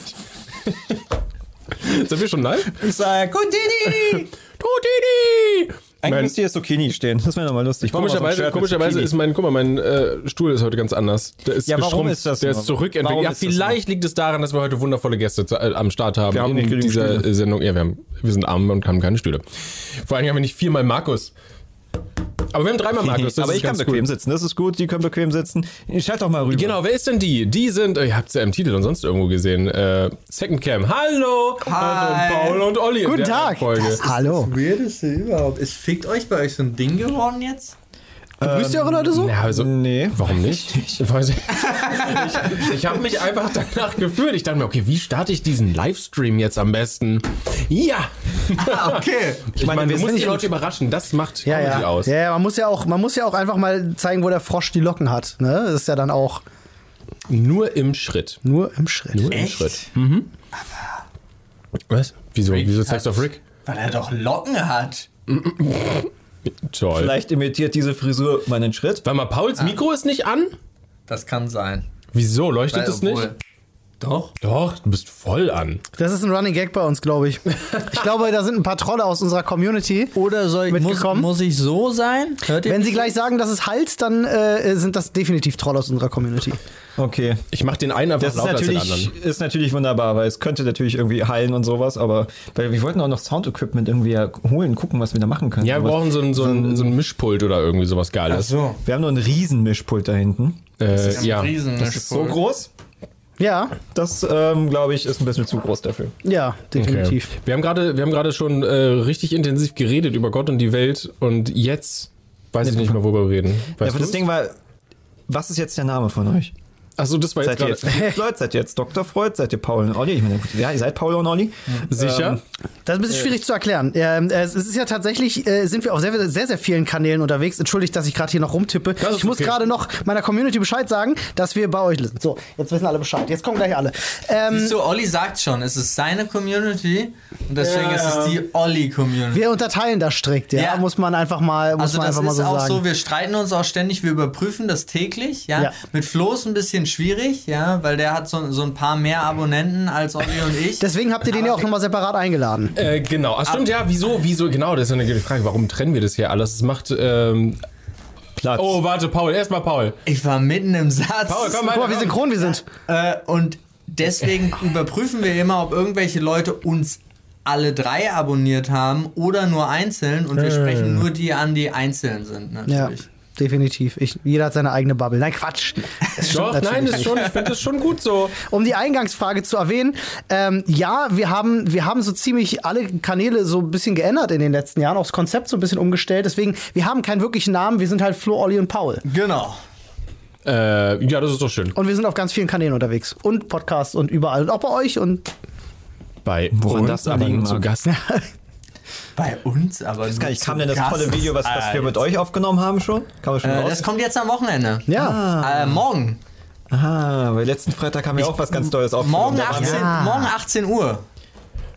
Sind wir schon live? Ich sage, Gutini! Tutini! Eigentlich Mein- müsste hier Zucchini stehen. Das wäre nochmal lustig. Komischerweise, komischerweise ist mein, guck mal, mein äh, Stuhl ist heute ganz anders. Der ist Ja, warum geschrumpft, ist das Der ist zurückentwickelt. Warum Ja, ist das vielleicht liegt es daran, dass wir heute wundervolle Gäste zu, äh, am Start haben Wir haben in nicht dieser Stühle. Sendung. Ja, wir, haben, wir sind arm und haben keine Stühle. Vor allem haben wir nicht viermal Markus. Aber wir haben dreimal Markus. Das Aber ich kann bequem gut. sitzen. Das ist gut. Die können bequem sitzen. Schalt doch mal rüber. Genau, wer ist denn die? Die sind, ihr habt es ja im Titel und sonst irgendwo gesehen, äh, Second Cam. Hallo! Hi. Also Paul und Olli. in Guten der Tag. Folge. Hallo. Weirdeste überhaupt. Ist fickt euch bei euch so ein Ding geworden jetzt? Grüßt ihr eure Leute so? Ja, also, Nee. Warum nicht? Ich, ich, ich habe mich einfach danach gefühlt. Ich dachte mir, okay, wie starte ich diesen Livestream jetzt am besten? Ja! Okay. Ich meine, wir du musst sind die Leute überraschen. Das macht Ja, Comedy ja. aus. ja, ja man, muss ja auch, man muss ja auch einfach mal zeigen, wo der Frosch die Locken hat. Ne? Das ist ja dann auch Nur im Schritt. nur im Schritt. Nur im? Schritt. Was? Wieso? Wieso zeigst du auf Rick? Weil er doch Locken hat. Toll. Vielleicht imitiert diese Frisur meinen Schritt. Warte mal, Pauls Mikro ist nicht an? Das kann sein. Wieso? Leuchtet Weil, es nicht? Doch. Doch, du bist voll an. Das ist ein Running Gag bei uns, glaube ich. Ich glaube, da sind ein paar Trolle aus unserer Community. Oder soll ich, muss, muss ich so sein? Hört ihr Wenn mich? sie gleich sagen, dass es halt, dann äh, sind das definitiv Trolle aus unserer Community. Okay. Ich mach den einen einfach Das ist lauter als den natürlich, anderen. ist natürlich wunderbar, weil es könnte natürlich irgendwie heilen und sowas, aber weil wir wollten auch noch Sound-Equipment irgendwie holen, gucken, was wir da machen können. Ja, wir Aber brauchen so ein, so, ein, so ein Mischpult oder irgendwie sowas Ach Geiles. so. Wir haben nur ein Riesenmischpult da hinten. Äh, ja. Riesen Das ist so groß. Ja, Das, ähm, glaube ich, ist ein bisschen zu groß dafür. ja, definitiv. Okay. Wir haben gerade, wir haben gerade schon äh, richtig intensiv geredet über Gott und die Welt und jetzt weiß ich nicht mehr, worüber wir reden. Ja, Weißt aber das? Ding war, was ist jetzt der Name von euch? Achso, das war jetzt Seid ihr gerade. jetzt Freud, seid ihr jetzt Dr. Freud, seid ihr Paul und Olli? Ich meine, ja, ihr seid Paul und Olli. Sicher? Ähm, Das ist ein bisschen schwierig zu erklären. Ähm, äh, es ist ja tatsächlich, äh, sind wir auf sehr, sehr, sehr vielen Kanälen unterwegs. Entschuldigt, dass ich gerade hier noch rumtippe. ist Ich muss okay. gerade noch meiner Community Bescheid sagen, dass wir bei euch sind. So, jetzt wissen alle Bescheid. Jetzt kommen gleich alle. Ähm, Siehst du, Olli sagt schon, es ist seine Community und deswegen Ja, ist es die Olli-Community. wir unterteilen das strikt, ja. Ja. Muss man einfach mal, muss Also man das einfach mal ist so auch sagen. so, wir streiten uns auch ständig, wir überprüfen das täglich, ja. Ja. Mit Flo ist ein bisschen schwierig, ja, weil der hat so, so ein paar mehr Abonnenten als Olli und ich. Deswegen habt ihr den ja auch nochmal separat eingeladen. Äh, genau. Ach, stimmt, ja, wieso, wieso, genau, das ist eine gute Frage. Warum trennen wir das hier alles? Es macht, ähm, Platz. oh, warte, Paul, erstmal Paul. Ich war mitten im Satz. Paul, komm mal. Guck mal, wie synchron wir sind. Äh, und deswegen überprüfen wir immer, ob irgendwelche Leute uns alle drei abonniert haben oder nur einzeln und wir sprechen nur die an, die einzeln sind, Ja, natürlich. Definitiv. Ich, jeder hat seine eigene Bubble. Nein, Quatsch. Doch, nein, ist schon, ich finde das schon gut so. Um die Eingangsfrage zu erwähnen, ähm, ja, wir haben, wir haben so ziemlich alle Kanäle so ein bisschen geändert in den letzten Jahren, auch das Konzept so ein bisschen umgestellt. Deswegen, wir haben keinen wirklichen Namen, wir sind halt Flo, Olli und Paul. Genau. Äh, ja, das ist doch schön. Und wir sind auf ganz vielen Kanälen unterwegs. Und Podcasts und überall. Und auch bei euch. Und Bei Woran das aber zu. Gast. Bei uns, aber Gar nur nicht. Kam denn das Gast. tolle Video, was, was wir mit euch aufgenommen haben schon? Kann man schon Äh, raus? das kommt jetzt am Wochenende. ja. Äh, morgen. Aha, weil letzten Freitag haben wir auch was ganz Tolles aufgenommen. Morgen Da waren 18, wir- morgen 18 Uhr.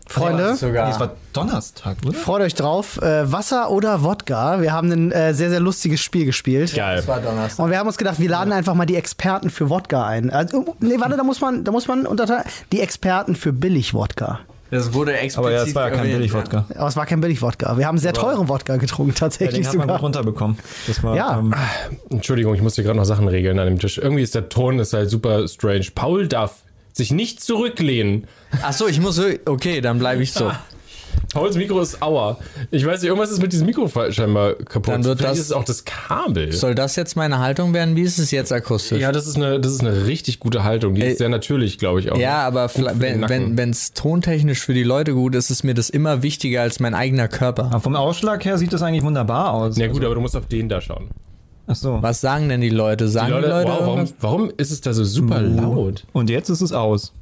Freunde, Sogar. Nee, es war Donnerstag, oder? freut euch drauf. Äh, Wasser oder Wodka. Wir haben ein äh, sehr, sehr lustiges Spiel gespielt. Geil. Das war Donnerstag. Und wir haben uns gedacht, wir laden einfach mal die Experten für Wodka ein. Also, nee, warte, da muss man, da muss man unterteilen. Die Experten für Billig-Wodka. Das wurde explizit Aber ja, es war ja kein Billig-Wodka. Aber es war kein Billig-Wodka. Wir haben sehr teuren Wodka getrunken, Ja, den tatsächlich hat man sogar. gut runterbekommen. Das war, Ja. ähm, Entschuldigung, ich muss hier gerade noch Sachen regeln an dem Tisch. Irgendwie ist der Ton ist halt super strange. Paul darf sich nicht zurücklehnen. Ach so, ich muss. so- Okay, dann bleibe ich so. Pauls Mikro ist aua. Ich weiß nicht, irgendwas ist mit diesem Mikro scheinbar kaputt. Dann wird Vielleicht das- ist es auch das Kabel. Soll das jetzt meine Haltung werden? Wie ist es jetzt akustisch? Ja, das ist eine, das ist eine richtig gute Haltung. Die Ey. ist sehr natürlich, glaube ich auch. Ja, aber für den wenn es tontechnisch für die Leute gut ist, ist mir das immer wichtiger als mein eigener Körper. aber vom Ausschlag her sieht das eigentlich wunderbar aus. Ja gut, aber du musst auf den da schauen. Ach so. Was sagen denn die Leute? Sagen Die die Leute, Leute, wow, warum, warum ist es da so super laut? Und jetzt ist es aus.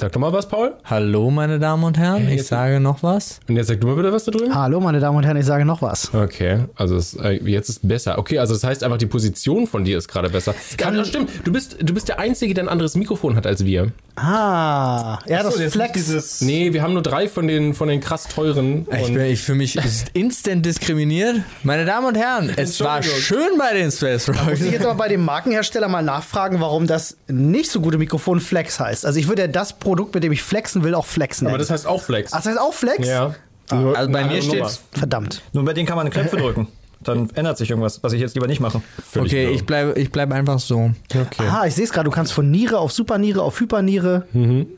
Sag doch mal was, Paul. Hallo, meine Damen und Herren, ich jetzt- sage noch was. Und jetzt sag du mal bitte was da drüben. Hallo, meine Damen und Herren, ich sage noch was. Okay, also es, äh, jetzt ist besser. Okay, also das heißt einfach, die Position von dir ist gerade besser. kann- ja, stimmt. Du bist, du bist der Einzige, der ein anderes Mikrofon hat als wir. Ah, ja, das So, jetzt Flex. Dieses Nee, wir haben nur drei von den, von den krass teuren. Ich, bin, ich fühle mich instant diskriminiert. Meine Damen und Herren, es war schön bei den Space Muss Rocks. ich jetzt aber bei dem Markenhersteller mal nachfragen, warum das nicht so gute Mikrofon Flex heißt. Also ich würde ja das Produkt, mit dem ich flexen will, auch flexen. aber nennen. das heißt auch Flex. Ach, das heißt auch Flex? ja. Nur Also bei mir steht's. Verdammt. Nur bei denen kann man Knöpfe drücken. Dann ändert sich irgendwas, was ich jetzt lieber nicht mache. Völlig Okay, wirr. ich bleibe ich bleib einfach so. Okay. Ah, ich sehe es gerade, du kannst von Niere auf Superniere auf Hyperniere.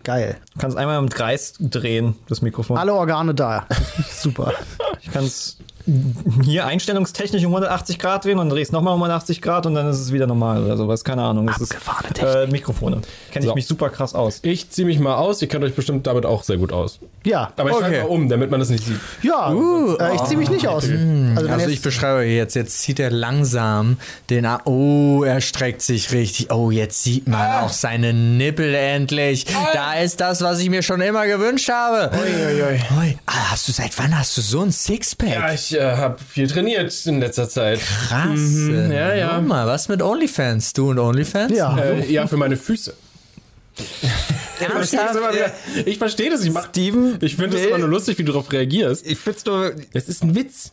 Geil. Du kannst einmal im Kreis drehen, das Mikrofon. Alle Organe da. Super. Ich kann es hier einstellungstechnisch um 180 Grad drehen und drehst nochmal um 180 Grad und dann ist es wieder normal oder sowas. Keine Ahnung. Es ist, Abgefahrene äh, Mikrofone. Kenne ich So. mich super krass aus. Ich ziehe mich mal aus. Ihr kennt euch bestimmt damit auch sehr gut aus. Ja. Aber ich Okay. schalte mal um, damit man das nicht sieht. Ja, äh, ich ziehe mich nicht aus. Also, wenn Also jetzt- ich beschreibe jetzt, jetzt zieht er langsam den A Oh, er streckt sich richtig. Oh, jetzt sieht man auch seine Nippel endlich. Da ist das, was ich mir schon immer gewünscht habe. Ui. Ah, hast du seit wann hast du so ein Sixpack? Ja, ich äh, habe viel trainiert in letzter Zeit. Krass. ja, ja. Guck mal, was mit OnlyFans? Du und OnlyFans? ja. Äh, ja, für meine Füße. Ich verstehe das, immer wieder. ich verstehe das. Ich, mach, Steven ich finde es immer nur lustig, wie du darauf reagierst. Ich find's nur, Es ist ein Witz.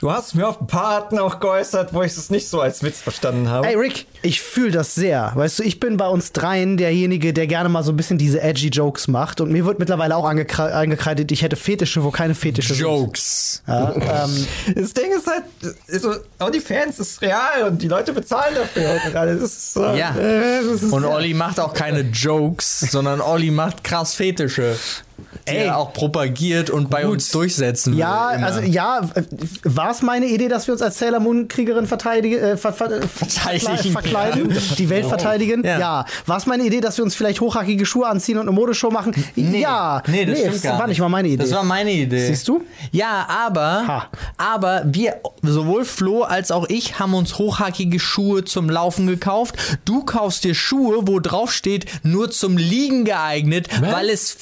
Du hast mir auf ein paar Arten auch geäußert, wo ich es nicht so als Witz verstanden habe. Ey Rick, ich fühle das sehr. Weißt du, ich bin bei uns dreien derjenige, der gerne mal so ein bisschen diese edgy Jokes macht. Und mir wird mittlerweile auch angekre angekreidet, ich hätte Fetische, wo keine Fetische Jokes. sind. Ja, ähm, Das Ding ist halt, also, OnlyFans ist real und die Leute bezahlen dafür. Und alles ist so, Ja. äh, das ist, Und Olli macht auch keine Jokes, sondern Olli macht krass Fetische. Ey. auch propagiert und bei uns durchsetzen will. ja, immer. also ja, war es meine Idee, dass wir uns als Sailor Moon Kriegerin verteidigen, äh, ver, ver, Verteidigen. verkleiden, die Welt verteidigen? Ja. Ja. War es meine Idee, dass wir uns vielleicht hochhackige Schuhe anziehen und eine Modeshow machen? Ja. Nee, das stimmt gar war nicht. mal meine Idee. Das war meine Idee. Siehst du? Ja, aber, Ha. aber wir, sowohl Flo als auch ich, haben uns hochhackige Schuhe zum Laufen gekauft. Du kaufst dir Schuhe, wo drauf steht, nur zum Liegen geeignet, weil es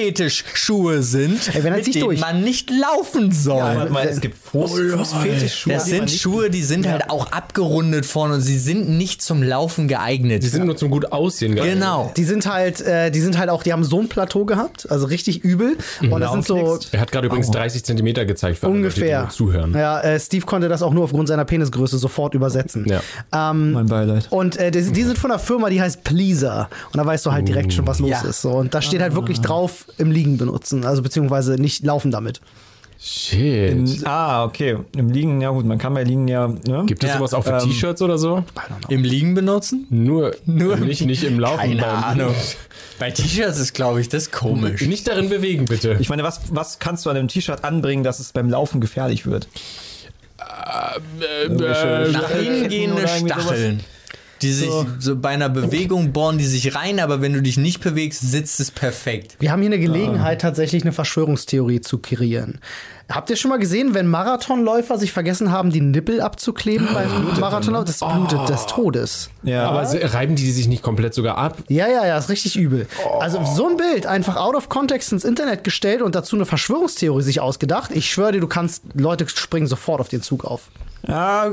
Fußfetisch-Schuhe sind, Ey, wenn mit denen durch. man nicht laufen soll. Warte mal, es gibt Fußfetischschuhe. Das die man sind Schuhe, die sind halt auch abgerundet vorne und sie sind nicht zum Laufen geeignet. Die sind nur zum gut aussehen. geeignet. genau. Die sind halt, äh, die sind halt auch, die haben so ein Plateau gehabt, also richtig übel. Und das sind so. Er hat gerade übrigens 30 Zentimeter gezeigt für alle Leute, die ungefähr. nur zuhören. Ja, äh, Steve konnte das auch nur aufgrund seiner Penisgröße sofort übersetzen. Ja. Ähm, Mein Beileid. und äh, die, die sind von einer Firma, die heißt Pleaser. Und da weißt du halt direkt schon, was los Ja. ist. So. Und da steht halt wirklich drauf, im Liegen benutzen. Also beziehungsweise nicht laufen damit. Shit. Ah, okay. Im Liegen, ja gut, man kann bei Liegen ja. Ne? Gibt es Ja, sowas auch für ähm, T-Shirts oder so? Im Liegen benutzen? Nur, Nur im nicht, nicht im Laufen. Keine beim- Ahnung. Bei T-Shirts ist, glaube ich, das komisch. Nicht darin bewegen, bitte. Ich meine, was, was kannst du an einem T-Shirt anbringen, dass es beim Laufen gefährlich wird? Äh, äh, Nach innen gehende oder irgendwie sowas. Die sich so bei einer Bewegung bohren die sich rein, aber wenn du dich nicht bewegst, sitzt es perfekt. Wir haben hier eine Gelegenheit, tatsächlich eine Verschwörungstheorie zu kreieren. Habt ihr schon mal gesehen, wenn Marathonläufer sich vergessen haben, die Nippel abzukleben beim Marathonlauf? Das blutet des Todes. Ja. aber reiben die sich nicht komplett sogar ab? Ja, ja, ja, ist richtig übel. Also so ein Bild einfach out of context ins Internet gestellt und dazu eine Verschwörungstheorie sich ausgedacht. Ich schwöre dir, du kannst, Leute springen sofort auf den Zug auf. Ja,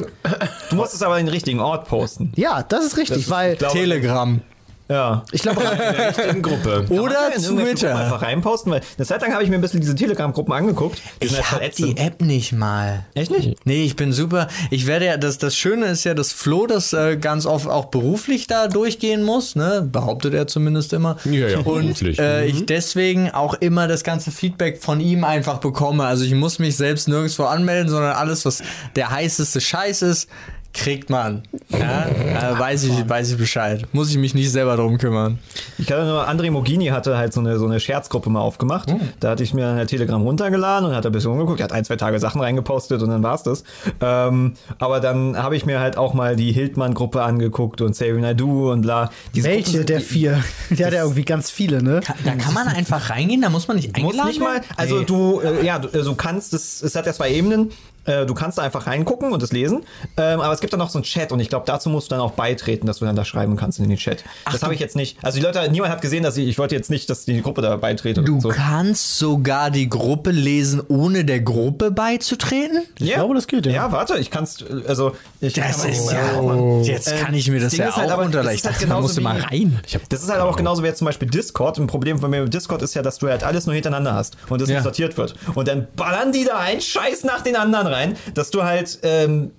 du musst es aber in den richtigen Ort posten. Ja, das ist richtig, weil ich glaube- Telegram. Ja. ich glaube, In der richtigen Gruppe. Oder Gruppen Twitter. einfach reinposten, weil eine Zeit lang habe ich mir ein bisschen diese Telegram-Gruppen angeguckt. Die Ich halt voll hab ätzend. die App nicht mal. Echt nicht? Nee, ich bin super. Ich werde ja, das, das Schöne ist ja, dass Flo das äh, ganz oft auch beruflich da durchgehen muss, ne? Behauptet er zumindest immer. Ja, ja, Und beruflich. äh, ich deswegen auch immer das ganze Feedback von ihm einfach bekomme. Also ich muss mich selbst nirgendwo anmelden, sondern alles, was der heißeste Scheiß ist, kriegt man. Ja? Äh, weiß, ich, weiß ich Bescheid. Muss ich mich nicht selber drum kümmern. Ich hatte nur, André Mogini hatte halt so eine, so eine Scherzgruppe mal aufgemacht. Da hatte ich mir dann halt Telegram runtergeladen und hat ein bisschen rumgeguckt. Er hat ein, zwei Tage Sachen reingepostet und dann war's das. Ähm, aber dann habe ich mir halt auch mal die Hildmann-Gruppe angeguckt und Saving I Do und bla. Diese welche Gruppen- der vier? Der hat ja irgendwie ganz viele, ne? Da kann man einfach reingehen, da muss man nicht eingeladen nicht mal, werden? also Nee. du, äh, ja, du, also kannst, es, es hat ja zwei Ebenen. Äh, du kannst da einfach reingucken und es lesen. Ähm, aber es gibt dann noch so einen Chat und ich glaube, dazu musst du dann auch beitreten, dass du dann da schreiben kannst in den Chat. das habe ich jetzt nicht. Also die Leute, niemand hat gesehen, dass ich, ich wollte jetzt nicht, dass die Gruppe da beitrete. Du so. kannst sogar die Gruppe lesen, ohne der Gruppe beizutreten? Ich glaube, das geht, ja. Ja, warte, ich kann's, also ich Das kann- ist Oh. ja. Jetzt kann ich mir das, Ding ja ist halt auch aber, das ist halt dachte, man genauso musste mal wie- rein. Das ist halt aber auch genauso wie jetzt zum Beispiel Discord. Ein Problem von mir mit Discord ist ja, dass du halt alles nur hintereinander hast und das Ja. nicht sortiert wird. Und dann ballern die da einen Scheiß nach den anderen rein, dass du halt ähm,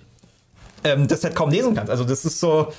ähm, das halt kaum lesen kannst. Also das ist so,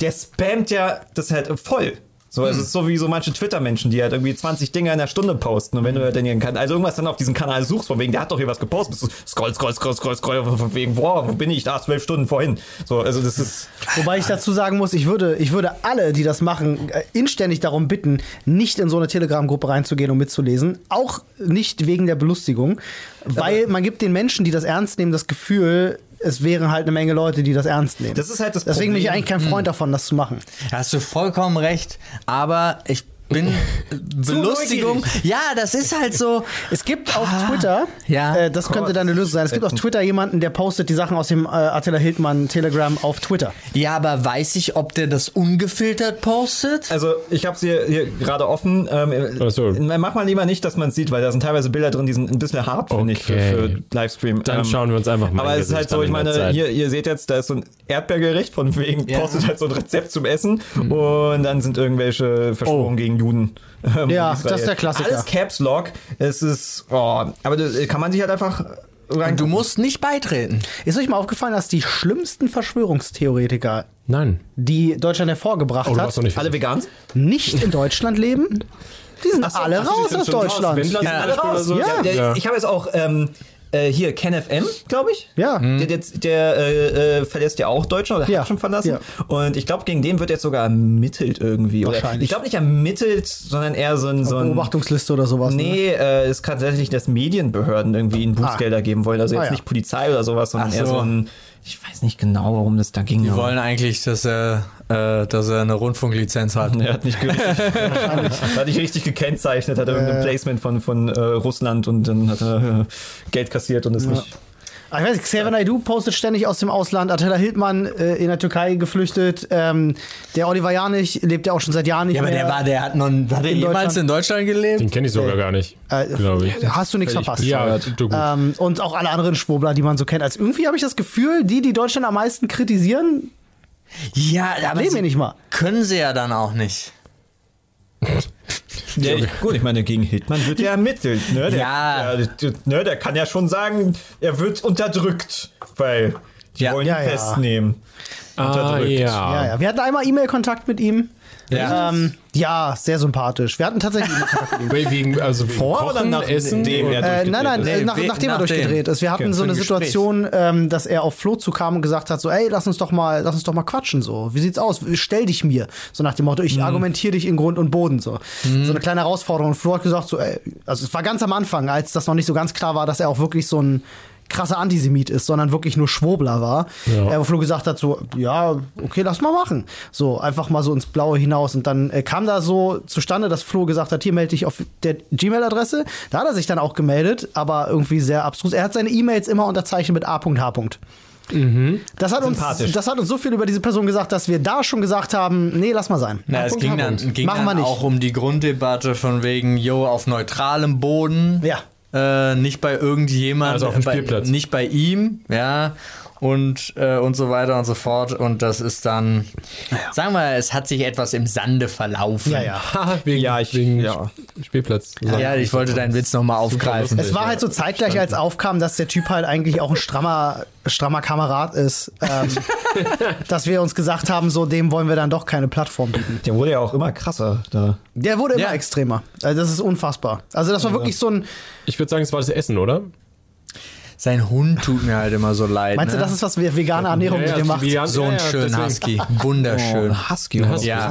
der spammt ja das halt voll. So, Hm. es ist so wie so manche Twitter-Menschen, die halt irgendwie 20 Dinge in der Stunde posten. Und wenn du halt dann Kanal, also irgendwas dann auf diesem Kanal suchst, von wegen, der hat doch hier was gepostet, bist du scroll, scroll, scroll, scroll, scroll, von wegen, boah, wo bin ich? Da, zwölf Stunden vorhin. So, also das ist, Wobei ich dazu sagen muss, ich würde, ich würde alle, die das machen, äh, inständig darum bitten, nicht in so eine Telegram-Gruppe reinzugehen und mitzulesen. Auch nicht wegen der Belustigung. Weil man gibt den Menschen, die das ernst nehmen, das Gefühl, es wären halt eine Menge Leute, die das ernst nehmen. Das ist halt das Deswegen bin ich Problem. eigentlich kein Freund davon, das zu machen. Da hast du vollkommen recht, aber ich bin Belustigung. Ja, das ist halt so. Es gibt auf Twitter, ja. äh, das könnte deine Lösung sein, es gibt auf Twitter jemanden, der postet die Sachen aus dem äh, Attila Hildmann Telegram auf Twitter. Ja, aber weiß ich, ob der das ungefiltert postet? Also ich habe sie hier, hier gerade offen. Ähm, Ach so. Mach mal lieber nicht, dass man es sieht, weil da sind teilweise Bilder drin, die sind ein bisschen hart, finde ich, für, Okay. für Livestream. Dann schauen wir uns einfach mal Aber ein es ist halt so, an ich meine, hier, ihr seht jetzt, da ist so ein Erdbeergericht, von wegen Ja. postet halt so ein Rezept zum Essen und dann sind irgendwelche Verschwörungen Oh. gegen Juden. ähm, Ja, das ist der Klassiker. Alles Caps Lock. Es ist, oh, aber das kann man sich halt einfach rein. Du musst nicht beitreten. Ist euch mal aufgefallen, dass die schlimmsten Verschwörungstheoretiker, Nein. die Deutschland hervorgebracht Oh, hat, alle Vegans? nicht in Deutschland leben? Die sind so, alle raus aus raus. Deutschland. Die sind alle raus. Ja, Ja. Ich habe jetzt auch ähm, äh, hier KenFM, glaube ich. Ja. Der, der, der äh, äh, verlässt ja auch Deutschland oder Ja. hat schon verlassen. Ja. Und ich glaube, gegen den wird jetzt sogar ermittelt irgendwie. Oder Wahrscheinlich. ich glaube nicht ermittelt, sondern eher so ein. So ein Beobachtungsliste oder sowas. ne? Nee, äh, es kann tatsächlich, dass Medienbehörden irgendwie ihnen Bußgelder geben wollen. Also Ah, jetzt ja. nicht Polizei oder sowas, sondern Ach eher so. so ein. Ich weiß nicht genau, warum das da ging. Die aber- wollen eigentlich, dass er, äh, dass er eine Rundfunklizenz hat. Er hat nicht, ge- hat nicht richtig gekennzeichnet, hat er irgendein Placement von, von äh, Russland und dann hat er äh, Geld kassiert und ist nicht. Ah, Ich weiß nicht, Xavier Naidoo postet ständig aus dem Ausland, Attila Hildmann äh, in der Türkei geflüchtet, ähm, der Oliver Janich lebt ja auch schon seit Jahren nicht Ja, aber mehr. der war, der hat noch, hat er In jemals Deutschland. in Deutschland gelebt? Den kenne ich sogar gar nicht. Äh, glaube ich. Hast du nichts verpasst. Ja, du gut. Ähm, und auch alle anderen Schwurbler, die man so kennt. Also irgendwie habe ich das Gefühl, die, die Deutschland am meisten kritisieren, Ja, aber leben wir nicht mal. können sie ja dann auch nicht. Ja, ich, gut, ich meine, gegen Hildmann wird ja ermittelt. Ne? Der, Ja. Der, der, ne, der kann ja schon sagen, er wird unterdrückt, weil die Ja. wollen ihn Ja, ja. festnehmen. ah, unterdrückt. ja. Ja, ja. Wir hatten einmal E-Mail-Kontakt mit ihm. Ja. Ähm, ja, sehr sympathisch. Wir hatten tatsächlich. Wegen, also wegen Vor oder Kochen, nach Essen? dem oder- er Äh, nein, nein, ist. äh, nach, Nee, nachdem er nachdem. durchgedreht ist. Wir hatten Okay, so eine. Situation, ähm, dass er auf Flo zukam und gesagt hat, so, ey, lass uns doch mal, lass uns doch mal quatschen, so. Wie sieht's aus? Stell dich mir. So nach dem Motto, Mhm. ich argumentiere dich in Grund und Boden, so. So eine kleine Herausforderung. Und Flo hat gesagt, so, ey, also es war ganz am Anfang, als das noch nicht so ganz klar war, dass er auch wirklich so ein krasser Antisemit ist, sondern wirklich nur Schwurbler war. Ja. Er wo Flo gesagt hat, so, ja, okay, lass mal machen. So, einfach mal so ins Blaue hinaus. Und dann äh, kam da so zustande, dass Flo gesagt hat, hier melde dich auf der Gmail-Adresse. Da hat er sich dann auch gemeldet, aber irgendwie sehr abstrus. Er hat seine E-Mails immer unterzeichnet mit A.H. Das, hat uns, das hat uns so viel über diese Person gesagt, dass wir da schon gesagt haben, nee, lass mal sein. Na, es Punkt, ging dann, ging Machen wir dann nicht. auch um die Grunddebatte von wegen, yo, auf neutralem Boden. Ja. Äh, nicht bei irgendjemand. Also auf dem bei, Spielplatz. Nicht bei ihm, ja. Und, äh, und so weiter und so fort. Und das ist dann, sagen wir, es hat sich etwas im Sande verlaufen. Ja, ja. Wegen, Ja, ich- wegen ja. Spielplatz. Ja, ich wollte deinen Witz nochmal aufgreifen. Es war halt so zeitgleich, als aufkam, dass der Typ halt eigentlich auch ein strammer, strammer Kamerad ist, ähm, dass wir uns gesagt haben, so dem wollen wir dann doch keine Plattform bieten. Der wurde ja auch immer krasser da. Der wurde immer Ja. extremer. Also das ist unfassbar. Also das war wirklich so ein. Ich würde sagen, es war das Essen, oder? Sein Hund tut mir halt immer so leid. Meinst du, ne? das ist was wir- vegane Ernährung mit dem macht? vegan- so ein ja, ja, schöner. Husky. Wunderschön. Oh, Husky. Husky. Ja.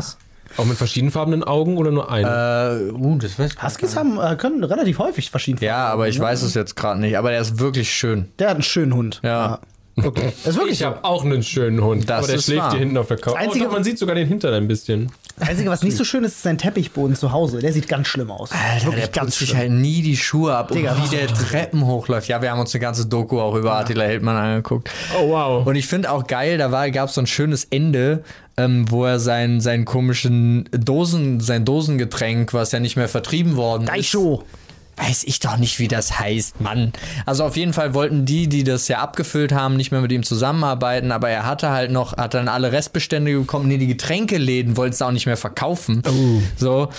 Auch mit verschiedenfarbenen Augen oder nur einen? Äh, uh, das weiß ich Huskies haben, äh, können relativ häufig verschieden. Ja, aber ich weiß es jetzt gerade nicht. Aber der ist wirklich schön. Der hat einen schönen Hund. Ja. Okay. Das ist wirklich Ich so. habe auch einen schönen Hund. Das aber der ist schläft wahr. hier hinten auf der Couch. Einzige- oh, doch, man sieht sogar den Hintern ein bisschen. Das Einzige, was nicht so schön ist, ist sein Teppichboden zu Hause. Der sieht ganz schlimm aus. Alter, Wirklich der ganz putzt sich halt nie die Schuhe ab Digga, und wie der Treppen hochläuft. Ja, wir haben uns eine ganze Doku auch über Attila Hildmann angeguckt. Oh, wow. Und ich finde auch geil, da war, gab es so ein schönes Ende, ähm, wo er seinen, seinen komischen Dosen, sein Dosengetränk, was ja nicht mehr vertrieben worden ist. Weiß ich doch nicht, wie das heißt, Mann. Also auf jeden Fall wollten die, die das ja abgefüllt haben, nicht mehr mit ihm zusammenarbeiten, aber er hatte halt noch, hat dann alle Restbestände bekommen, nee, die Getränkeläden wollten es auch nicht mehr verkaufen. So.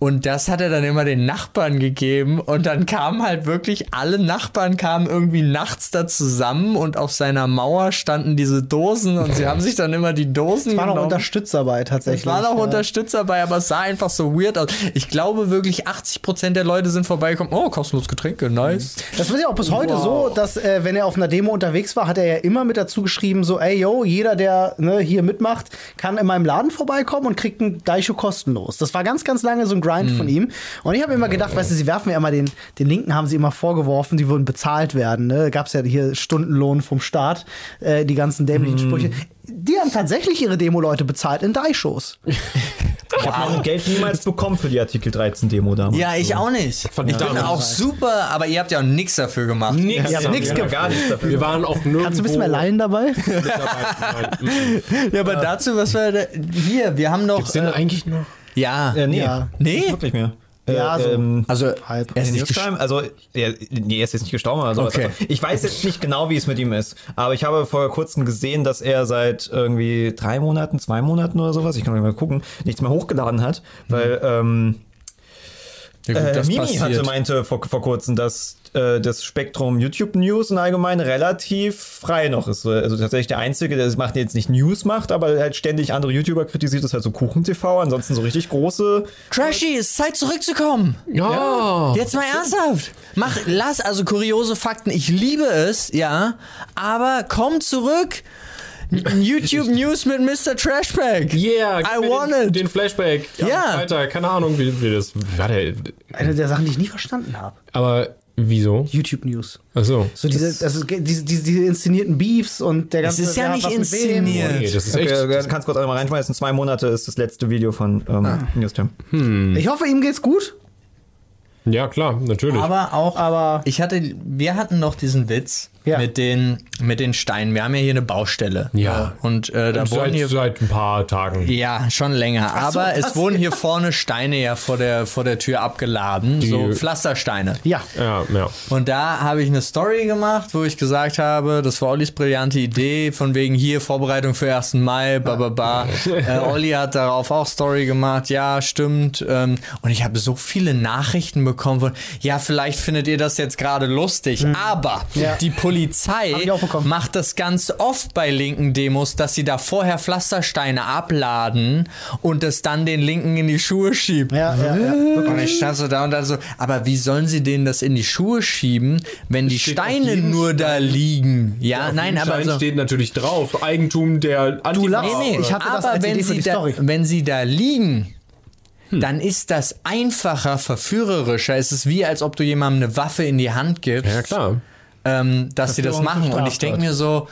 Und das hat er dann immer den Nachbarn gegeben und dann kamen halt wirklich alle Nachbarn kamen irgendwie nachts da zusammen und auf seiner Mauer standen diese Dosen und sie haben sich dann immer die Dosen War noch genommen. Unterstützer bei tatsächlich. Es waren auch ja. Unterstützer bei, aber es sah einfach so weird aus. Ich glaube wirklich, 80% der Leute sind vorbeigekommen. Oh, kostenlos Getränke, nice. Das wird ja auch bis heute so, dass äh, wenn er auf einer Demo unterwegs war, hat er ja immer mit dazu geschrieben, so, ey yo, jeder, der ne, hier mitmacht, kann in meinem Laden vorbeikommen und kriegt einen Daisho kostenlos. Das war ganz, ganz lange so ein Grind von ihm. Und ich habe immer gedacht, weißt du, sie werfen ja immer den, den Linken haben sie immer vorgeworfen, die würden bezahlt werden. Ne? Gab es ja hier Stundenlohn vom Staat, äh, die ganzen dämlichen Sprüche. Die haben tatsächlich ihre Demo-Leute bezahlt in Daishos. Ich habe mein Geld niemals bekommen für die Artikel 13 Demo damals. Ja, ich auch nicht. Ich bin auch super, aber ihr habt ja auch nichts dafür gemacht. Nix. Ja, Ja, nix ja, gar nichts dafür. Wir waren auch nirgendwo. Kannst du ein bisschen mehr Laien dabei? Ja, aber dazu, was war da? Hier, wir haben doch. Sind Äh, eigentlich noch? Ja. Äh, nee, Ja. Nee? wirklich mehr. Ja, äh, so. ähm, Also, Halb. er ist nicht Newstime, also er, nee, er ist jetzt nicht gestorben oder sowas. Okay. Also, ich weiß jetzt nicht genau, wie es mit ihm ist, aber ich habe vor kurzem gesehen, dass er seit irgendwie drei Monaten, zwei Monaten oder sowas, ich kann mal gucken, nichts mehr hochgeladen hat, weil ähm, Ja, gut, äh, Mimi passiert. hatte meinte vor, vor kurzem, dass äh, das Spektrum YouTube News und allgemein relativ frei noch ist. Also tatsächlich der Einzige, der das macht, der jetzt nicht News macht, aber halt ständig andere YouTuber kritisiert, ist halt so Kuchen TV, ansonsten so richtig große Trashy, es ist Zeit zurückzukommen. Ja. Jetzt mal ernsthaft. Mach, lass, also kuriose Fakten. Ich liebe es, ja. Aber komm zurück. YouTube News mit Mr. Trashback. Yeah, I want den, it. den Flashback. Ja. Weiter, keine Ahnung, wie, wie das. War der? Eine der Sachen, die ich nie verstanden habe. Aber wieso? YouTube News. Achso. So diese, das ist, diese, diese, diese inszenierten Beefs und der ganze. ist ja hat nicht inszeniert. Nee, das ist Okay, echt. okay, du kannst kurz einmal reinschmeißen. Zwei Monate ist das letzte Video von ähm, Newstime. Ich hoffe, ihm geht's gut, Ja, klar, natürlich. Aber auch, aber ich hatte, wir hatten noch diesen Witz Ja. mit den, mit den Steinen. Wir haben ja hier eine Baustelle. Ja. Und äh, da wurden seit, hier seit ein paar Tagen. Ja, schon länger. so, Aber es wurden hier vorne Steine ja vor der, vor der Tür abgeladen. so Pflastersteine. ja. Ja, ja. Und da habe ich eine Story gemacht, wo ich gesagt habe, das war Ollis brillante Idee, von wegen hier Vorbereitung für 1. Mai, ba, ba, ba. äh, Olli hat darauf auch Story gemacht, ja, stimmt. Ähm, und ich habe so viele Nachrichten bekommen von, ja, vielleicht findet ihr das jetzt gerade lustig, aber Ja. die Polizei Bekommen. macht das ganz oft bei linken Demos, dass sie da vorher Pflastersteine abladen und es dann den Linken in die Schuhe schieben. Ja, ja, ja. Und ich stand so da und dann so, aber wie sollen sie denen das in die Schuhe schieben, wenn die Steine nur da liegen? Ja, Auf nein, aber Stein so. steht natürlich drauf. Eigentum der Antifa. lachst. Nee, nee, Ich hatte das aber als wenn Idee sie, da, Story. wenn sie da liegen, dann ist das einfacher, verführerischer. Es ist wie, als ob du jemandem eine Waffe in die Hand gibst, Ja, klar. Ähm, dass sie das machen. Und ich denke mir so,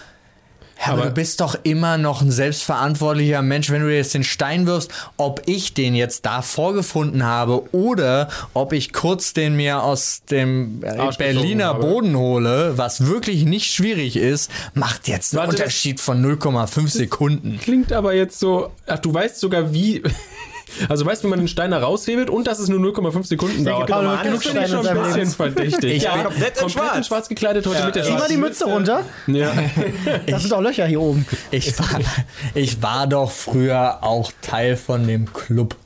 ja, aber, Aber- du bist doch immer noch ein selbstverantwortlicher Mensch, wenn du jetzt den Stein wirfst, ob ich den jetzt da vorgefunden habe oder ob ich kurz den mir aus dem äh, Arsch Berliner gezogen habe. Boden hole, was wirklich nicht schwierig ist, macht jetzt einen Warte, Unterschied von 0,5 Sekunden. Klingt aber jetzt so. Ach, du weißt sogar wie. Also weißt du, wie man den Stein da raushebelt und dass es nur 0,5 Sekunden dauert. Paul hat genug Steine in schon ein bisschen verdächtig. Ich ja, bin- komplett in schwarz. in schwarz gekleidet heute mit der Zieh mal die Mütze runter. Ja. Das sind auch Löcher hier oben. Ich war, ich war doch früher auch Teil von dem Club.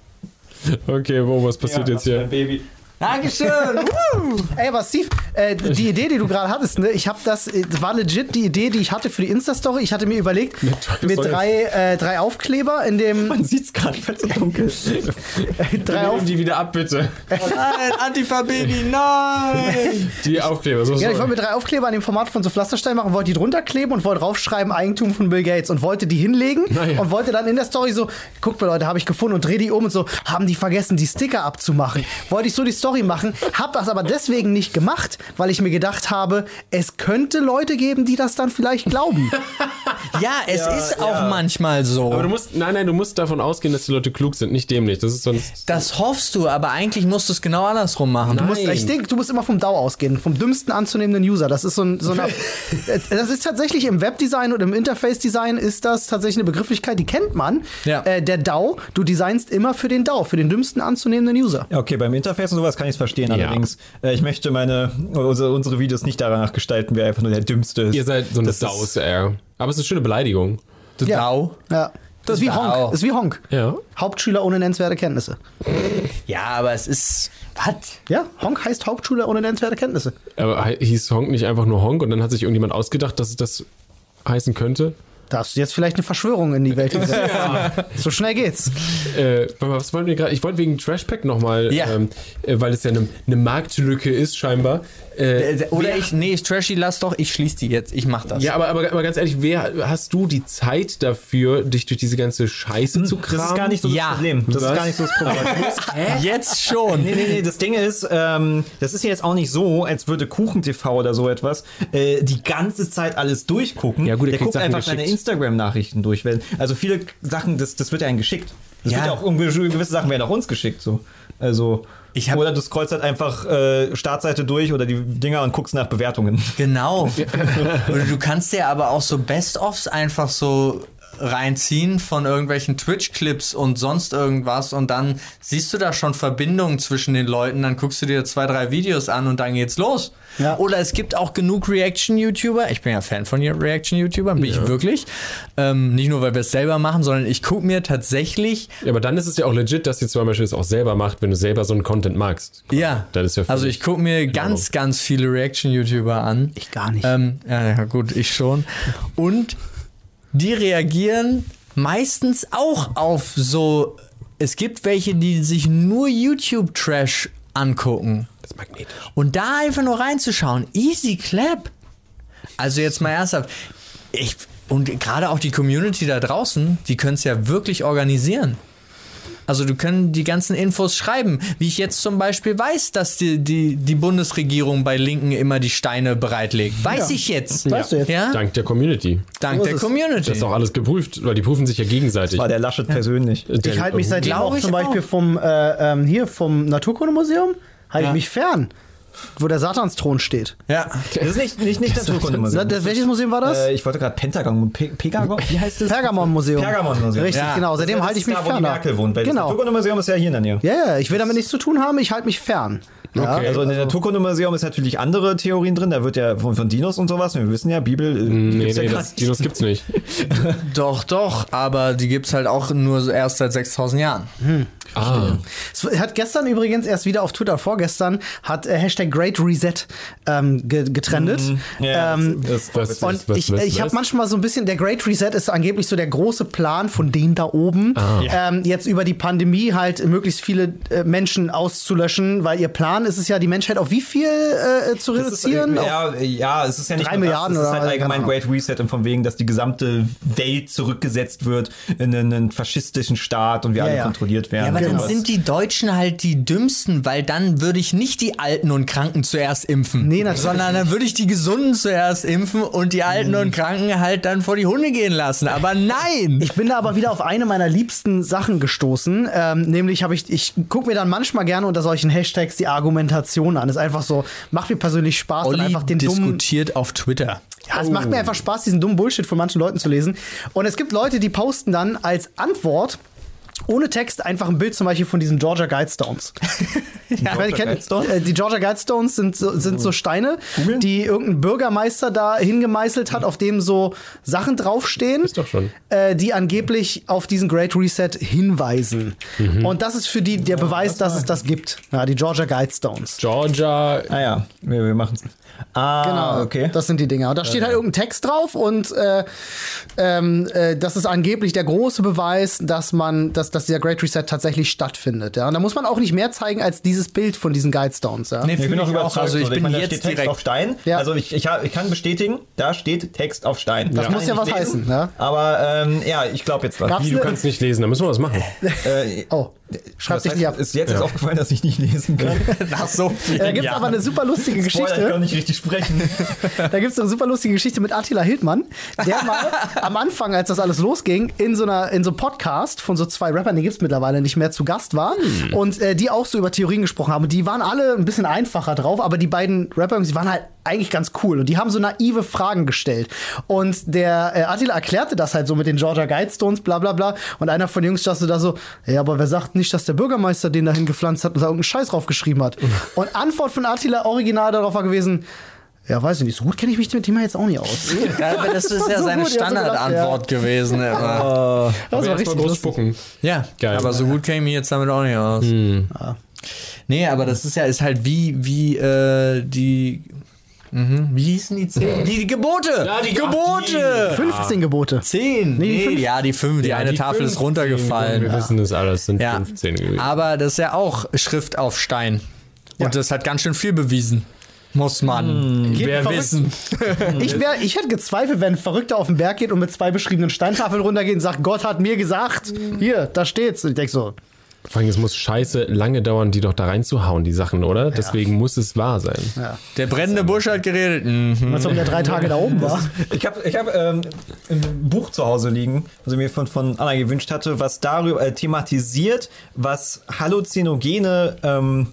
Okay, wo, was passiert jetzt hier? Baby. Dankeschön. Ey, aber Steve, äh, die Idee, die du gerade hattest, ne, ich habe das, äh, das war legit die Idee, die ich hatte für die Insta-Story. Ich hatte mir überlegt, mit, soll drei, äh, drei Aufkleber in dem. Man sieht's gerade, weil es so dunkel ist. drei Auf Nimm die wieder ab, bitte. Nein, Antifa-Baby, nein! Die Aufkleber. So, ja, ich so. wollte mir drei Aufkleber an dem Format von so Pflasterstein machen, wollte die drunter kleben und wollte draufschreiben Eigentum von Bill Gates und wollte die hinlegen Naja. und wollte dann in der Story so, guckt mal Leute, habe ich gefunden und dreh die um und so, haben die vergessen, die Sticker abzumachen. Wollte ich so die Story Story machen, hab das aber deswegen nicht gemacht, weil ich mir gedacht habe, es könnte Leute geben, die das dann vielleicht glauben. Ja, es ist auch manchmal so. Aber du musst, nein, nein, du musst davon ausgehen, dass die Leute klug sind, nicht dämlich. Das ist sonst. Das hoffst du, aber eigentlich musst du es genau andersrum machen. Du musst, ich denke, du musst immer vom DAO ausgehen, vom dümmsten anzunehmenden User. Das ist so ein, so eine, das ist tatsächlich im Webdesign und im Interface-Design ist das tatsächlich eine Begrifflichkeit, die kennt man. Ja. Äh, der DAO, du designst immer für den DAO, für den dümmsten anzunehmenden User. Ja, okay, beim Interface und sowas kann ich es verstehen. Ja. Allerdings, äh, ich möchte meine, unsere, unsere Videos nicht danach gestalten, wer einfach nur der Dümmste ist. Ihr seid so eine Daus, eher. Aber es ist eine schöne Beleidigung. Du Ja. Dau. Ja. Das ist wie. Honk. Das ist wie Honk. Ja. Hauptschüler ohne nennenswerte Kenntnisse. Ja, aber es ist. Was? Ja, Honk heißt Hauptschüler ohne nennenswerte Kenntnisse. Aber hieß Honk nicht einfach nur Honk und dann hat sich irgendjemand ausgedacht, dass es das heißen könnte? Da hast du jetzt vielleicht eine Verschwörung in die Welt gesetzt. So schnell geht's. Äh, was wollten wir gerade? Ich wollte wegen Trashpack nochmal, Ja. ähm, äh, weil es ja eine, eine Marktlücke ist, scheinbar. Äh, Äh, Oder ich, nee, ist trashy, lass doch, ich schließe die jetzt, ich mach das. ja, aber, aber, aber ganz ehrlich, wer hast du die Zeit dafür, dich durch diese ganze Scheiße zu kramen? Das ist gar nicht so das Ja. Problem. Das Was? ist gar nicht so das Problem. Jetzt schon. Nee, nee, nee, das Ding ist, ähm, das ist ja jetzt auch nicht so, als würde KuchenTV oder so etwas äh, die ganze Zeit alles durchgucken. Ja, gut, er der kriegt guckt Sachen einfach seine geschickt. Instagram-Nachrichten durch. Also viele Sachen, das, das wird ja einem geschickt. Das Ja. wird ja auch gewisse Sachen werden auch uns geschickt. So. Also, Ich hab- oder du scrollst halt einfach äh, Startseite durch oder die Dinger und guckst nach Bewertungen. Genau. Oder du kannst dir aber auch so Best-ofs einfach so reinziehen von irgendwelchen Twitch-Clips und sonst irgendwas und dann siehst du da schon Verbindungen zwischen den Leuten, dann guckst du dir zwei, drei Videos an und dann geht's los. Ja. Oder es gibt auch genug Reaction-YouTuber, ich bin ja Fan von Reaction-YouTubern, bin ich wirklich. Ähm, nicht nur, weil wir es selber machen, sondern ich gucke mir tatsächlich Ja, aber dann ist es ja auch legit, dass ihr zum Beispiel es auch selber macht, wenn du selber so einen Content magst. Ja, Das ist ja also ich gucke mir ganz, ganz viele Reaction-YouTuber an. Ich gar nicht. Ähm, ja, ja, gut, ich schon. Und die reagieren meistens auch auf so. Es gibt welche, die sich nur YouTube-Trash angucken. Das ist magnetisch. Und da einfach nur reinzuschauen, easy clap. Also jetzt mal ernsthaft. Ich, und gerade auch die Community da draußen, die können es ja wirklich organisieren. Also du können die ganzen Infos schreiben, wie ich jetzt zum Beispiel weiß, dass die, die, die Bundesregierung bei Linken immer die Steine bereitlegt. Weiß Ja. ich jetzt. Weißt du jetzt. Ja? Dank der Community. Dank der. Community. Das ist auch alles geprüft, weil die prüfen sich ja gegenseitig. War der Laschet persönlich. Der- Ich halte mich seitdem Glaube auch zum Beispiel auch. vom, äh, ähm, hier vom Naturkundemuseum, halte Ja. ich mich fern, wo der Satansthron steht. ja. Das ist nicht, nicht, nicht Naturkundemuseum. Das, welches Museum war das? Äh, ich wollte gerade Pentagon, Pe Pegagon, wie heißt das? Pergamon-Museum. Pergamon-Museum. Richtig, Ja. genau. Seitdem Das halte ich mich da, wo die fern. Merkel wohnt, weil das Genau. Naturkundemuseum ist ja hier in der Nähe. Ja, ja, ich will damit nichts zu tun haben, ich halte mich fern. Ja, Okay. Also in der Naturkundemuseum ist natürlich andere Theorien drin. Da wird ja von, von Dinos und sowas. Wir wissen ja, Bibel. äh, Nee, gibt's ja nee, grad das, Dinos gibt's nicht. Doch, doch, aber die gibt's halt auch nur so erst seit 6000 Jahren. Ah. Es hat gestern übrigens erst wieder auf Twitter, vorgestern, hat äh, Hashtag Great Reset ähm, ge getrendet. Ja, ähm, das, und ich, ich habe manchmal so ein bisschen, der Great Reset ist angeblich so der große Plan von denen da oben, ähm, jetzt über die Pandemie halt möglichst viele äh, Menschen auszulöschen, weil ihr Plan ist es ja, die Menschheit auf wie viel äh, zu ist, reduzieren? äh, Auf- ja, ja, es ist ja nicht drei nur Milliarden das, es ist halt allgemein Great Reset und von wegen, dass die gesamte Welt zurückgesetzt wird in einen, faschistischen Staat und wir alle ja. kontrolliert werden. Aber dann sowas. sind die Deutschen halt die dümmsten, weil dann würde ich nicht die Alten und Kranken zuerst impfen. Nee, natürlich Sondern dann würde ich die Gesunden zuerst impfen und die Alten und Kranken halt dann vor die Hunde gehen lassen. Aber nein! Ich bin da aber wieder auf eine meiner liebsten Sachen gestoßen. Ähm, nämlich habe ich, ich gucke mir dann manchmal gerne unter solchen Hashtags die Argumentation an. Ist einfach so, macht mir persönlich Spaß, dann Olli einfach den dummen. diskutiert auf Twitter. Ja, es macht mir einfach Spaß, diesen dummen Bullshit von manchen Leuten zu lesen. Und es gibt Leute, die posten dann als Antwort ohne Text einfach ein Bild zum Beispiel von diesen Georgia Guidestones. ja, Georgia Guidestones? äh, die Georgia Guidestones sind so, sind so Steine, die irgendein Bürgermeister da hingemeißelt hat, auf dem so Sachen draufstehen, Ist doch schon. Äh, die angeblich auf diesen Great Reset hinweisen. Und das ist für die der Beweis, dass es das gibt. Ja, die Georgia Guidestones. Georgia. Ah ja, wir, wir machen es. Ah, Genau, okay. das sind die Dinger. Und da steht halt irgendein Text drauf und äh, ähm, äh, das ist angeblich der große Beweis, dass man, dass, dass dieser Great Reset tatsächlich stattfindet. Ja? Und da muss man auch nicht mehr zeigen als dieses Bild von diesen Guidestones. Ja? Nee, Ich bin auch überzeugt. Also ich so. bin meine, da jetzt steht Text direkt. auf Stein. Ja. Also ich, ich, ich kann bestätigen, da steht Text auf Stein. Das muss ja was heißen, ja. Aber ähm, ja, ich glaube jetzt was. Wie, du kannst nicht lesen, da müssen wir was machen. Äh, Oh. Schreibt heißt, nicht ab. Ist jetzt erst aufgefallen, dass ich nicht lesen kann. Nach so vielen Da gibt es aber eine super lustige Spoiler, ich Geschichte. kann nicht richtig sprechen. Da gibt es eine super lustige Geschichte mit Attila Hildmann, der mal am Anfang, als das alles losging, in so einer in so einem Podcast von so zwei Rappern, die gibt es mittlerweile nicht mehr, zu Gast war und äh, die auch so über Theorien gesprochen haben. Und die waren alle ein bisschen einfacher drauf, aber die beiden Rapper, die waren halt eigentlich ganz cool und die haben so naive Fragen gestellt. Und der äh, Attila erklärte das halt so mit den Georgia Guidestones, bla bla bla. Und einer von den Jungs dachte da so, ja, aber wer sagt nicht, dass der Bürgermeister den dahin gepflanzt hat und da irgendeinen Scheiß drauf geschrieben hat? und Antwort von Attila original darauf war gewesen, ja, weiß ich nicht, so gut kenne ich mich mit dem Thema jetzt auch nicht aus. Ja, aber das ist war ja so seine Standardantwort gewesen. Immer. Das war Aber erst mal richtig groß spucken. Ja, Geil. aber so gut käme ich jetzt damit auch nicht aus. Nee, aber das ist ja ist halt wie, wie äh, die. Mhm. Wie hießen die zehn? Die, die Gebote! Ja, die- Gebote! 15 Gebote. Zehn! Nee, die fünf. ja, die fünf, die Ja, eine die Tafel ist 15, runtergefallen. Wir wissen das alles, sind Ja. 15 gewesen. Aber das ist ja auch Schrift auf Stein. Und Ja. das hat ganz schön viel bewiesen. Muss man wer verrückt. wissen. Ich, wär, ich hätte gezweifelt, wenn ein Verrückter auf den Berg geht und mit zwei beschriebenen Steintafeln runtergeht und sagt, Gott hat mir gesagt, hier, da steht's. Und ich denke so, Vor allem, es muss scheiße lange dauern, die doch da reinzuhauen, die Sachen, oder? Deswegen muss es wahr sein. Der brennende Busch hat geredet. Mhm. als ob der drei Tage da oben war. Ich habe ich hab, ähm, ein Buch zu Hause liegen, was ich mir von, von Anna gewünscht hatte, was darüber äh, thematisiert, was Halluzinogene ähm,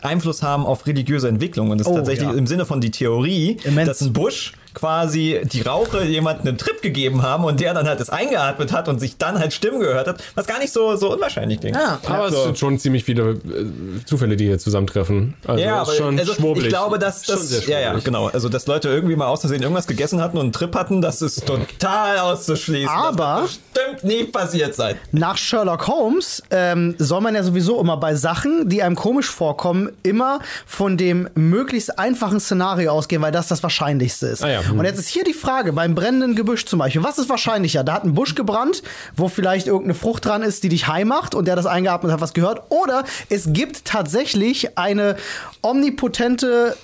Einfluss haben auf religiöse Entwicklung. Und das ist Oh, tatsächlich ja. im Sinne von die Theorie, Immens. dass ein Busch quasi die Rauche jemanden einen Trip gegeben haben und der dann halt das eingeatmet hat und sich dann halt Stimmen gehört hat, was gar nicht so, so unwahrscheinlich klingt. Ja. Aber es so. sind schon ziemlich viele äh, Zufälle, die hier zusammentreffen. Also Ja, ist aber schon also schwurbelig. ich glaube, dass das, ja, ja, genau, also dass Leute irgendwie mal aus Versehen irgendwas gegessen hatten und einen Trip hatten, das ist total auszuschließen. Aber- das bestimmt nie passiert sein. Nach Sherlock Holmes ähm, soll man ja sowieso immer bei Sachen, die einem komisch vorkommen, immer von dem möglichst einfachen Szenario ausgehen, weil das das Wahrscheinlichste ist. Ah ja. Hm. Und jetzt ist hier die Frage, beim brennenden Gebüsch zum Beispiel, was ist wahrscheinlicher? Da hat ein Busch gebrannt, wo vielleicht irgendeine Frucht dran ist, die dich heim macht und der das eingeatmet hat, was gehört. Oder es gibt tatsächlich eine omnipotente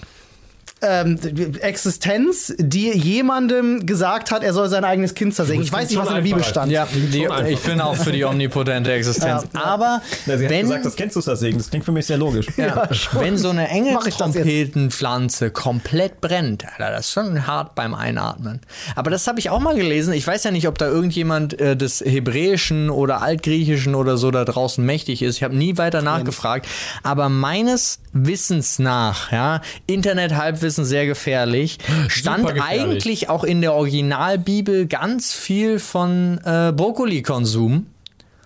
ähm, Existenz, die jemandem gesagt hat, er soll sein eigenes Kind zersägen. Ich weiß nicht, was in der Bibel stand. Ja, die, ich bin auch für die omnipotente Existenz. Ja. Aber Na, sie hat wenn, gesagt, das kennst du das Segen. Das klingt für mich sehr logisch. ja, wenn so eine jetzt? Engeltrompetenpflanze komplett brennt, Alter, das ist schon hart beim Einatmen. Aber das habe ich auch mal gelesen. Ich weiß ja nicht, ob da irgendjemand äh, des Hebräischen oder Altgriechischen oder so da draußen mächtig ist. Ich habe nie weiter nachgefragt. Aber meines Wissens nach, ja, Internet-Halbwissen sehr gefährlich, stand gefährlich. eigentlich auch in der Originalbibel ganz viel von äh, Brokkoli-Konsum.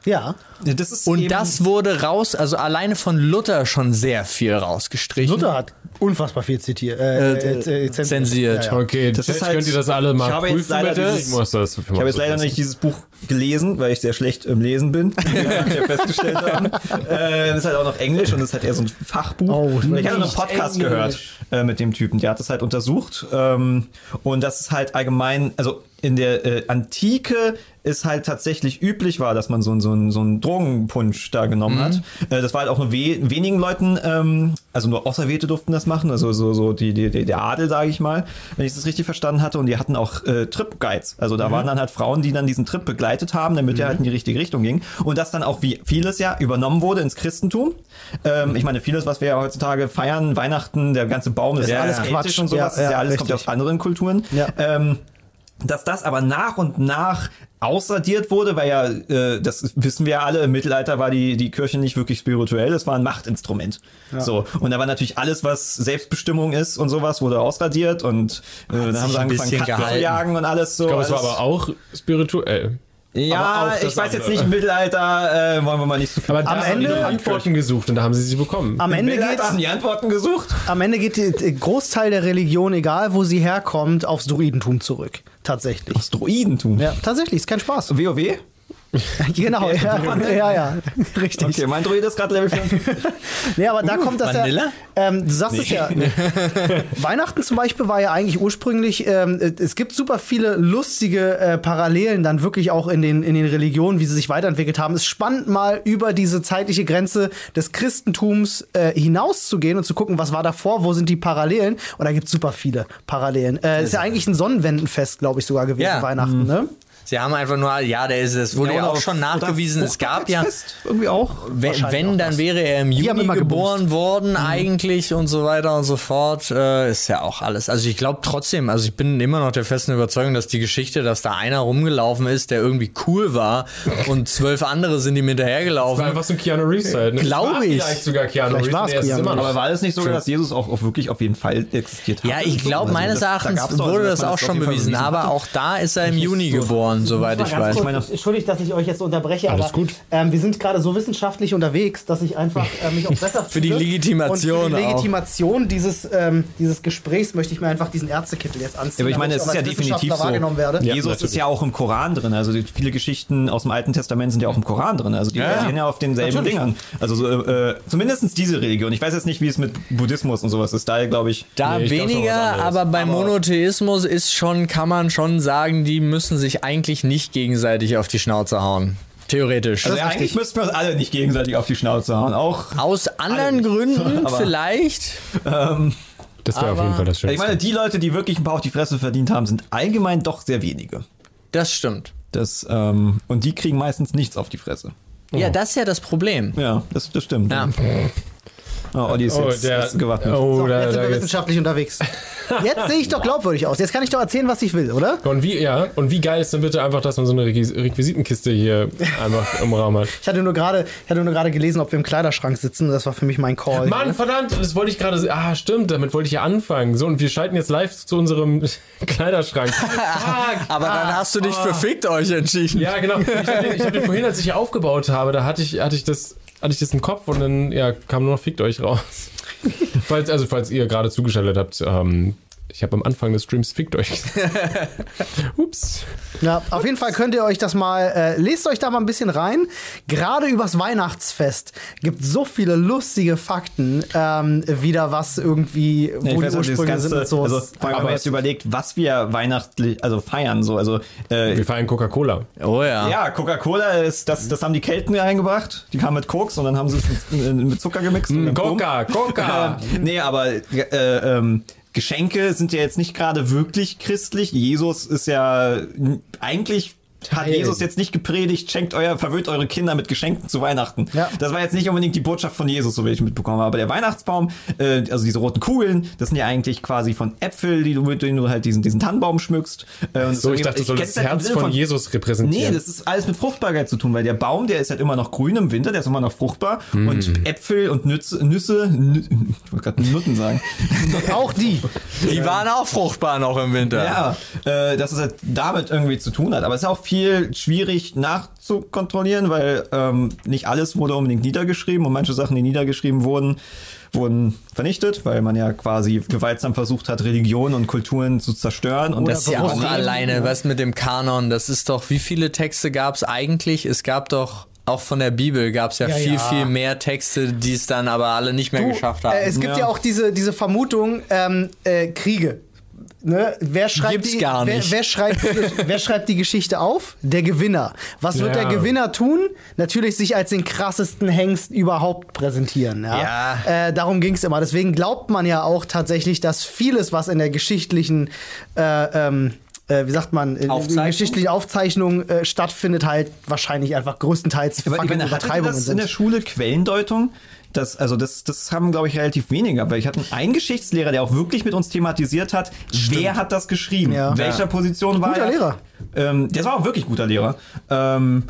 Ja. Das ist Und das wurde raus, also alleine von Luther schon sehr viel rausgestrichen. Luther hat unfassbar viel zitiert. Äh, äh, äh, zensiert. Ja, ja. Okay, Das ist halt- könnt ihr das alle mal ich habe jetzt prüfen, leider bitte? dieses- Ich muss das Ich habe jetzt leider noch nicht dieses Buch gelesen, weil ich sehr schlecht im Lesen bin, wie wir ja festgestellt haben. Äh, das ist halt auch noch Englisch und das ist halt eher so ein Fachbuch. Oh, ich habe nicht einen Podcast Englisch. gehört äh, mit dem Typen, der hat das halt untersucht ähm, und das ist halt allgemein, also in der äh, Antike ist halt tatsächlich üblich war, dass man so, ein- so, so einen Drogenpunsch da genommen hat. Äh, das war halt auch nur we wenigen Leuten, ähm, also nur Auserwählte durften das machen, also so, so die, die, die, der Adel, sage ich mal, wenn ich das richtig verstanden hatte. Und die hatten auch äh, Trip-Guides. Also da waren dann halt Frauen, die dann diesen Trip begleitet haben, damit der halt in die richtige Richtung ging. Und das dann auch wie vieles ja übernommen wurde ins Christentum. Ähm, ich meine, vieles, was wir ja heutzutage feiern, Weihnachten, der ganze Baum ist Ja, alles ja. Quatsch und Ja, sowas, ist ja, ja alles kommt ja richtig. aus anderen Kulturen. Ja. Ähm, dass das aber nach und nach ausradiert wurde, weil ja, äh, das wissen wir ja alle, im Mittelalter war die, die Kirche nicht wirklich spirituell, es war ein Machtinstrument. So. Und da war natürlich alles, was Selbstbestimmung ist und sowas, wurde ausradiert und äh, dann haben sie angefangen, Katzen zu jagen und alles so. Ich glaube, es war aber auch spirituell. Ja, ich weiß jetzt andere. nicht, im Mittelalter äh, wollen wir mal nicht so viel. Aber Am haben die Ende- Antworten gesucht und da haben sie sie bekommen. Am Im Ende geht's, haben die Antworten gesucht. am Ende geht der Großteil der Religion, egal wo sie herkommt, aufs Druidentum zurück. Tatsächlich. Das Druidentum. Ja, tatsächlich, ist kein Spaß. WoW? genau, ja, ja, ja, richtig. Okay, mein Druid ist gerade Level 5. Nee, aber da kommt das Vanille? ja. Ähm, du sagst es ja. Weihnachten zum Beispiel war ja eigentlich ursprünglich, ähm, es gibt super viele lustige äh, Parallelen dann wirklich auch in den, in den Religionen, wie sie sich weiterentwickelt haben. Es ist spannend, mal über diese zeitliche Grenze des Christentums äh, hinauszugehen und zu gucken, was war davor, wo sind die Parallelen. Und da gibt es super viele Parallelen. Äh, ist ja eigentlich ein Sonnenwendenfest, glaube ich, sogar gewesen, Ja. Weihnachten, ne? Sie haben einfach nur, ja, der ist, es wurde ja, auch schon nachgewiesen, es gab ja, irgendwie auch. wenn, wenn dann wäre er im Juni geboren worden, eigentlich und so weiter und so fort, äh, ist ja auch alles. Also ich glaube trotzdem, also ich bin immer noch der festen Überzeugung, dass die Geschichte, dass da einer rumgelaufen ist, der irgendwie cool war und zwölf andere sind ihm War hinterhergelaufen. einfach so Keanu Reeves halt. Ne? Glaub War ich. Vielleicht sogar Keanu Vielleicht Reeves. war's Nee, es ist Keanu immer noch. Aber war es nicht sogar, dass Jesus auch, auch wirklich auf jeden Fall existiert hat? Ja, ich glaube, Also meines das- da Erachtens doch- wurde also, das auch schon bewiesen, aber auch da ist er im Juni geboren, soweit ich weiß. meine- Entschuldigt, dass ich euch jetzt unterbreche, Alles aber gut. Ähm, wir sind gerade so wissenschaftlich unterwegs, dass ich einfach äh, mich auch besser Für die fühle. Legitimation Und für die auch. Legitimation dieses, ähm, dieses Gesprächs möchte ich mir einfach diesen Ärztekittel jetzt anziehen. Ja, aber ich meine, es ist auch ja definitiv so. wahrgenommen werde. Ja, Jesus natürlich. ist ja auch im Koran drin. Also viele Geschichten aus dem Alten Testament sind ja auch im Koran drin. Also die Ja, ja. basieren ja auf denselben Natürlich. Dingern. Also so, äh, zumindest diese Religion. Ich weiß jetzt nicht, wie es mit Buddhismus und sowas ist. Da glaube ich. Da Nee, ich glaub weniger, anderes. aber beim Monotheismus ist schon, kann man schon sagen, die müssen sich eigentlich nicht gegenseitig auf die Schnauze hauen. Theoretisch. Also eigentlich müssten wir uns alle nicht gegenseitig auf die Schnauze hauen. Auch. Aus anderen Gründen Aber- vielleicht. Das wäre auf jeden Fall das Ich Schönste. meine, die Leute, die wirklich ein paar auf die Fresse verdient haben, sind allgemein doch sehr wenige. Das stimmt. Das, ähm, und die kriegen meistens nichts auf die Fresse. Ja, das ist ja das Problem. Ja, das, das stimmt. Ja. Oh, Olli ist Oh, jetzt der, gewappnet. oh, So, da, jetzt sind wir wissenschaftlich unterwegs. Jetzt sehe ich doch glaubwürdig aus. Jetzt kann ich doch erzählen, was ich will, oder? Und wie, ja, und wie geil ist denn bitte einfach, dass man so eine Requis- Requisitenkiste hier einfach im Raum hat? Ich hatte nur gerade, ich hatte nur gerade gelesen, ob wir im Kleiderschrank sitzen. Das war für mich mein Call. Mann, verdammt, das wollte ich gerade. Ah, stimmt, damit wollte ich ja anfangen. So, und wir schalten jetzt live zu unserem Kleiderschrank. Aber dann hast du dich für fickt euch entschieden. Ja, genau. Ich hatte, ich hatte vorhin, als ich hier aufgebaut habe, da hatte ich, hatte ich das. Hatte ich das im Kopf und dann ja, kam nur noch Fickt euch raus. falls, also, falls ihr gerade zugeschaltet habt, ähm, ich habe am Anfang des Streams Fickt euch. Ups. Ja, auf jeden Fall könnt ihr euch das mal, äh, lest euch da mal ein bisschen rein. Gerade übers Weihnachtsfest gibt so viele lustige Fakten, ähm, wieder was irgendwie, Ja, wo ich die Ursprünge das sind und so. Also, vor allem, wenn Aber jetzt überlegt, was wir weihnachtlich, also feiern, so, also, äh, Wir feiern Coca-Cola. Oh ja. ja, Coca-Cola ist, das, das haben die Kelten eingebracht. Die kamen mit Koks und dann haben sie es mit, mit Zucker gemixt. bumm. Coca, Coca. Nee, aber äh, ähm, Geschenke sind ja jetzt nicht gerade wirklich christlich. Jesus ist ja eigentlich hat. Jesus jetzt nicht gepredigt, schenkt euer, verwöhnt eure Kinder mit Geschenken zu Weihnachten. Ja. Das war jetzt nicht unbedingt die Botschaft von Jesus, so wie ich mitbekommen habe. Aber der Weihnachtsbaum, äh, also diese roten Kugeln, das sind ja eigentlich quasi von Äpfel, die du, mit denen du halt diesen, diesen Tannenbaum schmückst. Äh, und So, ich dachte, das soll das Herz Sinne von Jesus repräsentieren. Nee, das ist alles mit Fruchtbarkeit zu tun, weil der Baum, der ist halt immer noch grün im Winter, der ist immer noch fruchtbar. Und Äpfel und Nütze, Nüsse, Nü ich wollte gerade Nutten sagen. Auch die. Die waren auch fruchtbar noch im Winter. ja, äh, dass es halt damit irgendwie zu tun hat. Aber es ist auch viel schwierig nachzukontrollieren, weil ähm, nicht alles wurde unbedingt niedergeschrieben und manche Sachen, die niedergeschrieben wurden, wurden vernichtet, weil man ja quasi gewaltsam versucht hat, Religionen und Kulturen zu zerstören. Und Das ist ja auch alleine, was mit dem Kanon, das ist doch, wie viele Texte gab es eigentlich? Es gab doch, auch von der Bibel gab es ja, Ja, viel, ja. viel mehr Texte, die es dann aber alle nicht mehr Du, geschafft haben. Äh, es gibt ja. Ja. auch diese, diese Vermutung, ähm, äh, Kriege. Ne? Wer schreibt die, wer. Wer, schreibt, wer schreibt die Geschichte auf? Der Gewinner. Was wird Ja. der Gewinner tun? Natürlich sich als den krassesten Hengst überhaupt präsentieren. Ja. Äh, darum ging es immer. Deswegen glaubt man ja auch tatsächlich, dass vieles, was in der geschichtlichen äh, ähm, äh, wie sagt man, in Aufzeichnung? geschichtlichen Aufzeichnung äh, stattfindet, halt wahrscheinlich einfach größtenteils Aber fucking meine, hattet ihr Übertreibungen das in der sind. Schule Quellendeutung? Das, also das, das haben, glaube ich, relativ wenige. Aber ich hatte einen Geschichtslehrer, der auch wirklich mit uns thematisiert hat, wer hat das geschrieben? Ja. Welcher Ja. Position war Guter er? Lehrer. Ähm, der war auch wirklich guter Lehrer. Ähm,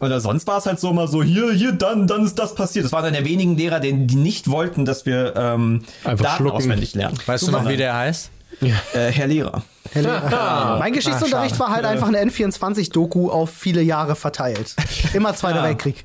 oder sonst war es halt so mal so, hier, hier, dann, dann ist das passiert. Das war einer der wenigen Lehrer, die, die nicht wollten, dass wir ähm, Einfach Daten schlucken. auswendig lernen. weißt du noch, wie der heißt? Äh, Herr Lehrer. Herr Lehrer. mein Geschichtsunterricht Ah, war halt einfach eine N24-Doku auf viele Jahre verteilt. Immer Zweiter Weltkrieg.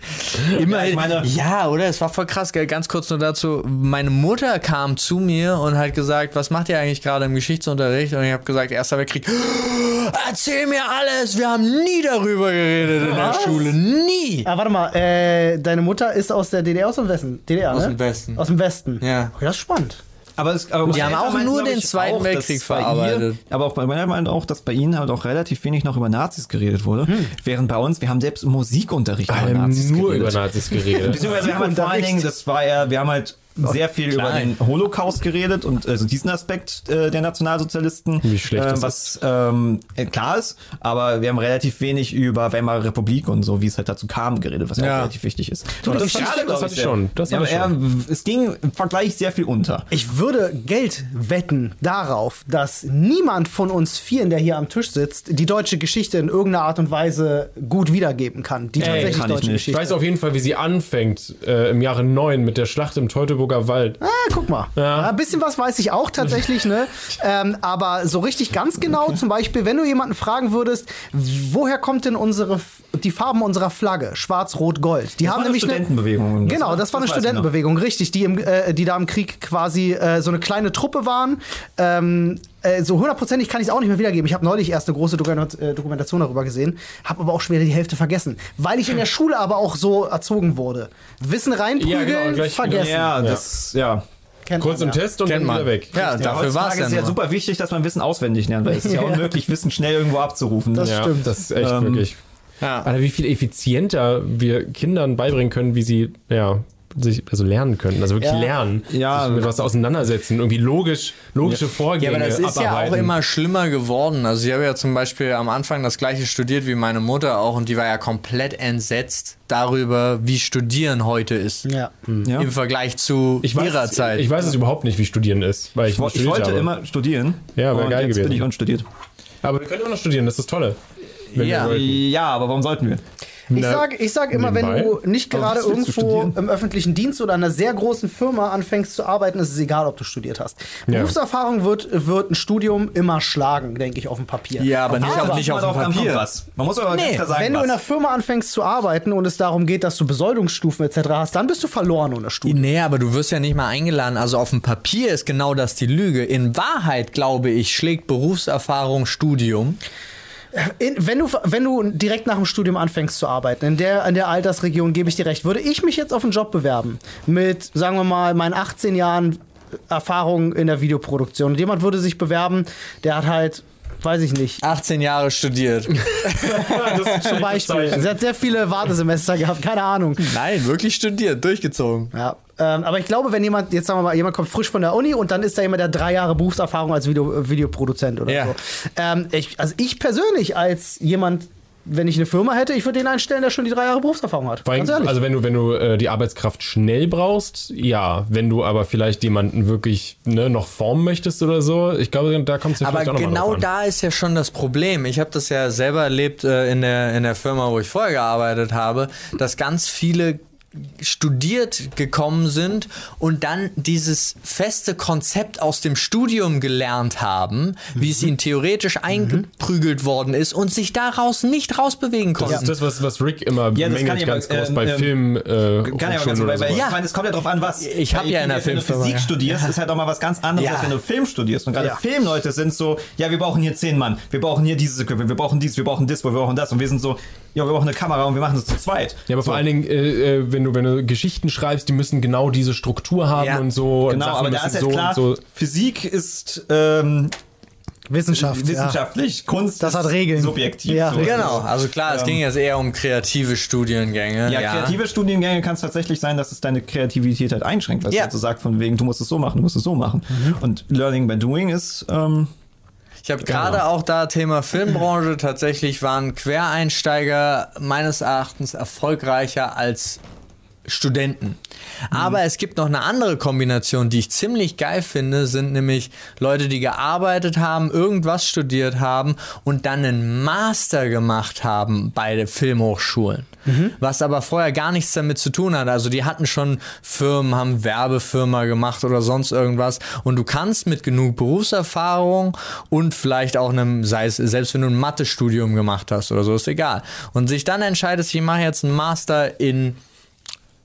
Immerhin. ich meine- ja, oder? Es war voll krass, gell? Ganz kurz nur dazu. Meine Mutter kam zu mir und hat gesagt, was macht ihr eigentlich gerade im Geschichtsunterricht? Und ich habe gesagt, Erster Weltkrieg. Erzähl mir alles! Wir haben nie darüber geredet in der? Schule. Nie! Ah, warte mal, äh, deine Mutter ist aus der DDR aus dem Westen? DDR, Aus ne? dem Westen. Aus dem Westen. Ja. Okay, das ist spannend. Aber es, aber Die haben auch meinten, nur den ich, Zweiten auch, Weltkrieg verarbeitet. Ihr, aber auch bei meiner Meinung auch, dass bei ihnen halt auch relativ wenig noch über Nazis geredet wurde. Während bei uns, wir haben selbst im Musikunterricht über Nazis nur geredet. über Nazis geredet. Beziehungsweise wir haben halt vor allen Dingen, das war ja, wir haben halt sehr viel Klar. über den Holocaust geredet und also diesen Aspekt äh, der Nationalsozialisten, Wie schlecht äh, das was ähm, äh, klar ist, aber wir haben relativ wenig über Weimarer Republik und so, wie es halt dazu kam, geredet, was ja, Ja. auch relativ wichtig ist. das Und fand ich- schade, das hatte ich schon. Das ja, hatte ich aber er, es ging im Vergleich sehr viel unter. Ich würde Geld wetten darauf, dass niemand von uns Vieren, der hier am Tisch sitzt, die deutsche Geschichte in irgendeiner Art und Weise gut wiedergeben kann. Die tatsächlich kann ich deutsche nicht. Ich Geschichte. weiß auf jeden Fall, wie sie anfängt äh, im Jahre 9 mit der Schlacht im Teutoburger Wald. Ah, guck mal. Ja. Ein bisschen was weiß ich auch tatsächlich, ne? ähm, aber so richtig ganz genau, zum Beispiel, wenn du jemanden fragen würdest, woher kommt denn unsere, die Farben unserer Flagge? Schwarz, Rot, Gold. Die Das haben war eine nämlich eine- Studentenbewegung. Das Genau, das war eine das. Studentenbewegung, richtig, die, im, äh, die da im Krieg quasi äh, so eine kleine Truppe waren. Ähm, äh, so hundertprozentig kann ich es auch nicht mehr wiedergeben. Ich habe neulich erst eine große äh, Dokumentation darüber gesehen, habe aber auch schon wieder die Hälfte vergessen. Weil ich in der Schule aber auch so erzogen wurde. Wissen reinprügeln, Ja, genau, gleich- vergessen. Ja, das, ja. Kennt Kurz man, im ja. Test und Kennt dann man. wieder weg. Ja, dafür war es ja ist ja nur. super wichtig, dass man Wissen auswendig lernt, weil es ist ja unmöglich, Wissen schnell irgendwo abzurufen. Das ja, stimmt. Das ist echt Ähm, wirklich. Ja. Alter, wie viel effizienter wir Kindern beibringen können, wie sie ja, sich also lernen können. Also wirklich Ja. lernen. Ja. Sich mit was auseinandersetzen. Irgendwie logisch, logische Ja, Vorgänge. aber das ist ja auch abarbeiten. immer schlimmer geworden. Also ich habe ja zum Beispiel am Anfang das gleiche studiert wie meine Mutter auch und die war ja komplett entsetzt darüber, wie Studieren heute ist. Ja. Ja. Im Vergleich zu ich weiß, ihrer Zeit. Ich weiß es überhaupt nicht, wie Studieren ist, weil ich, Ich, ich wollte habe. immer studieren. Ja, wär und geil jetzt bin gewesen. ich unstudiert. Aber wir können immer noch studieren, das ist das Tolle. Wenn Ja. Ja, aber warum sollten wir? Ich Na, sag, ich sag immer, wenn du nicht gerade du irgendwo im öffentlichen Dienst oder in einer sehr großen Firma anfängst zu arbeiten, ist es egal, ob du studiert hast. Ja. Berufserfahrung wird, wird ein Studium immer schlagen, denke ich, auf dem Papier. ja, aber nicht, Aber auch nicht auf dem Papier. Was. Man muss aber Nee, ganz klar sagen, Wenn du was. in einer Firma anfängst zu arbeiten und es darum geht, dass du Besoldungsstufen etc. hast, dann bist du verloren ohne Studium. Nee, aber du wirst ja nicht mal eingeladen. Also auf dem Papier ist genau das die Lüge. In Wahrheit, glaube ich, schlägt Berufserfahrung Studium. In, wenn, du, wenn du direkt nach dem Studium anfängst zu arbeiten, in der, in der Altersregion gebe ich dir recht, würde ich mich jetzt auf einen Job bewerben mit, sagen wir mal, meinen 18 Jahren Erfahrung in der Videoproduktion. Und jemand würde sich bewerben, der hat halt, weiß ich nicht, 18 Jahre studiert. zum Beispiel, sie hat sehr viele Wartesemester gehabt, keine Ahnung. Nein, wirklich studiert, durchgezogen. Ja, ähm, aber ich glaube, wenn jemand, jetzt sagen wir mal, jemand kommt frisch von der Uni und dann ist da jemand, der drei Jahre Berufserfahrung als Video, Videoproduzent oder Ja. so. Ähm, ich, also ich persönlich als jemand, wenn ich eine Firma hätte, ich würde den einstellen, der schon die drei Jahre Berufserfahrung hat. Allem, Ganz ehrlich. also wenn du, wenn du äh, die Arbeitskraft schnell brauchst, ja. Wenn du aber vielleicht jemanden wirklich ne, noch formen möchtest oder so, ich glaube, da kommt es ja Aber vielleicht auch noch mal genau drauf an. da ist ja schon das Problem. Ich habe das ja selber erlebt äh, in, der, in der Firma, wo ich vorher gearbeitet habe, dass ganz viele studiert gekommen sind und dann dieses feste Konzept aus dem Studium gelernt haben, wie es ihnen theoretisch eingeprügelt worden ist und sich daraus nicht rausbewegen Das konnten. ist das, was, was Rick immer Ja, das kann mängelt ich ganz aber, groß ähm, bei ähm, Film. Äh, Kann ja aber ganz weil sowas. ich meine, es kommt ja drauf an, was. Ich hab Weil ja in der wenn du Physik ja. studierst, ist halt auch mal was ganz anderes, Ja. als wenn du Film studierst. Und gerade Ja. Filmleute sind so, ja, wir brauchen hier zehn Mann, wir brauchen hier dieses Equipment, wir brauchen dies, wir brauchen das, wir brauchen das. Und wir sind so, ja, wir brauchen eine Kamera und wir machen das zu zweit. Ja, aber vor allen Dingen, äh, äh, wenn du, wenn du Geschichten schreibst, die müssen genau diese Struktur haben Ja, und so. und Genau, Sachen aber da ist halt so klar, und so. Physik ist ähm, Wissenschaft. wissenschaftlich, Kunst Das hat Regeln. subjektiv. Ja, so. Genau, also klar, es Ähm, ging jetzt eher um kreative Studiengänge. Ja, Ja, kreative Studiengänge kann es tatsächlich sein, dass es deine Kreativität halt einschränkt, weil es Ja. halt so sagt, von wegen, du musst es so machen, du musst es so machen. Und Learning by Doing ist, ähm, Ich habe gerade auch da Thema Filmbranche. Tatsächlich waren Quereinsteiger meines Erachtens erfolgreicher als Studenten. Aber es gibt noch eine andere Kombination, die ich ziemlich geil finde, sind nämlich Leute, die gearbeitet haben, irgendwas studiert haben und dann einen Master gemacht haben bei den Filmhochschulen. Was aber vorher gar nichts damit zu tun hat. Also die hatten schon Firmen, haben Werbefirma gemacht oder sonst irgendwas. Und du kannst mit genug Berufserfahrung und vielleicht auch einem, sei es, selbst wenn du ein Mathestudium gemacht hast oder so, ist egal. Und sich dann entscheidest, ich mache jetzt einen Master in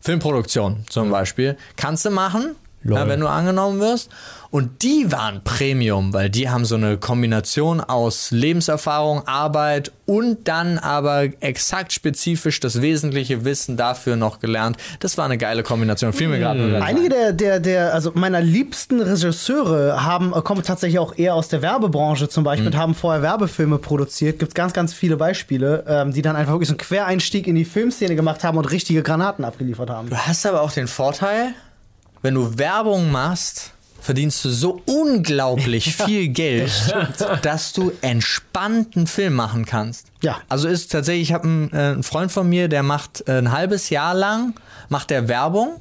Filmproduktion zum Beispiel. Kannst du machen, ja, wenn du angenommen wirst. Und die waren Premium, weil die haben so eine Kombination aus Lebenserfahrung, Arbeit und dann aber exakt spezifisch das wesentliche Wissen dafür noch gelernt. Das war eine geile Kombination. Fiel mir gerade wieder Einige ein. der, der, der, also meiner liebsten Regisseure haben, äh, kommen tatsächlich auch eher aus der Werbebranche zum Beispiel und haben vorher Werbefilme produziert. Gibt ganz, ganz viele Beispiele, ähm, die dann einfach wirklich so einen Quereinstieg in die Filmszene gemacht haben und richtige Granaten abgeliefert haben. Du hast aber auch den Vorteil, wenn du Werbung machst, verdienst du so unglaublich viel Geld, dass du entspannten Film machen kannst. Ja. Also ist tatsächlich, ich habe einen, äh, einen Freund von mir, der macht äh, ein halbes Jahr lang, macht der Werbung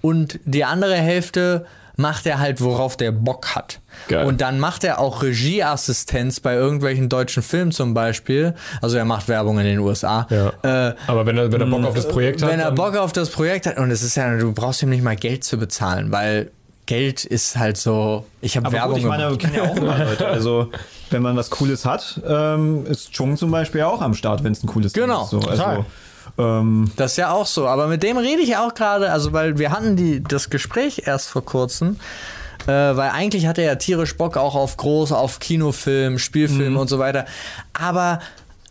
und die andere Hälfte macht er halt, worauf der Bock hat. Geil. Und dann macht er auch Regieassistenz bei irgendwelchen deutschen Filmen zum Beispiel. Also er macht Werbung in den USA. Ja. Äh, Aber wenn er, wenn er Bock auf das Projekt hat. wenn er Bock auf das Projekt hat, und es ist ja, du brauchst ihm nicht mal Geld zu bezahlen, weil Geld ist halt so, ich habe Aber Werbung gut, ich meine, wir kennen ja auch immer Leute. Also, wenn man was Cooles hat, ähm, ist Chung zum Beispiel auch am Start, wenn es ein cooles Ding Genau. ist. So, Total. also, ähm, Das ist ja auch so, aber mit dem rede ich auch gerade, also weil wir hatten die, das Gespräch erst vor kurzem, äh, weil eigentlich hat er ja tierisch Bock auch auf groß, auf Kinofilm, Spielfilm und so weiter, aber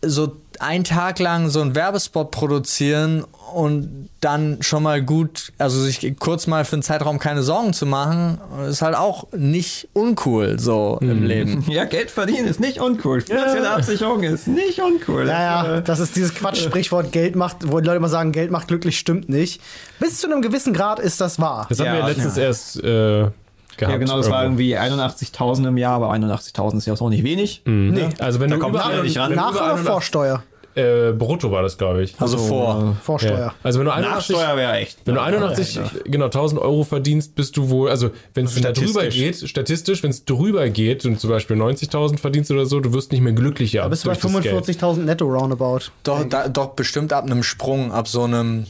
so einen Tag lang so einen Werbespot produzieren und dann schon mal gut, also sich kurz mal für einen Zeitraum keine Sorgen zu machen, ist halt auch nicht uncool so im Leben. ja, Geld verdienen ist nicht uncool. Finanzielle Absicherung ist nicht uncool. Ja, ja, Das, äh, das ist dieses Quatsch-Sprichwort, Geld macht, wo die Leute immer sagen, Geld macht glücklich, stimmt nicht. Bis zu einem gewissen Grad ist das wahr. Das haben Ja, wir letztens erst äh, gehabt. ja, genau, das war irgendwie 81.000 im Jahr, aber 81.000 ist ja auch nicht wenig. Nee. Also wenn Da du kommt über, ja nicht ran. Nach oder 81 vor Steuer? äh, brutto war das, glaube ich. Also vor. Vorsteuer. Ja. Also wenn du 81, Nachsteuer wäre echt. wenn du 81 genau 1000 Euro verdienst, bist du wohl, also wenn es da drüber geht, statistisch, wenn es drüber geht und zum Beispiel 90.000 verdienst oder so, du wirst nicht mehr glücklicher. Da bist du bei durch das Geld. 45.000 netto roundabout. Doch, da, doch bestimmt ab einem Sprung, ab so einem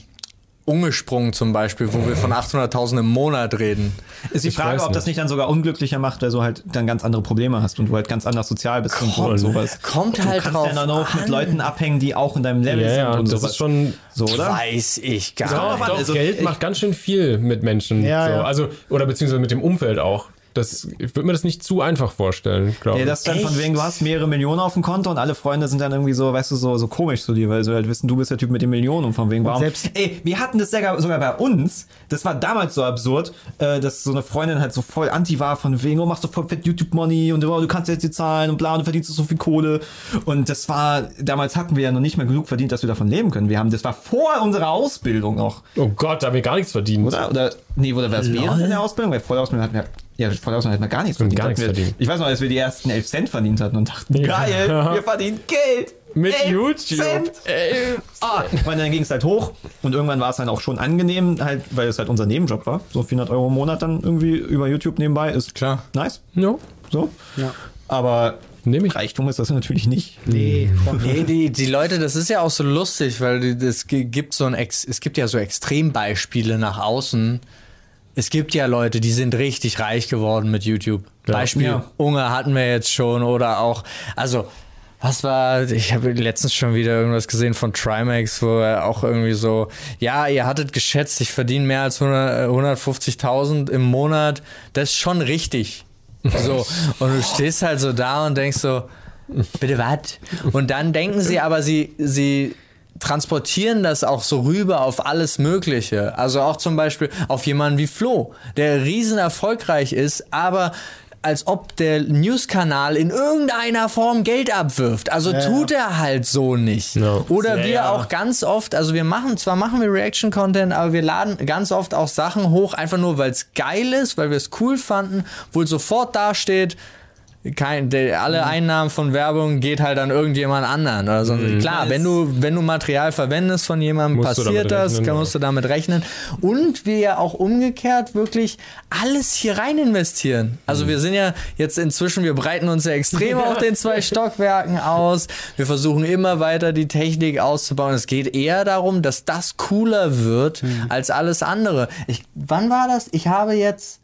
Ungesprung zum Beispiel, wo wir von 800.000 im Monat reden. Ist die Ich Frage, ob das nicht. dann sogar unglücklicher macht, weil du halt dann ganz andere Probleme hast und du halt ganz anders sozial bist und, so und sowas. kommt du halt kannst drauf ja dann auch mit an. Leuten abhängen, die auch in deinem Level Ja, sind ja, und das sowas. ist schon so, oder? Weiß ich gar Doch, nicht. doch, Also, Geld ich- macht ganz schön viel mit Menschen. Ja, so. ja. Also, oder beziehungsweise mit dem Umfeld auch. Das, ich würde mir das nicht zu einfach vorstellen, glaube Ja, ich. das ist dann von Echt? wegen, du hast mehrere Millionen auf dem Konto und alle Freunde sind dann irgendwie so, weißt du, so, so komisch zu dir, weil sie halt wissen, du bist der Typ mit den Millionen und von wegen, warum? selbst- Ey, wir hatten das sogar, sogar bei uns, das war damals so absurd, äh, dass so eine Freundin halt so voll anti war von wegen, oh, machst du voll fett YouTube-Money und oh, du kannst jetzt die zahlen und bla und du verdienst so viel Kohle. Und das war, damals hatten wir ja noch nicht mehr genug verdient, dass wir davon leben können. Wir haben, das war vor unserer Ausbildung noch. oh Gott, da haben wir gar nichts verdient. Oder? Oder, nee, oder war es während in der Ausbildung? Weil vor der Ausbildung hatten wir, ja, vor der Ausbildung hatten wir gar nichts verdient. gar nichts verdient. Ich weiß noch, als wir die ersten 11 Cent verdient hatten und dachten, geil, wir verdienen Geld. Mit 11 YouTube. Cent. Ah, und dann ging es halt hoch und irgendwann war es dann auch schon angenehm, halt, weil es halt unser Nebenjob war. So 400 Euro im Monat dann irgendwie über YouTube nebenbei ist Klar. nice. Ja, So. Ja. Aber nehme ich. Reichtum ist das natürlich nicht. Nee, Nee, die, die Leute, das ist ja auch so lustig, weil es gi- gibt so ein Ex, es gibt ja so Extrembeispiele nach außen. Es gibt ja Leute, die sind richtig reich geworden mit YouTube. Beispiel Ja. Unge hatten wir jetzt schon oder auch, also was war, ich habe letztens schon wieder irgendwas gesehen von Trimax, wo er auch irgendwie so, ja, ihr hattet geschätzt, ich verdiene mehr als 100 äh, 150.000 im Monat. Das ist schon richtig. So, und du stehst halt so da und denkst so, bitte was? Und dann denken sie aber, sie, sie transportieren das auch so rüber auf alles Mögliche. Also auch zum Beispiel auf jemanden wie Flo, der riesen erfolgreich ist, aber als ob der News-Kanal in irgendeiner Form Geld abwirft. Also tut er halt so nicht. Ja. Oder Ja, wir ja. auch ganz oft, also wir machen, zwar machen wir Reaction-Content, aber wir laden ganz oft auch Sachen hoch, einfach nur, weil es geil ist, weil wir es cool fanden, wo sofort dasteht, kein, der, alle Mhm. Einnahmen von Werbung geht halt an irgendjemand anderen oder so. Klar, wenn du, wenn du Material verwendest von jemandem, Musst passiert das, rechnen, musst du damit rechnen. Und wir ja auch umgekehrt wirklich alles hier rein investieren. Also Mhm. wir sind ja jetzt inzwischen, wir breiten uns ja extrem auf den zwei Stockwerken aus. Wir versuchen immer weiter die Technik auszubauen. Es geht eher darum, dass das cooler wird Mhm. als alles andere. Ich, wann war das? Ich habe jetzt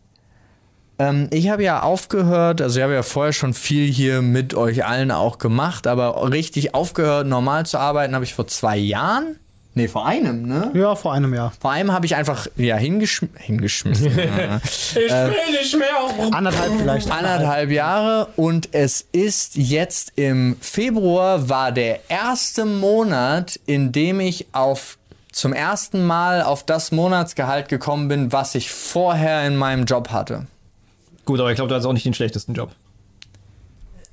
ähm, ich habe ja aufgehört, also ich habe ja vorher schon viel hier mit euch allen auch gemacht, aber richtig aufgehört, normal zu arbeiten, habe ich vor zwei Jahren. Nee, vor einem, ne? Ja, vor einem Jahr. Vor einem habe ich einfach ja hingeschm hingeschmissen. ja. Ich will nicht mehr. Anderthalb vielleicht. Anderthalb Jahre und es ist jetzt im Februar war der erste Monat, in dem ich auf zum ersten Mal auf das Monatsgehalt gekommen bin, was ich vorher in meinem Job hatte. Gut, aber ich glaube, du hast auch nicht den schlechtesten Job.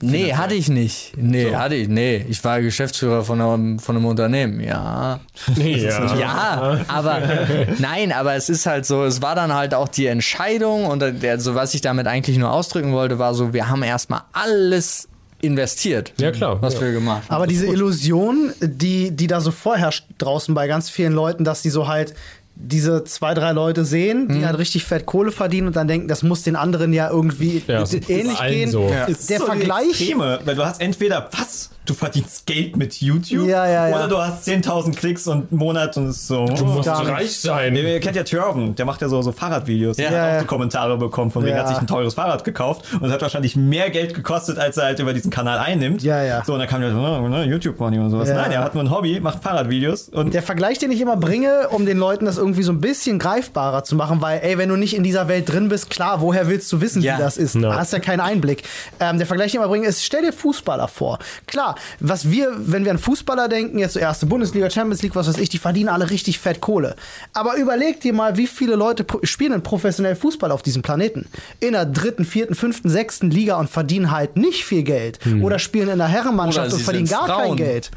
Nee, hatte ich nicht. Nee, hatte ich. Nee, ich war Geschäftsführer von einem, von einem Unternehmen, ja. ja. Ja, aber nein, aber es ist halt so, es war dann halt auch die Entscheidung und also was ich damit eigentlich nur ausdrücken wollte, war so, wir haben erstmal alles investiert, Ja, klar. was Ja. wir gemacht haben. Aber diese Illusion, die, die da so vorherrscht draußen bei ganz vielen Leuten, dass die so halt diese zwei, drei Leute sehen, die halt richtig fett Kohle verdienen und dann denken, das muss den anderen ja irgendwie Ja, ähnlich gehen. so. Ja. Ist Der so Vergleich. Extreme, weil du hast entweder, was? Du verdienst Geld mit YouTube? Ja, ja, ja. Oder du hast 10.000 Klicks und einen Monat und es ist so. Du musst reich sein. Ihr kennt ja Thjörven, der macht ja so, so Fahrradvideos. Ja. Der hat Ja, auch ja. die Kommentare bekommen, von wegen Ja. hat sich ein teures Fahrrad gekauft und es hat wahrscheinlich mehr Geld gekostet, als er halt über diesen Kanal einnimmt. Ja, ja. So, und dann kam der so, oh, ne, YouTube-Money und sowas. Ja. Nein, er hat nur ein Hobby, macht Fahrradvideos und Der Vergleich, den ich immer bringe, um den Leuten das irgendwie so ein bisschen greifbarer zu machen, weil, ey, wenn du nicht in dieser Welt drin bist, klar, woher willst du wissen, Ja. wie das ist? Ja. Du hast ja keinen Einblick. Ähm, der Vergleich, den ich immer bringe, ist, stell dir Fußballer vor. Klar, was wir, wenn wir an Fußballer denken, jetzt so erste Bundesliga, Champions League, was weiß ich, die verdienen alle richtig fett Kohle. Aber überleg dir mal, wie viele Leute spielen denn professionell Fußball auf diesem Planeten? In der dritten, vierten, fünften, sechsten Liga und verdienen halt nicht viel Geld. Oder spielen in der Herrenmannschaft und verdienen gar kein Frauen. Geld.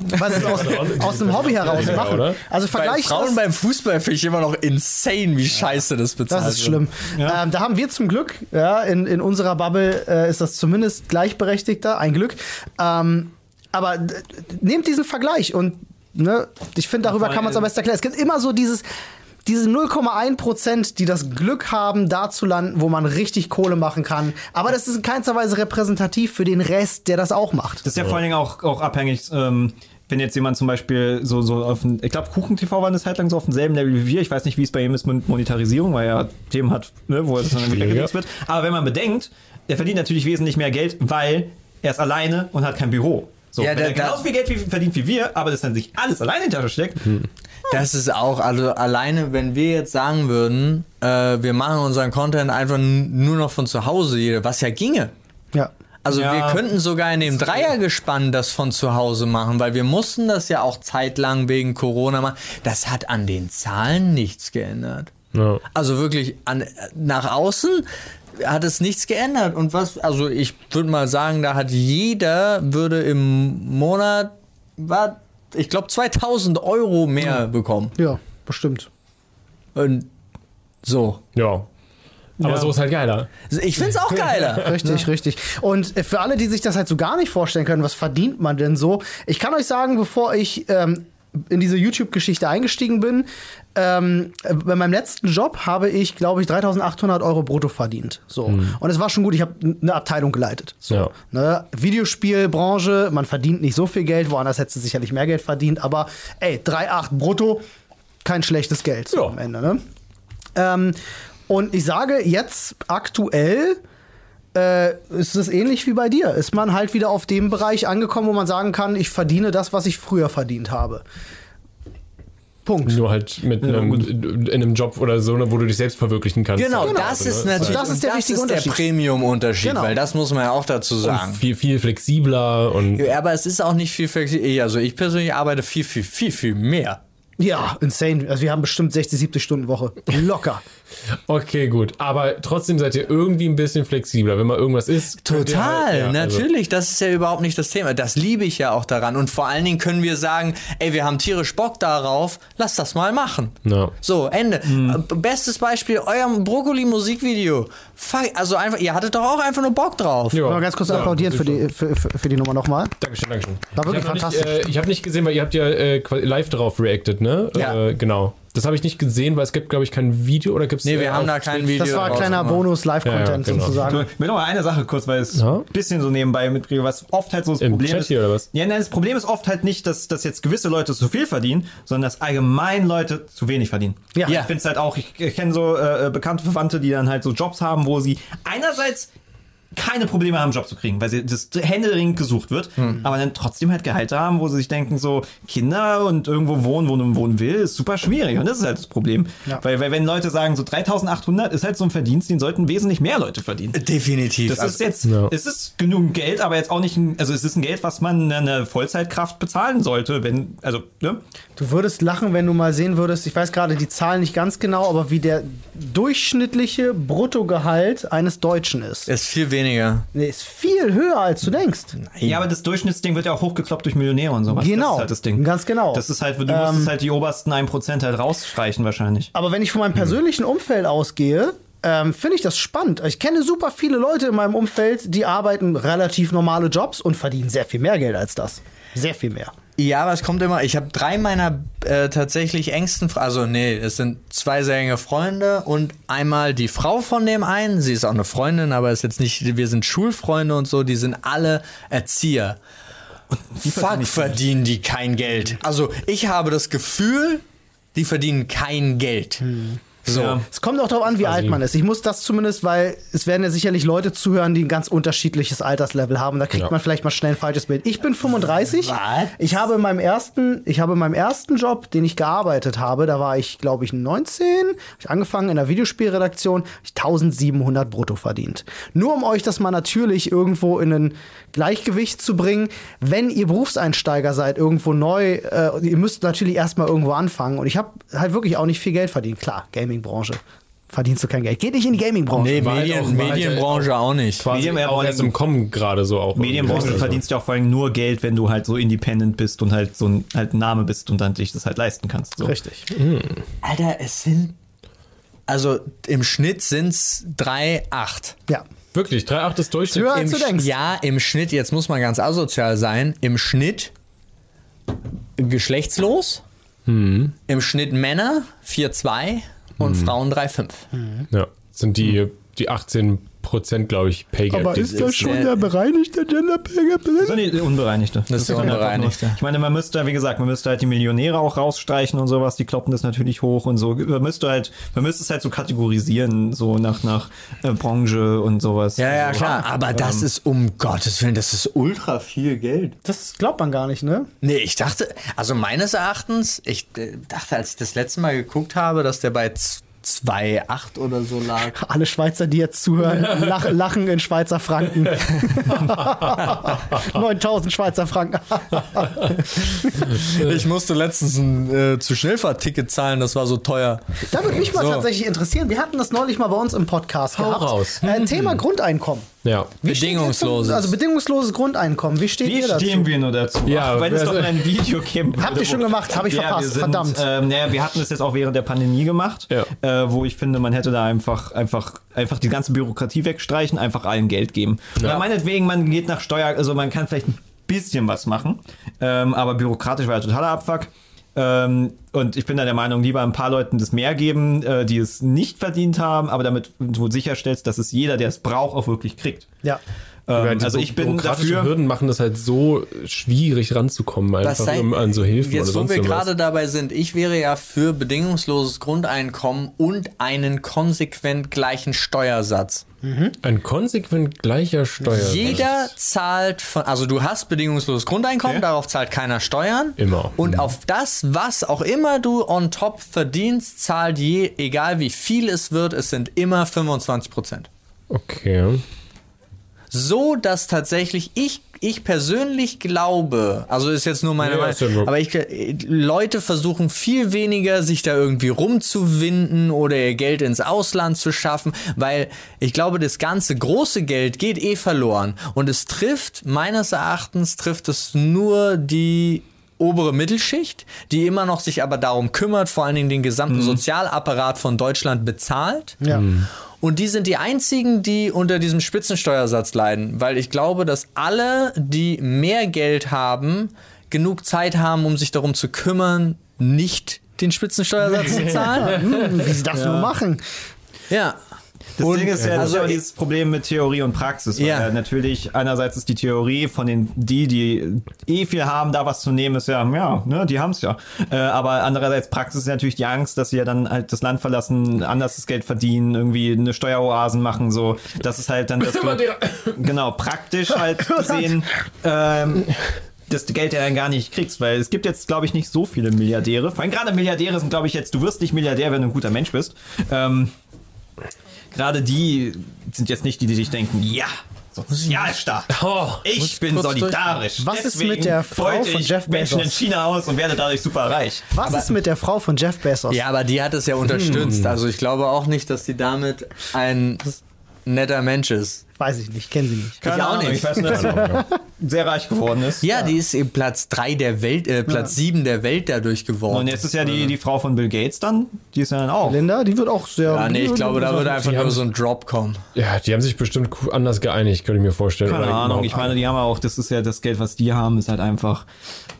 Was sie aus, aus dem Hobby heraus Ja, machen. oder? Also Bei vergleich Frauen das. beim Fußball finde ich immer noch insane, wie scheiße das bezahlt Das ist schlimm. Ähm, da haben wir zum Glück, ja, in, in unserer Bubble äh, ist das zumindest gleichberechtigter, ein Glück. Ähm, aber nehmt diesen Vergleich und ne, ich finde, darüber kann man es am besten erklären. Es gibt immer so dieses, diese 0,1 Prozent, die das Glück haben, da zu landen, wo man richtig Kohle machen kann. Aber das ist in keinster Weise repräsentativ für den Rest, der das auch macht. Das ist ja vor allen Dingen auch, auch abhängig, ähm, wenn jetzt jemand zum Beispiel so, so auf ein, ich glaube, KuchenTV war eine Zeit lang so auf demselben Level wie wir. Ich weiß nicht, wie es bei ihm ist mit Monetarisierung, weil er Themen hat, ne, wo es dann wieder wird. Aber wenn man bedenkt, er verdient natürlich wesentlich mehr Geld, weil er ist alleine und hat kein Büro. So, Ja, wenn da- er genauso viel Geld wie, verdient wie wir, aber das dann sich alles alleine in die Tasche steckt, Das ist auch, also alleine, wenn wir jetzt sagen würden, äh, wir machen unseren Content einfach nur noch von zu Hause, was ja ginge. Ja. Also Ja. wir könnten sogar in dem Dreiergespann das von zu Hause machen, weil wir mussten das ja auch zeitlang wegen Corona machen. Das hat an den Zahlen nichts geändert. Ja. Also wirklich an, nach außen hat es nichts geändert. Und was, also ich würde mal sagen, da hat jeder, würde im Monat, war, ich glaube, 2000 Euro mehr bekommen. Ja, bestimmt. Und so. Ja. Aber Ja. so ist halt geiler. Ich find's auch geiler. Richtig, richtig. Und äh, für alle, die sich das halt so gar nicht vorstellen können, was verdient man denn so? Ich kann euch sagen, bevor ich ähm, in diese YouTube-Geschichte eingestiegen bin, ähm, äh, bei meinem letzten Job habe ich, glaube ich, 3.800 Euro brutto verdient. So. Und es war schon gut, ich habe eine Abteilung geleitet. So. Ja. Ne? Videospielbranche, man verdient nicht so viel Geld, woanders hätte du sicherlich mehr Geld verdient, aber ey, 3,8 brutto, kein schlechtes Geld so Ja. am Ende. Ne? Ähm, und ich sage jetzt aktuell, äh, ist es ähnlich wie bei dir. Ist man halt wieder auf dem Bereich angekommen, wo man sagen kann, ich verdiene das, was ich früher verdient habe. Punkt. Nur halt mit einem, in einem Job oder so, ne, wo du dich selbst verwirklichen kannst. Genau, Also, das ne? ist natürlich Das ist der und wichtige ist Unterschied. der Premium-Unterschied, Genau. weil das muss man ja auch dazu Und sagen. viel, viel flexibler und Ja, aber es ist auch nicht viel flexibel. Also ich persönlich arbeite viel, viel, viel, viel mehr. Ja, insane. Also wir haben bestimmt 60, 70 Stunden Woche. Locker. okay, gut. Aber trotzdem seid ihr irgendwie ein bisschen flexibler, wenn mal irgendwas ist. ihr Total, halt- ja, also- natürlich. Das ist ja überhaupt nicht das Thema. Das liebe ich ja auch daran. Und vor allen Dingen können wir sagen, ey, wir haben tierisch Bock darauf, lass das mal machen. Ja. So, Ende. Äh, Bestes Beispiel, euer Brokkoli-Musikvideo. Also einfach, ihr hattet doch auch einfach nur Bock drauf. Ja. Mal ganz kurz Ja, applaudieren für die, für, für, für die Nummer nochmal. Dankeschön, Dankeschön. War wirklich ich fantastisch. Nicht, äh, ich habe nicht gesehen, weil ihr habt ja äh, live darauf reacted, ne? Ja. Äh, genau. Das habe ich nicht gesehen, weil es gibt, glaube ich, kein Video oder gibt es Nee, wir haben da kein Video. Das war ein kleiner. Bonus-Live-Content Ja, ja, genau. sozusagen. Ich will noch mal eine Sache kurz, weil es Ja. ein bisschen so nebenbei mitkriege, was oft halt so das Im Problem Chat ist. hier, oder was? Ja, nein, das Problem ist oft halt nicht, dass, dass jetzt gewisse Leute zu viel verdienen, sondern dass allgemein Leute zu wenig verdienen. Ja. Ich finde es halt auch, ich, ich kenne so äh, bekannte Verwandte, die dann halt so Jobs haben, wo sie einerseits keine Probleme haben, einen Job zu kriegen, weil sie das händeringend gesucht wird, Hm. aber dann trotzdem halt Gehalte haben, wo sie sich denken, so Kinder und irgendwo wohnen, wo man wohnen will, ist super schwierig und das ist halt das Problem. Ja. Weil, weil wenn Leute sagen, so 3800 ist halt so ein Verdienst, den sollten wesentlich mehr Leute verdienen. Definitiv. Das Also- ist jetzt, Ja. es ist genug Geld, aber jetzt auch nicht, ein, also es ist ein Geld, was man einer Vollzeitkraft bezahlen sollte, wenn, also, ne? Du würdest lachen, wenn du mal sehen würdest, ich weiß gerade die Zahlen nicht ganz genau, aber wie der durchschnittliche Bruttogehalt eines Deutschen ist. ist viel weniger weniger. Nee, ist viel höher, als du denkst. Ja, aber das Durchschnittsding wird ja auch hochgekloppt durch Millionäre und sowas. Genau. Das ist halt das Ding. Ganz genau. Das ist halt, du Ähm, musst halt die obersten 1% halt rausstreichen wahrscheinlich. Aber wenn ich von meinem persönlichen Umfeld ausgehe, ähm, finde ich das spannend. Ich kenne super viele Leute in meinem Umfeld, die arbeiten relativ normale Jobs und verdienen sehr viel mehr Geld als das. Sehr viel mehr. Ja, aber es kommt immer. Ich habe drei meiner äh, tatsächlich engsten, also nee, es sind zwei sehr enge Freunde und einmal die Frau von dem einen. Sie ist auch eine Freundin, aber ist jetzt nicht. Wir sind Schulfreunde und so. Die sind alle Erzieher. Fuck, verdienen die kein Geld. Also ich habe das Gefühl, die verdienen kein Geld. So. Ja. Es kommt auch darauf an, wie alt man ist. Ich muss das zumindest, weil es werden ja sicherlich Leute zuhören, die ein ganz unterschiedliches Alterslevel haben. Da kriegt Ja. man vielleicht mal schnell ein falsches Bild. Ich bin 35. Was? Ich habe in meinem ersten, ich habe in meinem ersten Job, den ich gearbeitet habe, da war ich, glaube ich, 19. Hab ich angefangen in der Videospielredaktion, hab ich 1700 brutto verdient. Nur um euch das mal natürlich irgendwo in ein Gleichgewicht zu bringen, wenn ihr Berufseinsteiger seid, irgendwo neu, äh, ihr müsst natürlich erstmal irgendwo anfangen. Und ich habe halt wirklich auch nicht viel Geld verdient. Klar, Gaming-Branche. Verdienst du kein Geld. Geht nicht in die Gaming-Branche. Nee, Medien, halt Medienbranche auch nicht. Quasi Medien- auch erst im Kommen gerade so auch. Medienbranche Also. verdienst du auch vor allem nur Geld, wenn du halt so independent bist und halt so ein halt ein Name bist und dann dich das halt leisten kannst. So. Richtig. Alter, es sind. Also im Schnitt sind es 3,8. Ja. Wirklich, 3,8 ist Durchschnitt. Höher als du denkst. Ja, im Schnitt, jetzt muss man ganz asozial sein, im Schnitt geschlechtslos, Hm. im Schnitt Männer 4,2 und Frauen 3,5. Ja, sind die, die 18 Prozent, glaube ich, Paygap. Aber die- ist das schon der bereinigte Gender Pay Gap drin? Das sind die Unbereinigte. Das ist der Unbereinigte. Ich meine, man müsste, wie gesagt, man müsste halt die Millionäre auch rausstreichen und sowas, die kloppen das natürlich hoch und so. Man müsste halt, man müsste es halt so kategorisieren, so nach, nach äh, Branche und sowas. Ja, ja, Also, klar. Aber das ist um Gottes Willen, das ist ultra viel Geld. Das glaubt man gar nicht, ne? Nee, ich dachte, also meines Erachtens, ich äh, dachte, als ich das letzte Mal geguckt habe, dass der bei 2,8 oder so lag. Alle Schweizer, die jetzt zuhören, lach, lachen in Schweizer Franken. 9000 Schweizer Franken. Ich musste letztens ein äh, zu Schnellfahrticket zahlen, das war so teuer. Da würde mich mal So. tatsächlich interessieren. Wir hatten das neulich mal bei uns im Podcast Hau gehabt. raus. Äh, Thema Grundeinkommen. Ja. Wie Bedingungsloses. Zum, also bedingungsloses Grundeinkommen. Wie steht Wie ihr dazu? stehen wir nur dazu? Ja, Ach, wenn es doch ein Video gibt. Habt ihr schon gemacht? Hab ich verpasst. wir sind, Verdammt. Ähm, naja, wir hatten das jetzt auch während der Pandemie gemacht, Ja. äh, wo ich finde, man hätte da einfach, einfach, einfach die ganze Bürokratie wegstreichen, einfach allen Geld geben. Oder meinetwegen, man geht nach Steuer, also man kann vielleicht ein bisschen was machen, ähm, aber bürokratisch war ja totaler Abfuck. Ähm, und ich bin da der Meinung, lieber ein paar Leuten das mehr geben, äh, die es nicht verdient haben, aber damit du sicherstellst, dass es jeder, der es braucht, auch wirklich kriegt. Ja. Ähm, also ich bin dafür. Hürden machen das halt so schwierig ranzukommen, einfach sei- um an so Hilfen oder Jetzt, wo wir gerade dabei sind, ich wäre ja für bedingungsloses Grundeinkommen und einen konsequent gleichen Steuersatz. Ein konsequent gleicher Steuer. Jeder zahlt von, also du hast bedingungsloses Grundeinkommen, Okay. darauf zahlt keiner Steuern. Immer. Und auf das, was auch immer du on top verdienst, zahlt je, egal wie viel es wird, es sind immer 25 Prozent. Okay. So, dass tatsächlich ich, ich persönlich glaube, also ist jetzt nur meine Ja, Meinung, aber ich, äh, Leute versuchen viel weniger, sich da irgendwie rumzuwinden oder ihr Geld ins Ausland zu schaffen, weil ich glaube, das ganze große Geld geht eh verloren und es trifft, meines Erachtens, trifft es nur die obere Mittelschicht, die immer noch sich aber darum kümmert, vor allen Dingen den gesamten Sozialapparat von Deutschland bezahlt. Ja. Und die sind die einzigen, die unter diesem Spitzensteuersatz leiden, weil ich glaube, dass alle, die mehr Geld haben, genug Zeit haben, um sich darum zu kümmern, nicht den Spitzensteuersatz zu zahlen. Wie sie das nur machen. Ja. Das Und, Ding ist ja, also, also, dieses Problem mit Theorie und Praxis. Weil Ja. ja. natürlich, einerseits ist die Theorie von den, die, die eh viel haben, da was zu nehmen, ist ja, ja, ne, die haben es ja. Äh, aber andererseits Praxis ist natürlich die Angst, dass sie ja dann halt das Land verlassen, anders das Geld verdienen, irgendwie eine Steueroasen machen, so. Das ist halt dann das. genau, praktisch halt gesehen. Ähm, das Geld ja dann gar nicht kriegst, weil es gibt jetzt, glaube ich, nicht so viele Milliardäre. Vor allem gerade Milliardäre sind, glaube ich, jetzt, du wirst nicht Milliardär, wenn du ein guter Mensch bist. Ähm, gerade die sind jetzt nicht die, die sich denken, ja, Sozialstaat. Oh, ich bin solidarisch. Was ist Deswegen mit der Frau von ich Jeff Menschen in Bezos? China aus und werde dadurch super reich. Was ist mit der Frau von Jeff Bezos? Ja, aber die hat es ja unterstützt. Also ich glaube auch nicht, dass die damit ein netter Mensch ist. Weiß ich nicht, kennen sie nicht. Keine Ich auch Ahnung, nicht. ich weiß nur, dass sie sehr reich geworden ist. Ja, die ist eben Platz 3 der Welt, äh, Platz 7 der Welt dadurch geworden. Und jetzt ist ja die, die Frau von Bill Gates dann, die ist ja dann auch. Linda, die wird auch sehr. ja, nee, ich glaube, da würde einfach nur so ein Drop kommen. Ja, die haben sich bestimmt anders geeinigt, könnte ich mir vorstellen. Keine Oder Ahnung, ich meine, die haben ja auch, das ist ja das Geld, was die haben, ist halt einfach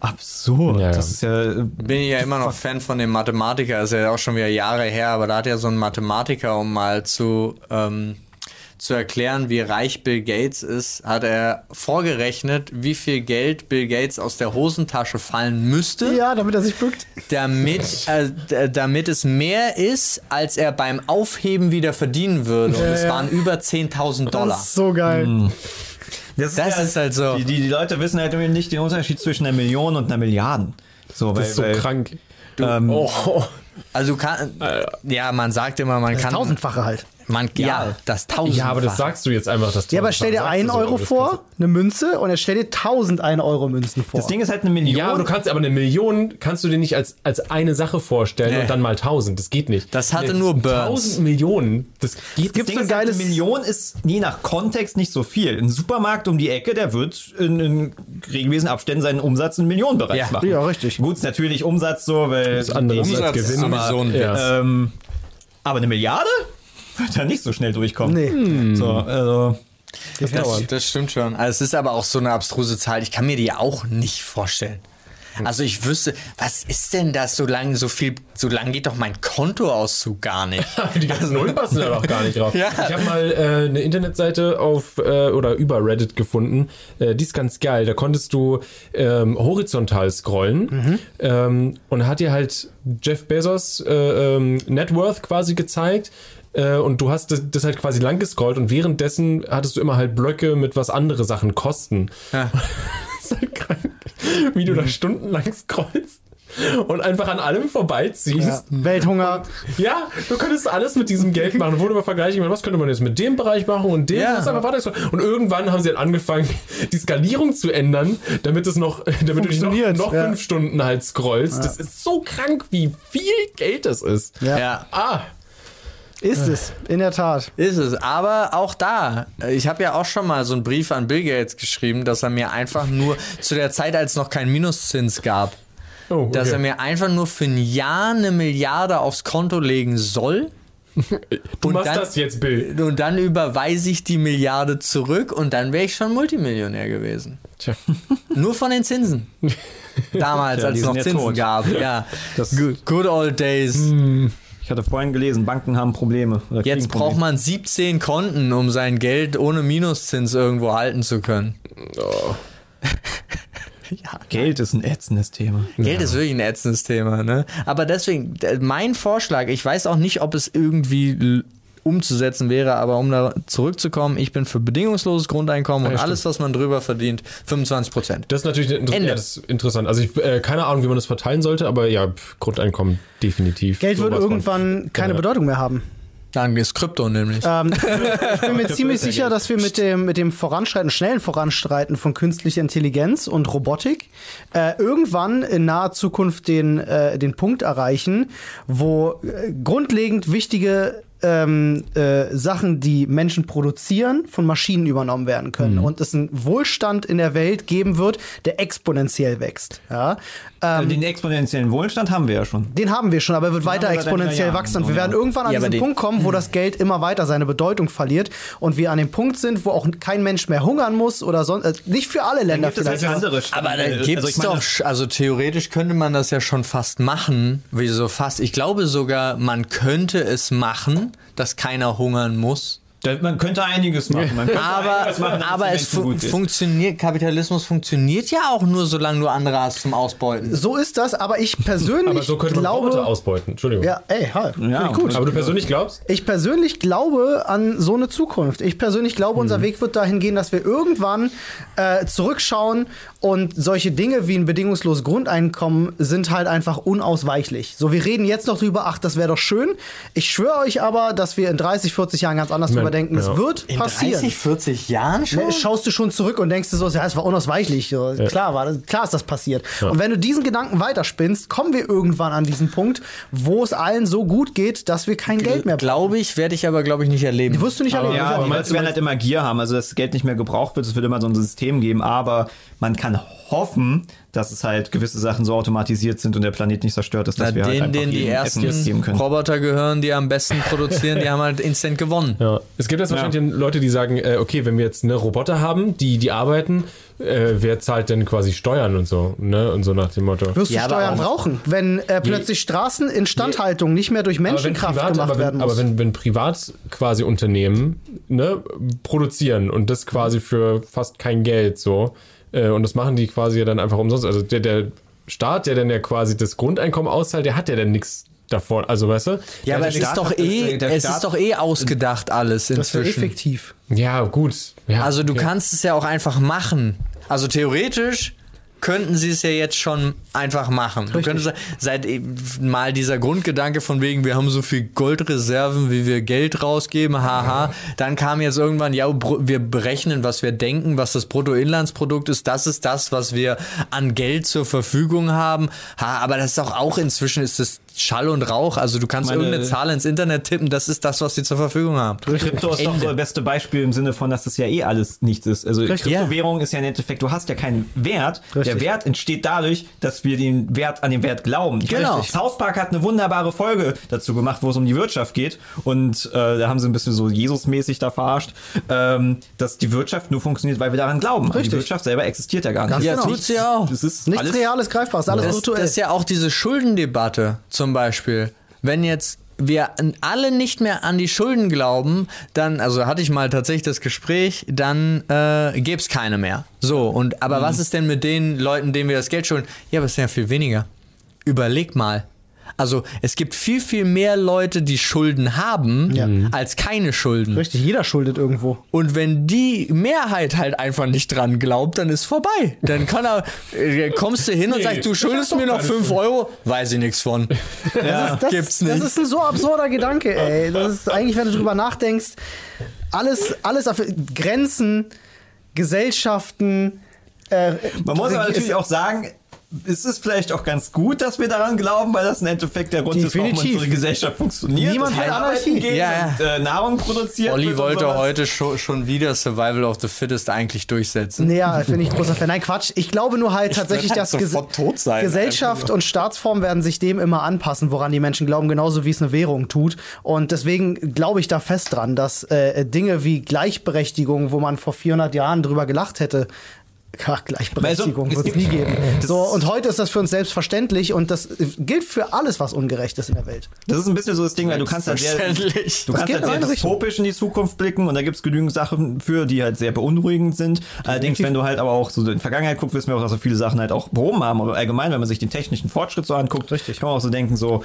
absurd. Ja, ja. Das ist ja, Bin ich ja immer noch Fan von dem Mathematiker, ist ja auch schon wieder Jahre her, aber da hat ja so ein Mathematiker, um mal zu, ähm, zu erklären, wie reich Bill Gates ist, hat er vorgerechnet, wie viel Geld Bill Gates aus der Hosentasche fallen müsste, Ja, damit er sich bückt. damit, äh, damit es mehr ist, als er beim Aufheben wieder verdienen würde. Und es ja. waren über 10.000 Dollar. Das ist so geil. das, Das ist halt so. Die, die, die Leute wissen halt nicht den Unterschied zwischen einer Million und einer Milliarden. So, weil, Das ist so weil, krank. Ähm, Oh, Also du kann, ja, man sagt immer, man kann, Tausendfache halt. Man, ja, das Tausendfache. ja, aber das sagst du jetzt einfach. Das Ja, aber stell dir einen so, Euro aber vor, eine Münze, und er stell dir 1000 1 Euro Münzen vor. das Ding ist halt eine Million. Ja, aber du kannst aber eine Million kannst du dir nicht als, als eine Sache vorstellen Nee. und dann mal tausend. Das geht nicht. Das hatte Eine- nur Burns. Tausend Millionen. Das geht Das Ding so ist, halt, geiles- eine Million ist je nach Kontext nicht so viel. Ein Supermarkt um die Ecke, der wird in, in regelmäßigen Abständen seinen Umsatz im Millionenbereich Ja. machen. Ja, richtig. Gut, ist natürlich Umsatz so, weil Das andere ist Umsatz Gewinn. sowieso ein ja. Ähm, aber eine Milliarde wird da nicht so schnell durchkommen. Nee. So, also, Das Das, dauert. das stimmt schon. Also es ist aber auch so eine abstruse Zahl. Ich kann mir die auch nicht vorstellen. Also ich wüsste, was ist denn das so lange, so viel, so lang geht doch mein Kontoauszug gar nicht. Die ganzen Nullen passen da doch gar nicht drauf. Ja. Ich habe mal äh, eine Internetseite auf äh, oder über Reddit gefunden. Äh, die ist ganz geil. Da konntest du ähm, horizontal scrollen ähm, und hat dir halt Jeff Bezos äh, ähm, Net Worth quasi gezeigt. Äh, und du hast das, das halt quasi lang gescrollt und währenddessen hattest du immer halt Blöcke mit was andere Sachen kosten. Ja. Das ist halt krank, wie du da stundenlang scrollst und einfach an allem vorbeiziehst. Ja. Welthunger. Ja, du könntest alles mit diesem Geld machen. Wurde immer vergleichen, was könnte man jetzt mit dem Bereich machen und dem. Ja. Und irgendwann haben sie dann angefangen, die Skalierung zu ändern, damit es noch, damit du noch, noch ja. fünf Stunden halt scrollst. Das ist so krank, wie viel Geld das ist. Ja. Ah, Ist es, in der Tat. Ist es. Aber auch da, ich habe ja auch schon mal so einen Brief an Bill Gates geschrieben, dass er mir einfach nur zu der Zeit, als es noch keinen Minuszins gab, oh, okay. dass er mir einfach nur für ein Jahr eine Milliarde aufs Konto legen soll. du und machst dann- das jetzt, Bill. Und dann überweise ich die Milliarde zurück und dann wäre ich schon Multimillionär gewesen. Tja. Nur von den Zinsen. Damals, Ja, als es noch Zinsen tot. gab. Ja. Das- good, good old days. Ich hatte vorhin gelesen, Banken haben Probleme. Jetzt Probleme. braucht man 17 Konten, um sein Geld ohne Minuszins irgendwo halten zu können. ja, Geld ist ein ätzendes Thema. Geld ist wirklich ein ätzendes Thema, ne? Aber deswegen, mein Vorschlag, ich weiß auch nicht, ob es irgendwie umzusetzen wäre, aber um da zurückzukommen, ich bin für bedingungsloses Grundeinkommen und Ja, alles, was man drüber verdient, 25 Prozent. Das ist natürlich inter ja, das ist interessant. Also ich äh, keine Ahnung, wie man das verteilen sollte, aber ja, Grundeinkommen definitiv. Geld wird Sowas von. irgendwann keine Ja. Bedeutung mehr haben. Dann ist Krypto nämlich. Ähm, ich bin mir ziemlich sicher, dass wir mit dem, mit dem Voranschreiten, schnellen Voranschreiten von künstlicher Intelligenz und Robotik äh, irgendwann in naher Zukunft den, äh, den Punkt erreichen, wo äh, grundlegend wichtige ähm, äh, Sachen, die Menschen produzieren, von Maschinen übernommen werden können. Und es einen Wohlstand in der Welt geben wird, der exponentiell wächst. Ja? Ähm, Den exponentiellen Wohlstand haben wir ja schon. den haben wir schon, aber er wird weiter wir seit exponentiell Jahren. wachsen. Und wir Ja. werden irgendwann an Ja, diesen den- Punkt kommen, wo das Geld immer weiter seine Bedeutung verliert und wir an dem Punkt sind, wo auch kein Mensch mehr hungern muss oder sonst. Äh, nicht für alle Länder Gibt es halt vielleicht. andere Aber da also gibt's ich meine, doch, sch- also theoretisch könnte man das ja schon fast machen. Wieso fast? Ich glaube sogar, man könnte es machen, dass keiner hungern muss. Man könnte einiges machen. Man könnte Aber, einiges machen, aber es Menschen fu gut geht. funktioniert, Kapitalismus funktioniert ja auch nur, solange du andere hast zum Ausbeuten. So ist das, aber ich persönlich Aber so könnte man glaube. Roboter ausbeuten. Entschuldigung. Ja, ey, halt. Ja, gut. Aber du persönlich glaubst? Ich persönlich glaube an so eine Zukunft. Ich persönlich glaube, unser Weg wird dahin gehen, dass wir irgendwann äh, zurückschauen und solche Dinge wie ein bedingungsloses Grundeinkommen sind halt einfach unausweichlich. So, wir reden jetzt noch drüber, ach, das wäre doch schön. Ich schwöre euch aber, dass wir in 30, 40 Jahren ganz anders drüber denken, es wird In passieren. 30, 40 Jahren schon? Ne, schaust du schon zurück und denkst dir so, ja, es war unausweichlich. So, Klar, war, klar ist das passiert. Und wenn du diesen Gedanken weiterspinnst, kommen wir irgendwann an diesen Punkt, wo es allen so gut geht, dass wir kein Geld mehr brauchen. Glaube ich, werde ich aber, glaube ich, nicht erleben. Wirst du nicht erleben. Ja, aber die meinst Leute werden halt immer Gier haben, also dass das Geld nicht mehr gebraucht wird, es wird immer so ein System geben, aber man kann hoffen, dass es halt gewisse Sachen so automatisiert sind und der Planet nicht zerstört ist, dass Na, wir halt denen, einfach denen die ersten Essen geben können. Roboter gehören, die am besten produzieren, die haben halt instant gewonnen. Ja. Es gibt jetzt wahrscheinlich Leute, die sagen, äh, okay, wenn wir jetzt eine Roboter haben, die, die arbeiten, äh, wer zahlt denn quasi Steuern und so, ne? Und so nach dem Motto. Wirst du Ja, Steuern auch- brauchen, wenn äh, plötzlich Straßen in Standhaltung nicht mehr durch Menschenkraft privat, gemacht aber wenn, werden muss. aber wenn, wenn privat quasi Unternehmen ne, produzieren und das quasi für fast kein Geld so äh, und das machen die quasi dann einfach umsonst. Also der, der Staat, der dann ja quasi das Grundeinkommen auszahlt, der hat ja dann nichts davon. Also weißt du? Ja, aber es ist doch eh, der es Staat- ist doch eh ausgedacht alles das wäre inzwischen. effektiv. Ja, gut. Ja, Also du okay. kannst es ja auch einfach machen. Also theoretisch könnten sie es ja jetzt schon einfach machen. Du könntest seit eben mal dieser Grundgedanke von wegen, wir haben so viel Goldreserven, wie wir Geld rausgeben, haha. Dann kam jetzt irgendwann, ja, wir berechnen, was wir denken, was das Bruttoinlandsprodukt ist. Das ist das, was wir an Geld zur Verfügung haben. Ha, aber das ist doch auch inzwischen ist das Schall und Rauch. Also du kannst Meine- irgendeine Zahl ins Internet tippen, das ist das, was sie zur Verfügung haben. Krypto ist doch so das beste Beispiel im Sinne von, dass das ja eh alles nichts ist. Also Richtig. Kryptowährung ist ja im Endeffekt, du hast ja keinen Wert. Richtig. Der Wert entsteht dadurch, dass wir den Wert an den Wert glauben. Genau. Richtig. South Park hat eine wunderbare Folge dazu gemacht, wo es um die Wirtschaft geht. Und äh, da haben sie ein bisschen so Jesus-mäßig da verarscht, ähm, dass die Wirtschaft nur funktioniert, weil wir daran glauben. Die Richtig. Wirtschaft selber existiert ja gar nicht. Ganz Ja, genau. tut sie auch. Das ist Nichts alles Reales, Greifbares, alles Das, virtuell. das ist ja auch diese Schuldendebatte zum Beispiel. Wenn jetzt wir alle nicht mehr an die Schulden glauben, dann, also hatte ich mal tatsächlich das Gespräch, dann äh, gäbe es keine mehr. So, und aber was ist denn mit den Leuten, denen wir das Geld schulden? Ja, aber es sind ja viel weniger. Überleg mal. Also es gibt viel, viel mehr Leute, die Schulden haben, Ja. als keine Schulden. Richtig, jeder schuldet irgendwo. Und wenn die Mehrheit halt einfach nicht dran glaubt, dann ist vorbei. Dann kann er, äh, kommst du hin und Nee, sagst, du schuldest mir noch keine 5 Euro, weiß ich nichts von. Das, das, gibt's nicht. das ist ein so absurder Gedanke, ey. Das ist eigentlich, wenn du drüber nachdenkst, alles, alles auf Grenzen, Gesellschaften. Äh, Man muss aber natürlich auch sagen, es ist vielleicht auch ganz gut, dass wir daran glauben, weil das im Endeffekt der Grund ist, warum Definitiv. unsere Gesellschaft funktioniert. Niemand will arbeiten gehen Ja, ja. und äh, Nahrung produziert. Olli wollte sowas. heute schon, schon wieder Survival of the Fittest eigentlich durchsetzen. Naja, bin ich großer Fan. Nein, Quatsch. Ich glaube nur halt tatsächlich, würd dass halt Ges sein. Gesellschaft und Staatsform werden sich dem immer anpassen, woran die Menschen glauben, genauso wie es eine Währung tut. Und deswegen glaube ich da fest dran, dass äh, Dinge wie Gleichberechtigung, wo man vor 400 Jahren drüber gelacht hätte, Ach, Gleichberechtigung Also, wird es nie geben. So, und heute ist das für uns selbstverständlich und das gilt für alles, was ungerecht ist in der Welt. Das ist ein bisschen so das Ding, weil du kannst halt sehr, Selbstverständlich. du kannst halt in sehr dystopisch in die Zukunft blicken und da gibt es genügend Sachen für, die halt sehr beunruhigend sind. Allerdings, wenn du halt aber auch so in die Vergangenheit guckst, wissen wir auch, dass so viele Sachen halt auch behoben haben. Aber allgemein, wenn man sich den technischen Fortschritt so anguckt, Richtig. kann man auch so denken, so,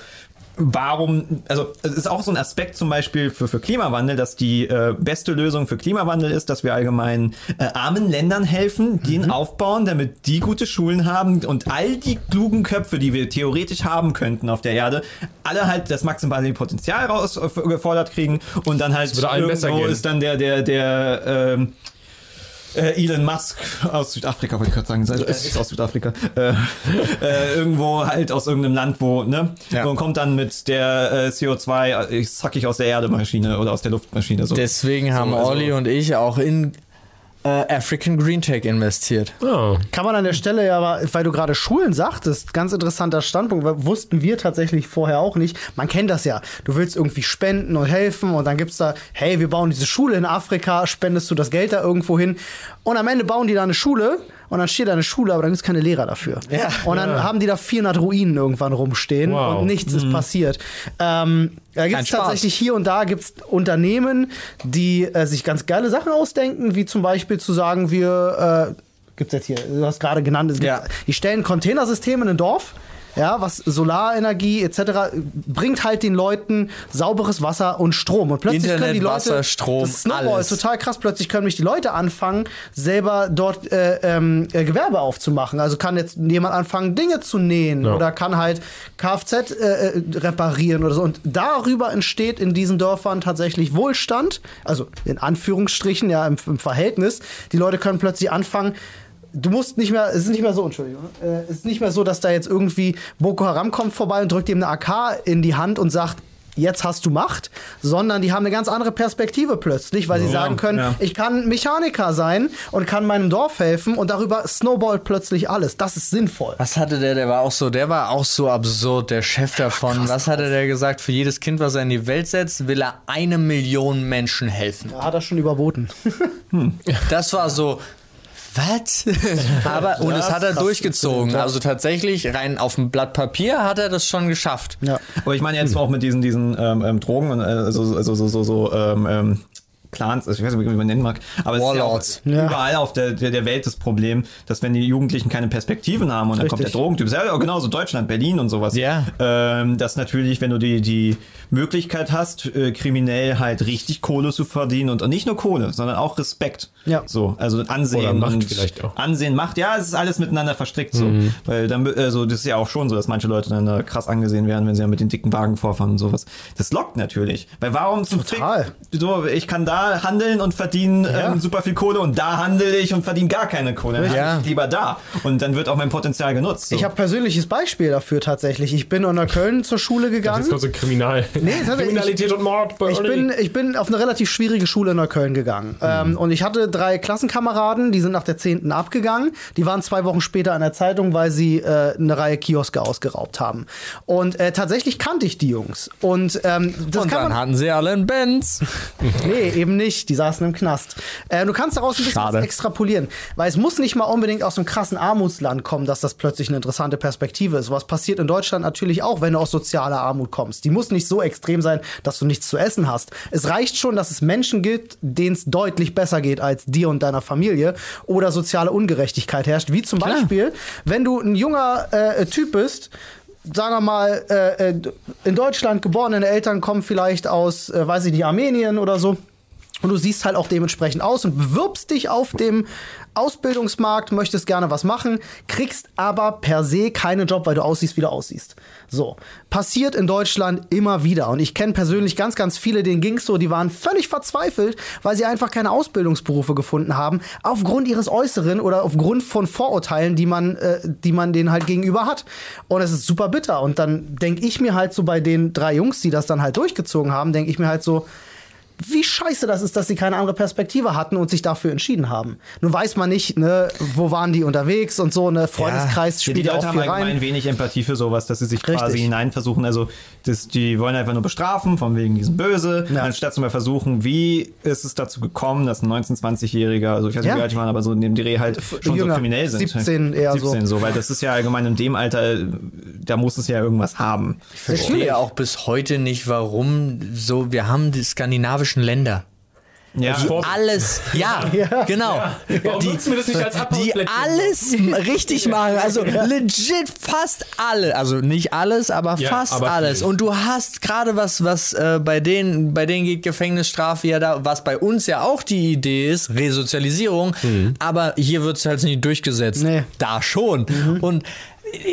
warum, also es ist auch so ein Aspekt zum Beispiel für, für Klimawandel, dass die äh, beste Lösung für Klimawandel ist, dass wir allgemein äh, armen Ländern helfen, die ihn aufbauen, damit die gute Schulen haben und all die klugen Köpfe, die wir theoretisch haben könnten auf der Erde, alle halt das maximale Potenzial rausgefordert kriegen und dann halt irgendwo ist dann der, der, der, ähm, äh, Elon Musk aus Südafrika, wollte ich gerade sagen, äh, ist aus Südafrika, äh, äh, irgendwo halt aus irgendeinem Land, wo, ne, Ja. und kommt dann mit der äh, CO2, ich zack ich aus der Erde-Maschine oder aus der Luftmaschine. So. Deswegen haben also- Olli und ich auch in äh, African Green Tech investiert. Oh. Kann man an der Stelle ja, aber, weil du gerade Schulen sagtest, ganz interessanter Standpunkt, wussten wir tatsächlich vorher auch nicht. Man kennt das ja. Du willst irgendwie spenden und helfen und dann gibt's da, hey, wir bauen diese Schule in Afrika, spendest du das Geld da irgendwo hin. Und am Ende bauen die da eine Schule und dann steht da eine Schule, aber dann gibt's keine Lehrer dafür. Ja. und dann haben die da 400 Ruinen irgendwann rumstehen Wow. und nichts ist passiert. Ähm, da gibt's Spaß. tatsächlich hier und da gibt's Unternehmen, die äh, sich ganz geile Sachen ausdenken, wie zum Beispiel zu sagen, wir äh, gibt's jetzt hier, du hast gerade genannt, es gibt, Ja. die stellen Containersysteme in ein Dorf. Ja, was Solarenergie etc. bringt halt den Leuten sauberes Wasser und Strom. Und plötzlich Internet, können die Leute Wasser, Strom, das Snowball alles. total krass. Plötzlich können mich die Leute anfangen, selber dort äh, ähm, äh, Gewerbe aufzumachen. Also kann jetzt jemand anfangen, Dinge zu nähen Ja. oder kann halt Kfz äh, äh, reparieren oder so. Und darüber entsteht in diesen Dörfern tatsächlich Wohlstand. Also in Anführungsstrichen, ja, im, im Verhältnis. Die Leute können plötzlich anfangen. Du musst nicht mehr, es ist nicht mehr so, Entschuldigung, äh, es ist nicht mehr so, dass da jetzt irgendwie Boko Haram kommt vorbei und drückt ihm eine AK in die Hand und sagt, jetzt hast du Macht, sondern die haben eine ganz andere Perspektive plötzlich, weil sie sagen können, ja. ich kann Mechaniker sein und kann meinem Dorf helfen und darüber snowballt plötzlich alles. Das ist sinnvoll. Was hatte der? Der war auch so, der war auch so absurd, der Chef davon. Was hatte der gesagt? Für jedes Kind, was er in die Welt setzt, will er eine Million Menschen helfen. Da hat er schon überboten. Das war so. Was? Aber und es hat er durchgezogen. Also tatsächlich rein auf dem Blatt Papier hat er das schon geschafft. ja. Aber ich meine jetzt auch mit diesen, diesen ähm, ähm, Drogen und äh, so, so, so, so, so ähm, ähm, Clans, also ich weiß nicht, wie man nennen mag, aber es Warlords. ist ja auch überall auf der, der, der Welt das Problem, dass wenn die Jugendlichen keine Perspektiven haben und dann kommt der. Drogentyp, ist ja auch genauso Deutschland, Berlin und sowas, Ja. ähm, dass natürlich, wenn du die, die Möglichkeit hast, äh, kriminell halt richtig Kohle zu verdienen und, und nicht nur Kohle, sondern auch Respekt. Ja. So, also Ansehen Oder Macht und vielleicht auch. Ansehen, Macht, ja, es ist alles miteinander verstrickt so. Mhm. Weil dann, also das ist ja auch schon so, dass manche Leute dann äh, krass angesehen werden, wenn sie ja mit den dicken Wagen vorfahren und sowas. Das lockt natürlich. Weil warum zum Total. Fick, so, ich kann da handeln und verdiene ähm, super viel Kohle und da handle ich und verdiene gar keine Kohle. Dann Ja. lieber da. Und dann wird auch mein Potenzial genutzt. So. Ich habe persönliches Beispiel dafür tatsächlich. Ich bin in Neukölln zur Schule gegangen. Jetzt kommt so Kriminal. Nee, Kriminalität und Mord bei Ich bin, ich bin auf eine relativ schwierige Schule in Neukölln gegangen. Ähm, und ich hatte drei Klassenkameraden, die sind nach der 10. abgegangen. Die waren zwei Wochen später in der Zeitung, weil sie äh, eine Reihe Kioske ausgeraubt haben. Und äh, tatsächlich kannte ich die Jungs. Und ähm, das Und kann dann man. hatten sie alle einen Benz. Nee, eben nicht. Die saßen im Knast. Äh, du kannst daraus ein bisschen Schade. was extrapolieren. Weil es muss nicht mal unbedingt aus einem krassen Armutsland kommen, dass das plötzlich eine interessante Perspektive ist. Was passiert in Deutschland natürlich auch, wenn du aus sozialer Armut kommst. Die muss nicht so extrem sein, dass du nichts zu essen hast. Es reicht schon, dass es Menschen gibt, denen es deutlich besser geht als dir und deiner Familie oder soziale Ungerechtigkeit herrscht. Wie zum Beispiel, wenn du ein junger äh, Typ bist, sagen wir mal, äh, äh, in Deutschland geboren, deine Eltern kommen vielleicht aus, äh, weiß ich nicht, Armenien oder so. Und du siehst halt auch dementsprechend aus und bewirbst dich auf dem Ausbildungsmarkt, möchtest gerne was machen, kriegst aber per se keinen Job, weil du aussiehst, wie du aussiehst. So. Passiert in Deutschland immer wieder. Und ich kenne persönlich ganz, ganz viele, denen ging's so, die waren völlig verzweifelt, weil sie einfach keine Ausbildungsberufe gefunden haben, aufgrund ihres Äußeren oder aufgrund von Vorurteilen, die man, äh, die man denen halt gegenüber hat. Und es ist super bitter. Und dann denke ich mir halt so bei den drei Jungs, die das dann halt durchgezogen haben, denke ich mir halt so, wie scheiße das ist, dass sie keine andere Perspektive hatten und sich dafür entschieden haben. Nun weiß man nicht, ne, wo waren die unterwegs und so, ne, Freundeskreis Ja, spielt die ja Leute auch haben viel allgemein rein. wenig Empathie für sowas, dass sie sich Richtig. quasi hinein versuchen. Also das, die wollen einfach nur bestrafen, von wegen diesen Böse, Ja. anstatt zu mal versuchen, wie ist es dazu gekommen, dass ein 19-, 20-Jähriger, also ich weiß nicht, Ja. wie alt die waren, aber so neben die Dreh halt schon jünger. so kriminell sind. 17 eher so. 17 so. Weil das ist ja allgemein in dem Alter, da muss es ja irgendwas haben. Ich verstehe auch bis heute nicht, warum so, wir haben die skandinavischen Länder. Ja, Die alles, ja, genau. Warum Die, die alles richtig machen. Also legit fast alle. Also nicht alles, aber Ja, fast aber alles. viel. Und du hast gerade was, was äh, bei denen, bei denen geht Gefängnisstrafe ja da, was bei uns ja auch die Idee ist, Resozialisierung. Aber hier wird es halt nicht durchgesetzt. Nee. Da schon. Und äh,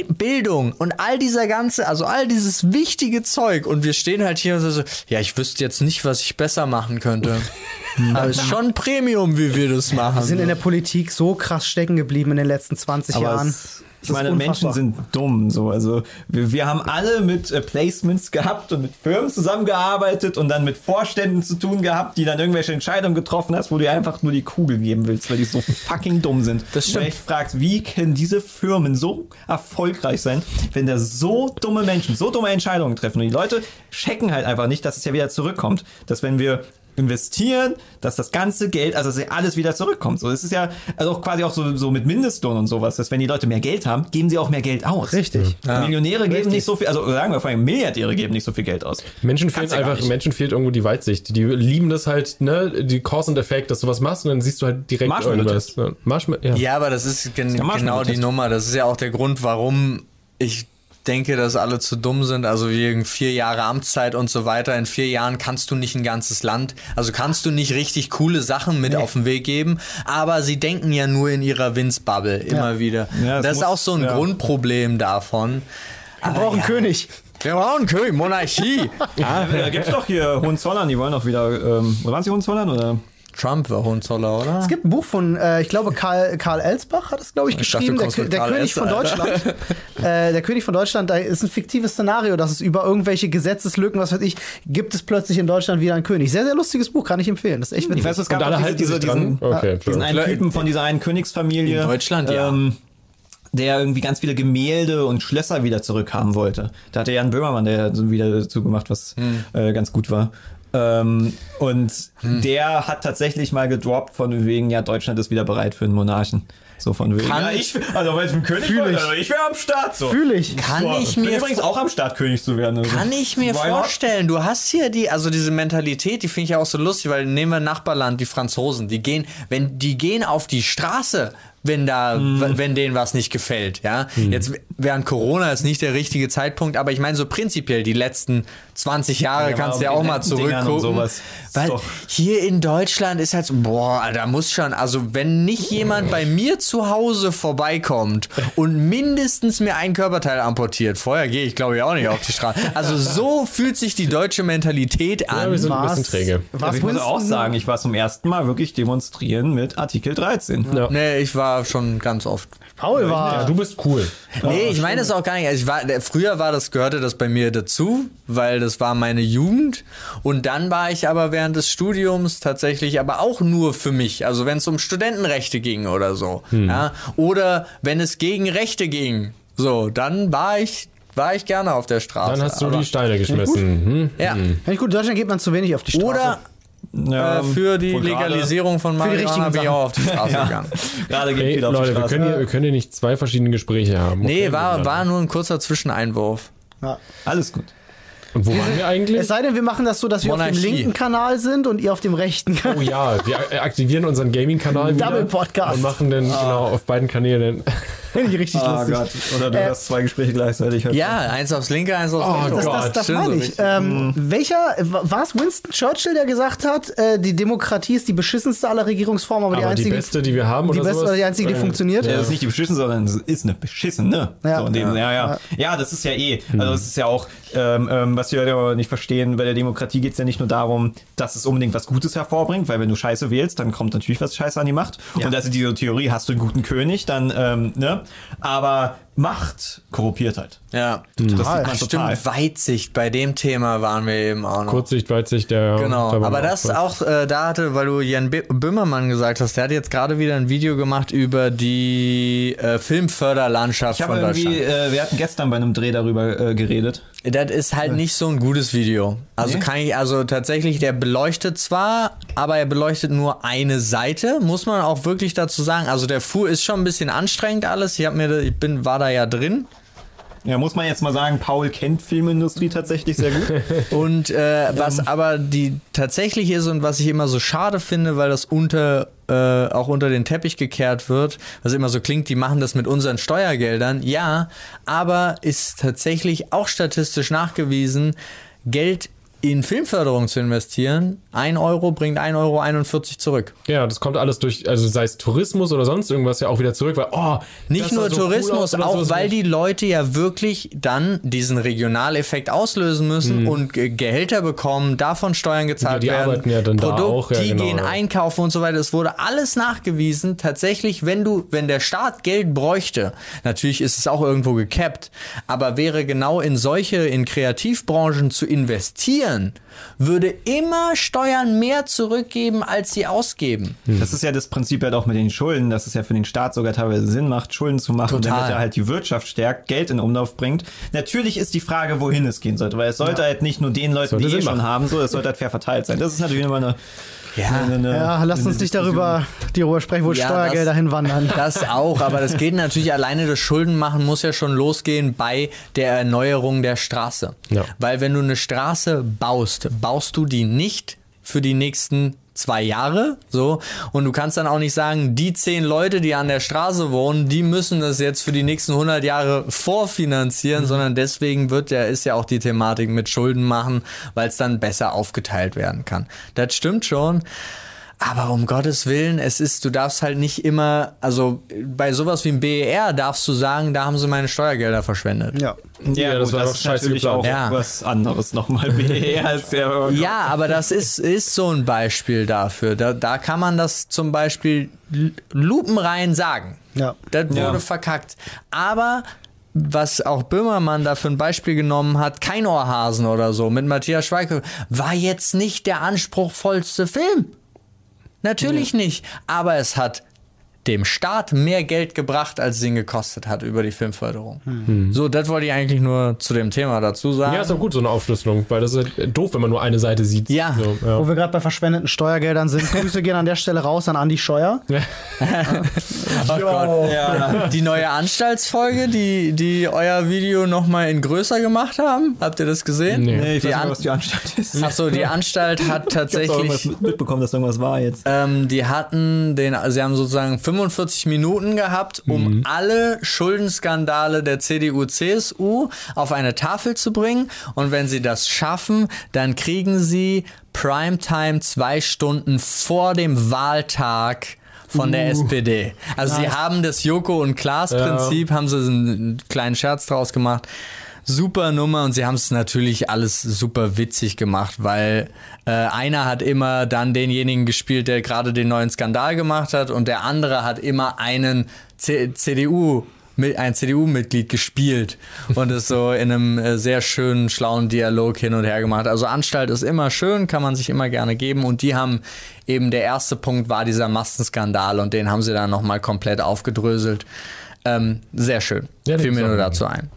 Bildung und all dieser ganze, also all dieses wichtige Zeug und wir stehen halt hier und so, ja, ich wüsste jetzt nicht, was ich besser machen könnte. Aber es ist schon Premium, wie wir das machen. Wir sind in der Politik so krass stecken geblieben in den letzten 20 Aber Jahren. es, ich meine, Menschen unfassbar. sind dumm. So. Also wir, wir haben alle mit äh, Placements gehabt und mit Firmen zusammengearbeitet und dann mit Vorständen zu tun gehabt, die dann irgendwelche Entscheidungen getroffen hast, wo du einfach nur die Kugel geben willst, weil die so fucking dumm sind. Das stimmt. Und echt fragst, wie können diese Firmen so erfolgreich sein, wenn da so dumme Menschen so dumme Entscheidungen treffen und die Leute checken halt einfach nicht, dass es ja wieder zurückkommt, dass wenn wir investieren, dass das ganze Geld, also dass ja alles wieder zurückkommt. So, es ist ja also auch quasi auch so, so mit Mindestlohn und sowas, dass wenn die Leute mehr Geld haben, geben sie auch mehr Geld aus. Richtig. Millionäre geben nicht so viel, also sagen wir vor allem Milliardäre geben nicht so viel Geld aus. Menschen gar einfach. Menschen fehlt irgendwo die Weitsicht. Die lieben das halt, ne, die Cause und Effekt, dass du was machst und dann siehst du halt direkt irgendwas. Ja, Marshmallow, ja. Ja, aber das ist gen der genau die. Nummer. Das ist ja auch der Grund, warum ich denke, dass alle zu dumm sind. Also wegen vier Jahre Amtszeit und so weiter. In vier Jahren kannst du nicht ein ganzes Land, also kannst du nicht richtig coole Sachen mit auf den Weg geben. Aber sie denken ja nur in ihrer Winzbubble immer wieder. Ja, das ist muss- auch so ein ja. Grundproblem davon. Wir brauchen einen König. Wir brauchen einen König, Monarchie. Ah, da gibt's doch hier Hohenzollern, die wollen doch wieder, ähm, oder waren sie Hohenzollern oder? Trump war Hohenzoller, oder? Es gibt ein Buch von, äh, ich glaube, Karl, Karl Elsbach hat es, glaube ich, Ich dachte, geschrieben. der, der König Elster, von. Deutschland. äh, der König von Deutschland, da ist ein fiktives Szenario, dass es über irgendwelche Gesetzeslücken, was weiß ich, gibt es plötzlich in Deutschland wieder einen König. Sehr, sehr lustiges Buch, kann ich empfehlen. Das ist echt witzig. Ich weiß, es Und gab alle halten diese, diesen, Okay, diesen einen. Typen von dieser einen Königsfamilie. In Deutschland, ja. Ähm, der irgendwie ganz viele Gemälde und Schlösser wieder zurückhaben wollte. Da hatte Jan Böhmermann, der so wieder dazu gemacht, was Hm. äh, ganz gut war. Ähm, und Hm. der hat tatsächlich mal gedroppt von wegen, ja, Deutschland ist wieder bereit für einen Monarchen. So von wegen. Kann ja, ich- also weil ich ein König Fühl ich. also ich wäre am Start. So. Fühl ich. Kann So, ich bin mir übrigens auch am Start, König zu werden. Also. Kann ich mir Why not? vorstellen. Du hast hier die, also diese Mentalität, die finde ich ja auch so lustig, weil nehmen wir Nachbarland, die Franzosen, die gehen, wenn, die gehen auf die Straße, wenn da, Hm. w- wenn denen was nicht gefällt, ja. Jetzt während Corona ist nicht der richtige Zeitpunkt, aber ich meine so prinzipiell die letzten 20 Jahre Ja, kannst du ja auch mal zurückgucken. Weil doch- hier in Deutschland ist halt so, boah, da muss schon, also wenn nicht jemand bei mir zu Hause vorbeikommt und mindestens mir ein Körperteil amputiert, vorher gehe ich glaube ich auch nicht auf die Straße. Also so fühlt sich die deutsche Mentalität Ja, an. wir sind ein Was- bisschen träge. Aber Was ich muss auch sagen, ich war zum ersten Mal wirklich demonstrieren mit Artikel 13. Ja. Nee, ich war schon ganz oft. Paul war. Ja, du bist cool. Nee, ich meine das auch gar nicht. Also ich war, früher war das, gehörte das bei mir dazu, weil das war meine Jugend. Und dann war ich aber während des Studiums tatsächlich aber auch nur für mich. Also wenn es um Studentenrechte ging oder so. Ja? Oder wenn es gegen Rechte ging. So, dann war ich, war ich gerne auf der Straße. Dann hast du die Steine geschmissen. Hm? Ja. Finde ich gut, in Deutschland geht man zu wenig auf die Straße. Oder Ja, äh, für die Legalisierung von die Marihuana richtigen bin ich auch auf die Straße gegangen. Gerade geht Ey, viel auf die Leute, wir Straße. können, hier, wir können hier nicht zwei verschiedene Gespräche haben. Nee, war, dann. war nur ein kurzer Zwischeneinwurf. Ja. Alles gut. Und wo waren wir eigentlich? Es sei denn, wir machen das so, dass wir auf dem linken Kanal sind und ihr auf dem rechten Oh Kanal. ja, wir ak- aktivieren unseren Gaming-Kanal wieder. Double Podcast. Und machen den genau auf beiden Kanälen. Finde ich richtig Oh lustig. Gott. Oder du Äh, hast zwei Gespräche gleichzeitig. hört Ja, eins aufs linke, eins aufs Oh rechte. Das, Gott, das, das so meine ich. Ähm, welcher, war es Winston Churchill, der gesagt hat, äh, die Demokratie ist die beschissenste aller Regierungsformen, aber, die Aber die einzige, beste, die wir haben, die oder beste sowas? oder die einzige, die Äh, funktioniert? Ja, das ist nicht die beschissen, sondern es ist eine beschissene. Ja. So in dem, ja. Ja, ja. das ist ja eh. Also es ist ja auch, ähm, ähm, was wir ja nicht verstehen, bei der Demokratie geht es ja nicht nur darum, dass es unbedingt was Gutes hervorbringt, weil wenn du Scheiße wählst, dann kommt natürlich was Scheiße an die Macht. Und das ist diese Theorie, hast du einen guten König, dann, ähm, ne? Aber Macht korrumpiert halt. Ja. Das sieht man Stimmt, total. Weitsicht, bei dem Thema waren wir eben auch noch. Kurzsicht, Weitsicht, der. Genau, aber das auch. auch, äh, da hatte, weil du Jan B Böhmermann gesagt hast, der hat jetzt gerade wieder ein Video gemacht über die äh, Filmförderlandschaft Ich von irgendwie, Deutschland. äh, wir hatten gestern bei einem Dreh darüber äh, geredet. Das ist halt nicht so ein gutes Video. Also Nee? kann ich, also tatsächlich, der beleuchtet zwar, aber er beleuchtet nur eine Seite, muss man auch wirklich dazu sagen. Also der Fuhr ist schon ein bisschen anstrengend alles. Ich hab mir, ich bin, war da ja drin. Ja, muss man jetzt mal sagen, Paul kennt Filmindustrie tatsächlich sehr gut. Und äh, was aber die tatsächlich ist und was ich immer so schade finde, weil das unter äh, auch unter den Teppich gekehrt wird, was immer so klingt, die machen das mit unseren Steuergeldern, ja, aber ist tatsächlich auch statistisch nachgewiesen, Geld in Filmförderung zu investieren, 1 Euro bringt 1,41 Euro zurück. Ja, das kommt alles durch, also sei es Tourismus oder sonst irgendwas ja auch wieder zurück, weil, oh, Nicht nur so cool Tourismus, oder auch weil die Leute ja wirklich dann diesen Regionaleffekt auslösen müssen und Ge- Gehälter bekommen, davon Steuern gezahlt. Ja, die werden. ja dann da Produkt, auch, ja, die genau, gehen ja. einkaufen und so weiter. Es wurde alles nachgewiesen. Tatsächlich, wenn du, wenn der Staat Geld bräuchte, natürlich ist es auch irgendwo gekappt, aber wäre genau in solche, in Kreativbranchen zu investieren, würde immer Steuern mehr zurückgeben, als sie ausgeben. Das ist ja das Prinzip halt auch mit den Schulden, dass es ja für den Staat sogar teilweise Sinn macht, Schulden zu machen, Total. damit er halt die Wirtschaft stärkt, Geld in Umlauf bringt. Natürlich ist die Frage, wohin es gehen sollte, weil es sollte halt nicht nur den Leuten, Sollte die eh Sinn schon machen. haben, so, es sollte halt fair verteilt sein. Das ist natürlich immer eine, Ja. eine, eine Ja, eine uns nicht darüber, darüber sprechen, wo Ja, Steuergelder das- hinwandern. Das auch, aber das geht natürlich alleine das Schuldenmachen muss ja schon losgehen bei der Erneuerung der Straße. Ja. Weil wenn du eine Straße baust, baust du die nicht für die nächsten zwei Jahre, so. Und du kannst dann auch nicht sagen, die zehn Leute, die an der Straße wohnen, die müssen das jetzt für die nächsten 100 Jahre vorfinanzieren, Mhm. sondern deswegen wird ja, ist ja auch die Thematik mit Schulden machen, weil es dann besser aufgeteilt werden kann. Das stimmt schon. Aber um Gottes Willen, es ist, du darfst halt nicht immer, also bei sowas wie dem BER darfst du sagen, da haben sie meine Steuergelder verschwendet. Ja. Ja, das war doch ist scheiße auch Ja. was anderes nochmal. BER ist ja, Ja, aber das ist, ist so ein Beispiel dafür. Da, da kann man das zum Beispiel lupenrein sagen. Ja. Das wurde Ja. verkackt. Aber was auch Böhmermann da für ein Beispiel genommen hat, kein Ohrhasen oder so, mit Matthias Schweighöfer, war jetzt nicht der anspruchsvollste Film. Natürlich nicht. Aber es hat dem Staat mehr Geld gebracht, als es ihn gekostet hat über die Filmförderung. So, das wollte ich eigentlich nur zu dem Thema dazu sagen. Ja, ist auch gut, so eine Aufschlüsselung, weil das ist halt doof, wenn man nur eine Seite sieht. Ja. So, ja. Wo wir gerade bei verschwendeten Steuergeldern sind, Grüße gehen an der Stelle raus an Andi Scheuer. Ach Gott. ja. Die neue Anstaltsfolge, die, die euer Video nochmal in größer gemacht haben. Habt ihr das gesehen? Nee. Nee, ich Die weiß nicht, was die Anstalt ist. Achso, die Anstalt hat Ich habe irgendwas tatsächlich. mit- mitbekommen, dass irgendwas war jetzt. Ähm, die hatten den, sie haben sozusagen 45 Minuten gehabt, um alle Schuldenskandale der CDU, CSU auf eine Tafel zu bringen. Und wenn sie das schaffen, dann kriegen sie Primetime zwei Stunden vor dem Wahltag von der SPD. Also sie haben das Joko und Klaas Prinzip, haben sie einen kleinen Scherz draus gemacht. Super Nummer und sie haben es natürlich alles super witzig gemacht, weil äh, einer hat immer dann denjenigen gespielt, der gerade den neuen Skandal gemacht hat und der andere hat immer einen C CDU mit ein CDU-Mitglied gespielt und es so in einem äh, sehr schönen, schlauen Dialog hin und her gemacht. Also Anstalt ist immer schön, kann man sich immer gerne geben und die haben eben der erste Punkt war dieser Massenskandal und den haben sie dann nochmal komplett aufgedröselt. Ähm, sehr schön. Ja, Fiel mir nur dazu ein.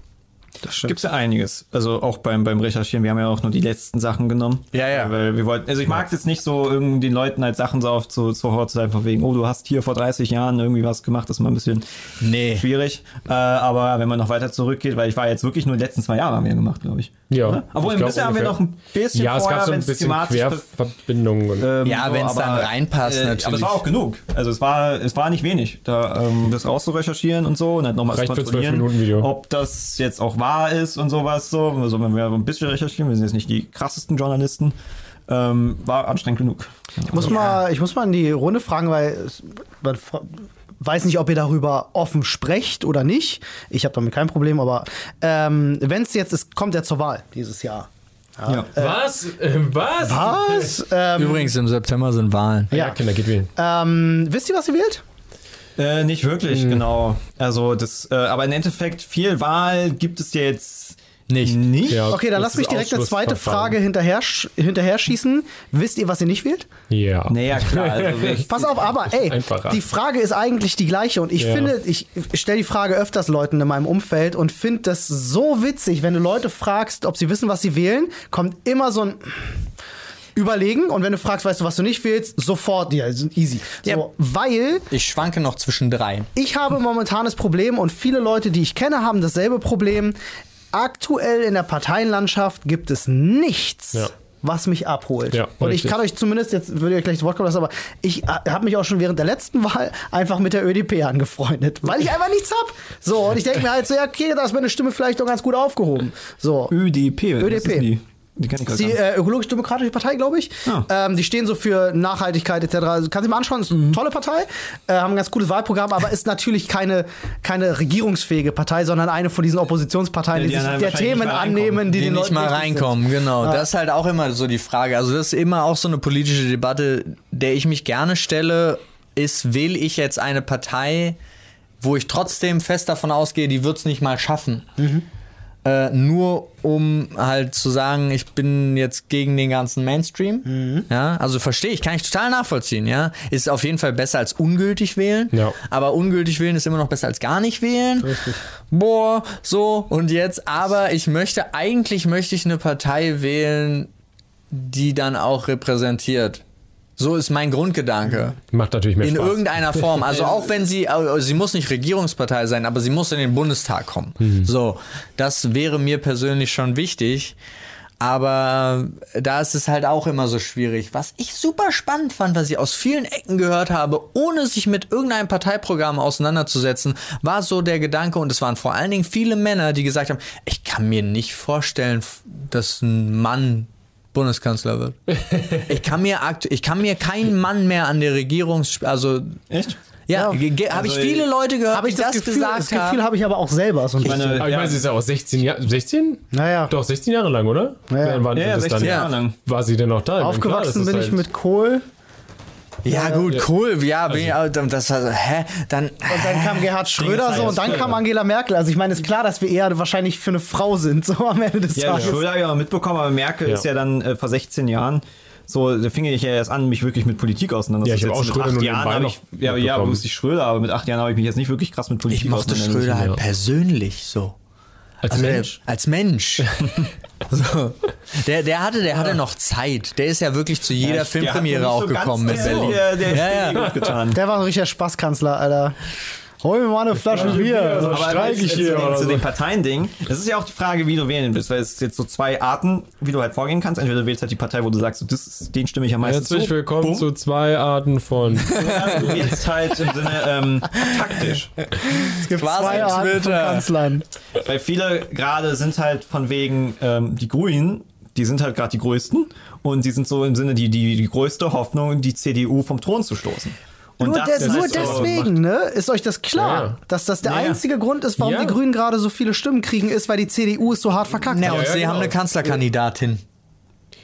Stimmt. Gibt's ja einiges. Also auch beim, beim Recherchieren, wir haben ja auch nur die letzten Sachen genommen. Ja, ja. Weil wir wollten, also ich mag jetzt nicht so irgendwie den Leuten halt Sachen so auf zu, zu Hort sein, von wegen, oh, du hast hier vor 30 Jahren irgendwie was gemacht, das ist mal ein bisschen Nee. schwierig. Äh, aber wenn man noch weiter zurückgeht, weil ich war jetzt wirklich nur die letzten zwei Jahre haben wir gemacht, glaube ich. Ja. Oder? Obwohl, ein bisschen haben wir ungefähr. noch ein bisschen Ja, es vorher, gab so ein bisschen Querverbindungen. und- Ähm, Ja, wenn's dann reinpasst, äh, Aber natürlich. es war auch genug. Also es war, es war nicht wenig, da ähm, das rauszurecherchieren und so und dann nochmal zu kontrollieren, 12-Minuten-Video. ob das jetzt auch wahr ist und sowas so. Also wenn wir ein bisschen recherchieren, wir sind jetzt nicht die krassesten Journalisten, ähm, war anstrengend genug. Ich muss, mal, ich muss mal in die Runde fragen, weil es- man weiß nicht, ob ihr darüber offen sprecht oder nicht. Ich habe damit kein Problem, aber ähm, wenn es jetzt ist, kommt er zur Wahl dieses Jahr. Ja. Was? Äh, was? Was? ähm, Übrigens, im September sind Wahlen. Ja, Ja. Kinder, geht wählen. ähm, wisst ihr, was ihr wählt? Äh, nicht wirklich, genau. Also das, äh, aber im Endeffekt viel Wahl gibt es jetzt Nicht. nicht. Ja, Okay, dann das lasst mich direkt eine zweite. Frage hinterher, sch- hinterher schießen. Wisst ihr, was ihr nicht wählt? Ja. Naja, klar. Also Pass auf, aber ey, Einfacher. die Frage ist eigentlich die gleiche und ich Ja. finde, ich stelle die Frage öfters Leuten in meinem Umfeld und finde das so witzig, wenn du Leute fragst, ob sie wissen, was sie wählen, kommt immer so ein Überlegen und wenn du fragst, weißt du, was du nicht wählst, sofort, ja, sind easy. So, Ja. Weil Ich schwanke noch zwischen drei. ich habe momentan das Problem und viele Leute, die ich kenne, haben dasselbe Problem. Aktuell in der Parteienlandschaft gibt es nichts. Ja. Was mich abholt. Ja, und ich kann euch zumindest, jetzt würde ich gleich das Wort kommen lassen, aber ich habe mich auch schon während der letzten Wahl einfach mit der ÖDP angefreundet, weil ich einfach nichts hab. So, und ich denke mir halt so, ja, okay, da ist meine Stimme vielleicht doch ganz gut aufgehoben. So. ÖDP, ÖDP. Die? Die kenn ich Die nicht. äh, ökologisch-demokratische Partei, glaube ich. Ah. Ähm, die stehen so für Nachhaltigkeit etc. Also, kannst du dir mal anschauen, ist eine tolle Partei, äh, haben ein ganz cootes Wahlprogramm, aber ist natürlich keine, keine regierungsfähige Partei, sondern eine von diesen Oppositionsparteien, Ja, die, die sich der Themen annehmen, die, die den nicht Leuten mal reinkommen, genau. Ja. Das ist halt auch immer so die Frage. Also das ist immer auch so eine politische Debatte, der ich mich gerne stelle, ist, wähle ich jetzt eine Partei, wo ich trotzdem fest davon ausgehe, die wird es nicht mal schaffen. Äh, nur um halt zu sagen, ich bin jetzt gegen den ganzen Mainstream. Ja, also verstehe ich, kann ich total nachvollziehen, ja. Ist auf jeden Fall besser als ungültig wählen. Ja. Aber ungültig wählen ist immer noch besser als gar nicht wählen. Richtig. Boah, so und jetzt, aber ich möchte, eigentlich möchte ich eine Partei wählen, die dann auch repräsentiert. So ist mein Grundgedanke. Macht natürlich mehr In Spaß. irgendeiner Form. Also auch wenn sie, also sie muss nicht Regierungspartei sein, aber sie muss in den Bundestag kommen. So, das wäre mir persönlich schon wichtig. Aber da ist es halt auch immer so schwierig. Was ich super spannend fand, was ich aus vielen Ecken gehört habe, ohne sich mit irgendeinem Parteiprogramm auseinanderzusetzen, war so der Gedanke, und es waren vor allen Dingen viele Männer, die gesagt haben, ich kann mir nicht vorstellen, dass ein Mann Bundeskanzler wird. Ich kann mir ich kann mir keinen Mann mehr an der Regierung, also Echt? ja, Ja. habe ich Also, viele Leute gehört, Habe ich die das, das, Gefühl, gesagt das Gefühl haben. habe ich aber auch selber. So ein meine, bisschen. Aber ich Ja. meine, sie ist ja auch 16 Jahre. 16? Naja. Doch, 16 Jahre lang, oder? Ja. Wann Ja, ja, das 16 dann? Jahre lang. War sie denn noch da? Ich meine, klar, Aufgewachsen das ist bin ich halt- mit Kohl. Ja, gut, Ja. cool. Ja, bin ich, auch- das war so, hä? Dann, Und dann kam Gerhard Schröder ist so halt und dann kam Angela Merkel. Also ich meine, ist klar, dass wir eher wahrscheinlich für eine Frau sind, so am Ende des Ja, Tages. Schröder habe ich auch mitbekommen, aber Merkel Ja. ist ja dann äh, vor 16 Jahren so, da fing ich ja erst an, mich wirklich mit Politik auseinanderzusetzen. Ja, ich hab auch mit Schröder acht Jahren habe noch ich, ja, ja, wusste ich Schröder, aber mit acht Jahren habe ich mich jetzt nicht wirklich krass mit Politik ich mochte auseinandergesetzt. Schröder halt ja. persönlich so. Als Also Mensch. Als Mensch. so. der, der hatte, der hatte noch Zeit. Der ist ja wirklich zu jeder Ja, Filmpremiere auch so gekommen mit äh, Berlin. Der, der Ja, ja, ja. gut getan. Der war ein richtiger Spaßkanzler, Alter. Hol mir mal eine Flasche Bier. so Aber streik jetzt, ich hier zu, den, oder zu so. den Parteien-Ding, das ist ja auch die Frage, wie du wählen willst, weil es jetzt so zwei Arten, wie du halt vorgehen kannst. Entweder du wählst halt die Partei, wo du sagst, so, das ist, den stimme ich am meisten Herzlich zu. willkommen Bumm. zu zwei Arten von. Oder du wählst halt im Sinne ähm, taktisch. Es gibt Quasi zwei Arten von Twitter. Kanzlern. Weil viele gerade sind halt von wegen ähm, die Grünen, die sind halt gerade die größten und die sind so im Sinne die, die, die größte Hoffnung, die CDU vom Thron zu stoßen. Und Nur, das des, nur so- deswegen, ne? Ist euch das klar? Ja. Dass das der Ja, ja. einzige Grund ist, warum Ja. die Grünen gerade so viele Stimmen kriegen, ist, weil die CDU es so hart verkackt Ja, hat. und ja, sie genau. haben eine Kanzlerkandidatin.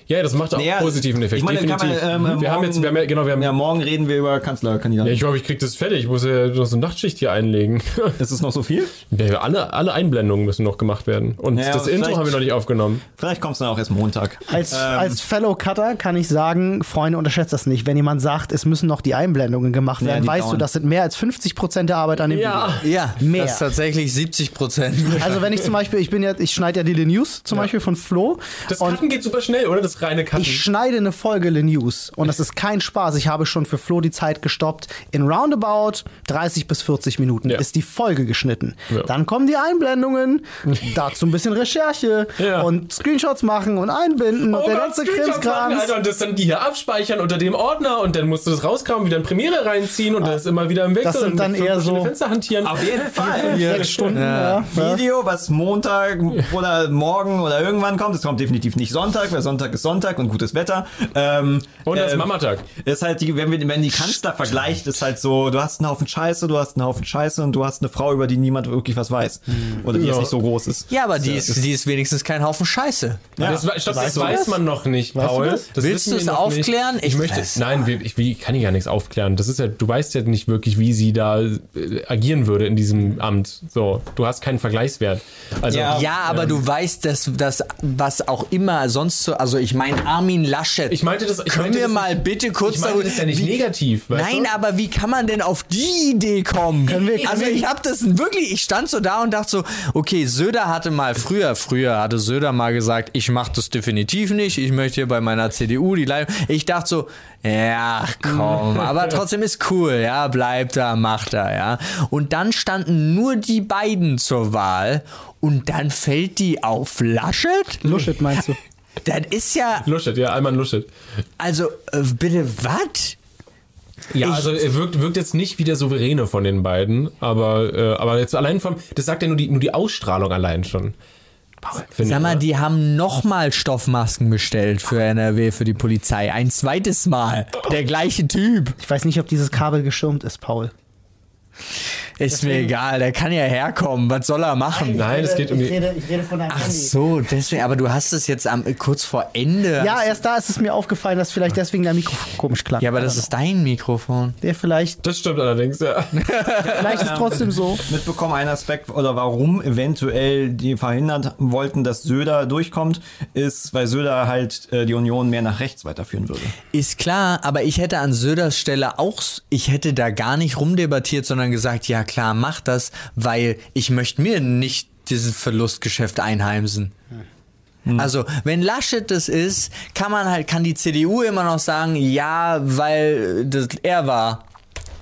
Ja, das macht auch Naja, positiven Effekt. Ich meine, kann man, definitiv. ähm, wir haben morgen- jetzt, wir haben ja, genau, wir haben. Ja, Ja, morgen reden wir über Kanzlerkandidaten. ich glaube, ich krieg das fertig. Ich muss ja noch so eine Nachtschicht hier einlegen. ist es noch so viel? Ja, alle, alle Einblendungen müssen noch gemacht werden. Und Naja, das Intro haben wir noch nicht aufgenommen. Vielleicht kommt es dann auch erst Montag. Als, Ähm, als Fellow Cutter kann ich sagen, Freunde, unterschätzt das nicht. Wenn jemand sagt, es müssen noch die Einblendungen gemacht Ja, werden, die weißt du, dauern. das sind mehr als 50 Prozent der Arbeit an dem Ja. Video. Ja, Mehr. das ist tatsächlich 70 Prozent. Also wenn ich zum Beispiel, ich bin ja, ich schneide ja die News zum Beispiel von Flo Das Cutten geht super schnell, oder? Das reine Cutten. ich schneide eine Folge Le News und das ist kein Spaß. Ich habe schon für Flo die Zeit gestoppt. In roundabout 30 bis 40 Minuten Ja. ist die Folge geschnitten. Ja. Dann kommen die Einblendungen, dazu ein bisschen Recherche Ja. und Screenshots machen und einbinden und Oh der Gott, ganze Krimskrams. Alter, und das dann die hier abspeichern unter dem Ordner und dann musst du das rauskramen, wieder in Premiere reinziehen und das immer wieder im Wechsel Das sind und dann eher so- Fenster hantieren. auf jeden Fall. Sechs Stunden, ja. ja. Video, was Montag oder morgen oder irgendwann kommt. Es kommt definitiv nicht Sonntag, weil Sonntag ist Sonntag und gutes Wetter. Ähm, Und das ist ähm, Mamatag. Ist halt die, wenn, wir, wenn die Kanzler vergleicht, ist halt so, du hast einen Haufen Scheiße, du hast einen Haufen Scheiße und du hast eine Frau, über die niemand wirklich was weiß. Oder die Ja. jetzt nicht so groß ist. Ja, aber die ist, die ist wenigstens kein Haufen Scheiße. Ja. Das, stopp, das Weißt du weiß das? man noch nicht, Weißt du Paul. das? Das Willst du es aufklären? Ich, Ich möchte. weiß. Nein, ich, wie, kann ich ja nichts aufklären. Das ist ja, du weißt ja nicht wirklich, wie sie da äh, agieren würde in diesem Amt. So, du hast keinen Vergleichswert. Also, Ja. Ja, aber du weißt, dass das, was auch immer sonst so, also ich meine Armin Laschet. Ich meinte das. Ich Können meinte wir das mal nicht, bitte kurz Ich meinte das ja nicht wie- negativ. Weißt Nein, du? aber wie kann man denn auf die Idee kommen? Können wir- also ich habe das wirklich, ich stand so da und dachte so, okay, Söder hatte mal früher, früher hatte Söder mal gesagt, ich mache das definitiv nicht, ich möchte hier bei meiner CDU die Leitung. Ich dachte so, ja, komm, aber trotzdem ist cool, ja, bleibt da, macht da, ja. Und dann standen nur die beiden zur Wahl und dann fällt die auf Laschet? Luschet meinst du? Das ist ja, Luschet, ja, Alman Luschet. also äh, bitte, was? Ja, Ich- also er wirkt, wirkt jetzt nicht wie der Souveräne von den beiden, aber, äh, aber jetzt allein vom, das sagt ja nur die, nur die Ausstrahlung allein schon. Sag mal, die haben nochmal Stoffmasken bestellt für NRW, für die Polizei. Ein zweites Mal. Der gleiche Typ. Ich weiß nicht, ob dieses Kabel geschirmt ist, Paul. Ist mir egal, der kann ja herkommen. Was soll er machen? Nein, es geht um die. ich rede von deinem Ach so, deswegen, aber du hast es jetzt am, kurz vor Ende. Ja, erst da ist es mir aufgefallen, dass vielleicht deswegen dein Mikrofon komisch klang. Ja, aber das ist dein Mikrofon. Der vielleicht, Das stimmt allerdings, ja. vielleicht ist trotzdem so. mitbekommen, ein Aspekt oder warum eventuell die verhindert wollten, dass Söder durchkommt, ist, weil Söder halt äh, die Union mehr nach rechts weiterführen würde. Ist klar, aber ich hätte an Söders Stelle auch, ich hätte da gar nicht rumdebattiert, sondern gesagt, ja klar, mach das, weil ich möchte mir nicht dieses Verlustgeschäft einheimsen. Also, wenn Laschet das ist, kann man halt, kann die CDU immer noch sagen, ja, weil das er war.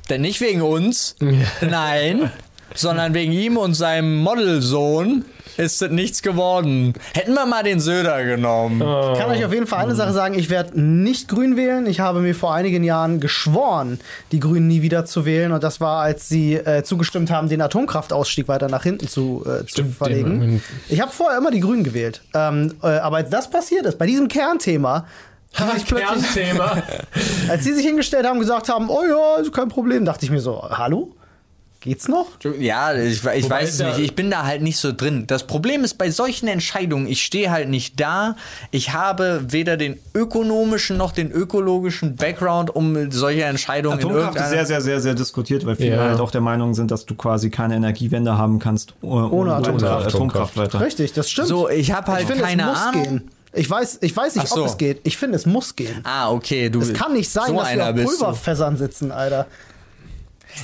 Denn nicht wegen uns. Nein. sondern wegen ihm und seinem Modelsohn ist es nichts geworden. Hätten wir mal den Söder genommen. Ich kann euch auf jeden Fall eine Sache sagen, ich werde nicht grün wählen. Ich habe mir vor einigen Jahren geschworen, die Grünen nie wieder zu wählen. Und das war, als sie äh, zugestimmt haben, den Atomkraftausstieg weiter nach hinten zu, äh, zu Stimmt, verlegen. Ich habe vorher immer die Grünen gewählt. Ähm, äh, aber als das passiert ist, bei diesem Kernthema, Kernthema. als sie sich hingestellt haben und gesagt haben, oh ja, ist kein Problem, dachte ich mir so, hallo? Geht's noch? Ja, ich, ich Wobei weiß es nicht. Ich bin da halt nicht so drin. Das Problem ist bei solchen Entscheidungen, ich stehe halt nicht da. Ich habe weder den ökonomischen noch den ökologischen Background, um solche Entscheidungen in Atomkraft ist irgendeiner... sehr, sehr, sehr, sehr diskutiert, weil viele Ja. halt auch der Meinung sind, dass du quasi keine Energiewende haben kannst oh- ohne, Atomkraft. Atomkraft weiter. Richtig, das stimmt. So, ich habe halt ich finde, keine es muss Ahnung. gehen. Ich weiß, ich weiß nicht, so. ob es geht. Ich finde, es muss gehen. Ah, okay. Du, Es kann nicht sein, so dass wir auf du. Pulverfässern sitzen, Alter.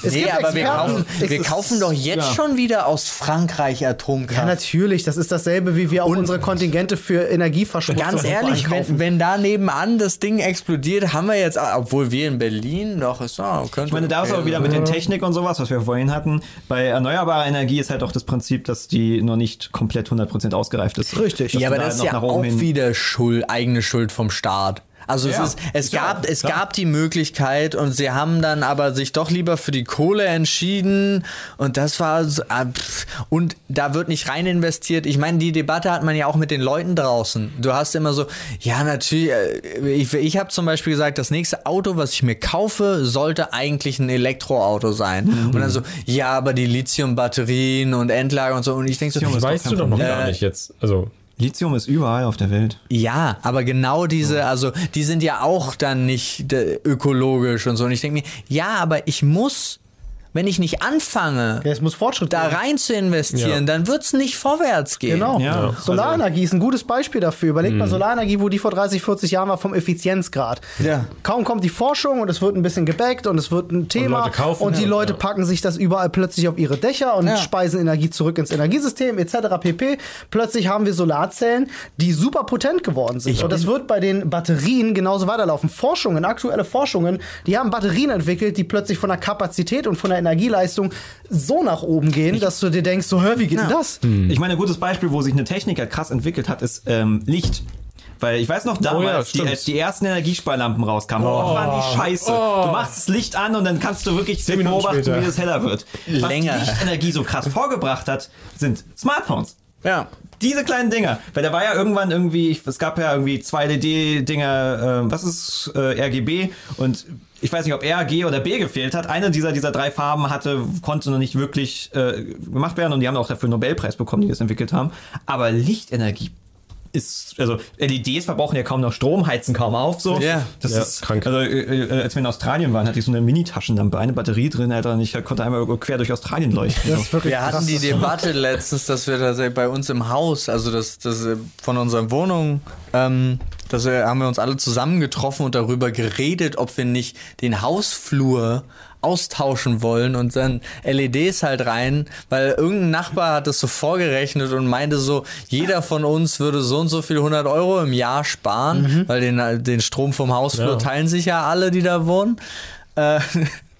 Es Nee, gibt aber wir kaufen, Es wir ist- kaufen doch jetzt ja. schon wieder aus Frankreich Ja, Atomkraft. natürlich. Das ist dasselbe, wie wir auch unsere Kontingente für Energieverschmutzung Ganz ehrlich, wenn, wenn da nebenan das Ding explodiert, haben wir jetzt, obwohl wir in Berlin doch ist, oh, könnte. Ich meine, da ist okay auch wieder mit den Technik und sowas, was wir vorhin hatten. Bei erneuerbarer Energie ist halt auch das Prinzip, dass die noch nicht komplett 100% ausgereift ist. Richtig. Ja, aber da das ist noch ja auch wieder Schuld, eigene Schuld vom Staat. Also Ja, es, ist, es, gab, auch, es klar. gab die Möglichkeit und sie haben dann aber sich doch lieber für die Kohle entschieden und das war so, ah, und da wird nicht rein investiert. Ich meine, die Debatte hat man ja auch mit den Leuten draußen. Du hast immer so, ja natürlich, äh, ich, ich habe zum Beispiel gesagt, das nächste Auto, was ich mir kaufe, sollte eigentlich ein Elektroauto sein. Mhm. Und dann so, ja, aber die Lithium-Batterien und Endlager und so und ich denke so, Lithium Das weißt du doch noch Problem. gar nicht jetzt. Also, Lithium ist überall auf der Welt. Ja, aber genau diese, also die sind ja auch dann nicht äh, ökologisch und so. Und ich denke mir, ja, aber ich muss, wenn ich nicht anfange, Ja, es muss Fortschritt da rein zu investieren, Ja. dann wird's nicht vorwärts gehen. Genau. Ja, Solarenergie ist ein gutes Beispiel dafür. Überlegt mal Solarenergie, wo die vor 30, 40 Jahren war vom Effizienzgrad. Ja. Kaum kommt die Forschung und es wird ein bisschen gebackt und es wird ein Thema Leute kaufen, und die ja. Leute Ja. packen sich das überall plötzlich auf ihre Dächer und Ja. speisen Energie zurück ins Energiesystem etc. pp. Plötzlich haben wir Solarzellen, die super potent geworden sind. und das wird bei den Batterien genauso weiterlaufen. Forschungen, aktuelle Forschungen, die haben Batterien entwickelt, die plötzlich von der Kapazität und von der Energieleistung so nach oben gehen, dass du dir denkst, so, hör, wie geht denn das? Ich meine, ein gutes Beispiel, wo sich eine Technik halt krass entwickelt hat, ist ähm, Licht. Weil ich weiß noch damals, Oh ja, die, als die ersten Energiesparlampen rauskamen, oh, waren die scheiße. Du machst das Licht an und dann kannst du wirklich beobachten, später. wie es heller wird. Was Länger. die Lichtenergie so krass vorgebracht hat, sind Smartphones. Ja. Diese kleinen Dinger. Weil da war ja irgendwann irgendwie, es gab ja irgendwie zwei LED-Dinger, äh, was ist äh, RGB? Und ich weiß nicht, ob RG oder B gefehlt hat. Eine dieser, dieser drei Farben hatte, konnte noch nicht wirklich äh, gemacht werden und die haben auch dafür einen Nobelpreis bekommen, die das entwickelt haben. Aber Lichtenergie ist, also LEDs verbrauchen ja kaum noch Strom, heizen kaum auf, so. Ja. das Ja, ist krank. Also, äh, äh, als wir in Australien waren, hatte ich so eine Mini-Taschenlampe, eine Batterie drin, Alter, und ich konnte einmal quer durch Australien leuchten. Das ist wirklich Wir hatten krass. die Debatte letztens, dass wir tatsächlich bei uns im Haus, also das, das äh, von unserer Wohnung, ähm, wir, haben wir uns alle zusammengetroffen und darüber geredet, ob wir nicht den Hausflur austauschen wollen und dann LEDs halt rein, weil irgendein Nachbar hat das so vorgerechnet und meinte so, jeder von uns würde so und so viel 100 Euro im Jahr sparen, weil den, den Strom vom Hausflur Ja. teilen sich ja alle, die da wohnen. Äh,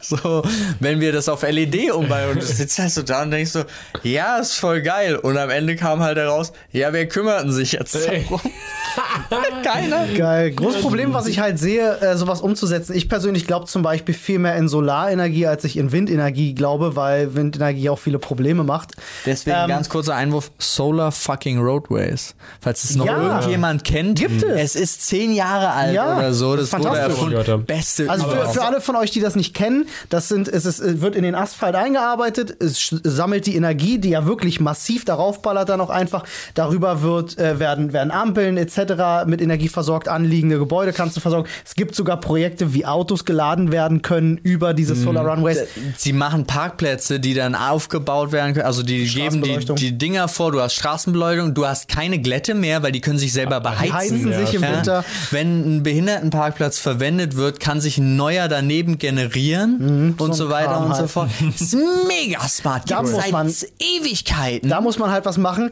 so, wenn wir das auf LED umbauen und du sitzt halt so da und denkst so, ja, ist voll geil. Und am Ende kam halt heraus, ja, wer kümmerten sich jetzt darum? Keiner. Geil. Großes Problem, was ich halt sehe, äh, sowas umzusetzen. Ich persönlich glaube zum Beispiel viel mehr in Solarenergie, als ich in Windenergie glaube, weil Windenergie auch viele Probleme macht. Deswegen Ähm, ganz kurzer Einwurf: Solar fucking Roadways. Falls es noch Ja. irgendjemand kennt, Gibt es. es ist zehn Jahre alt Ja, oder so. das ist wurde erfunden. Beste Also für, für alle von euch, die das nicht kennen, das sind, es ist, es wird in den Asphalt eingearbeitet, es sammelt die Energie, die ja wirklich massiv darauf ballert dann auch einfach. Darüber wird, äh, werden, werden Ampeln etc. mit Energie versorgt, anliegende Gebäude kannst du versorgen. Es gibt sogar Projekte, wie Autos geladen werden können über diese Mhm. Solar Runways. Sie machen Parkplätze, die dann aufgebaut werden können. Also die geben die, die Dinger vor. Du hast Straßenbeleuchtung, du hast keine Glätte mehr, weil die können sich selber beheizen. heizen sich im Winter. Wenn ein Behindertenparkplatz verwendet wird, kann sich ein neuer daneben generieren und Mhm, so so, ein weiter Kram und so halt. fort. Das ist mega smart. Da Gibt's muss man- Ewigkeiten. Da muss man halt was machen.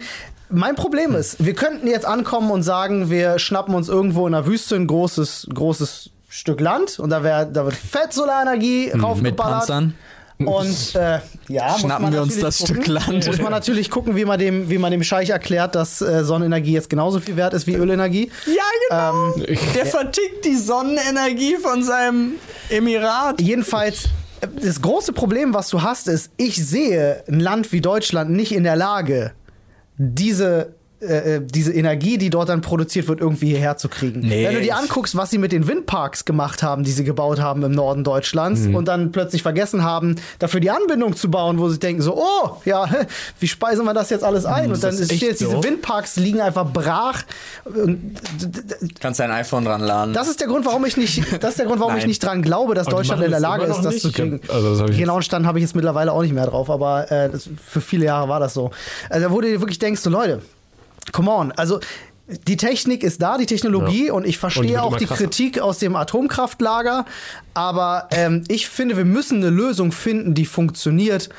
Mein Problem ist, wir könnten jetzt ankommen und sagen, wir schnappen uns irgendwo in der Wüste ein großes, großes Stück Land und da, wär, da wird fett Solarenergie mit raufgeballert. Panzern. Und äh, ja, Schnappen wir uns das gucken, Stück Land. Muss man natürlich gucken, wie man dem, wie man dem Scheich erklärt, dass äh, Sonnenenergie jetzt genauso viel wert ist wie Ölenergie. Ja, genau. Ich- Der vertickt die Sonnenenergie von seinem Emirat. Jedenfalls, äh, das große Problem, was du hast, ist, ich sehe ein Land wie Deutschland nicht in der Lage, diese, äh, äh, diese Energie, die dort dann produziert wird, irgendwie hierher zu kriegen. Nee, Wenn du dir anguckst, was sie mit den Windparks gemacht haben, die sie gebaut haben im Norden Deutschlands Mhm. und dann plötzlich vergessen haben, dafür die Anbindung zu bauen, wo sie denken so, oh, ja, wie speisen wir das jetzt alles ein? und dann ist jetzt, diese? Windparks liegen einfach brach. Kannst dein iPhone dran laden. das ist der Grund, warum ich nicht, das ist der Grund, warum ich nicht dran glaube, dass Aber Deutschland in der Lage ist, das nicht. zu kriegen. also das hab ich genauen Stand habe ich jetzt mittlerweile auch nicht mehr drauf, aber äh, das, für viele Jahre war das so. Also, wo du dir wirklich denkst, so Leute, come on, also die Technik ist da, die Technologie Ja. und ich Und verstehe wird auch die krasser. Kritik aus dem Atomkraftlager, aber ähm, ich finde, wir müssen eine Lösung finden, die funktioniert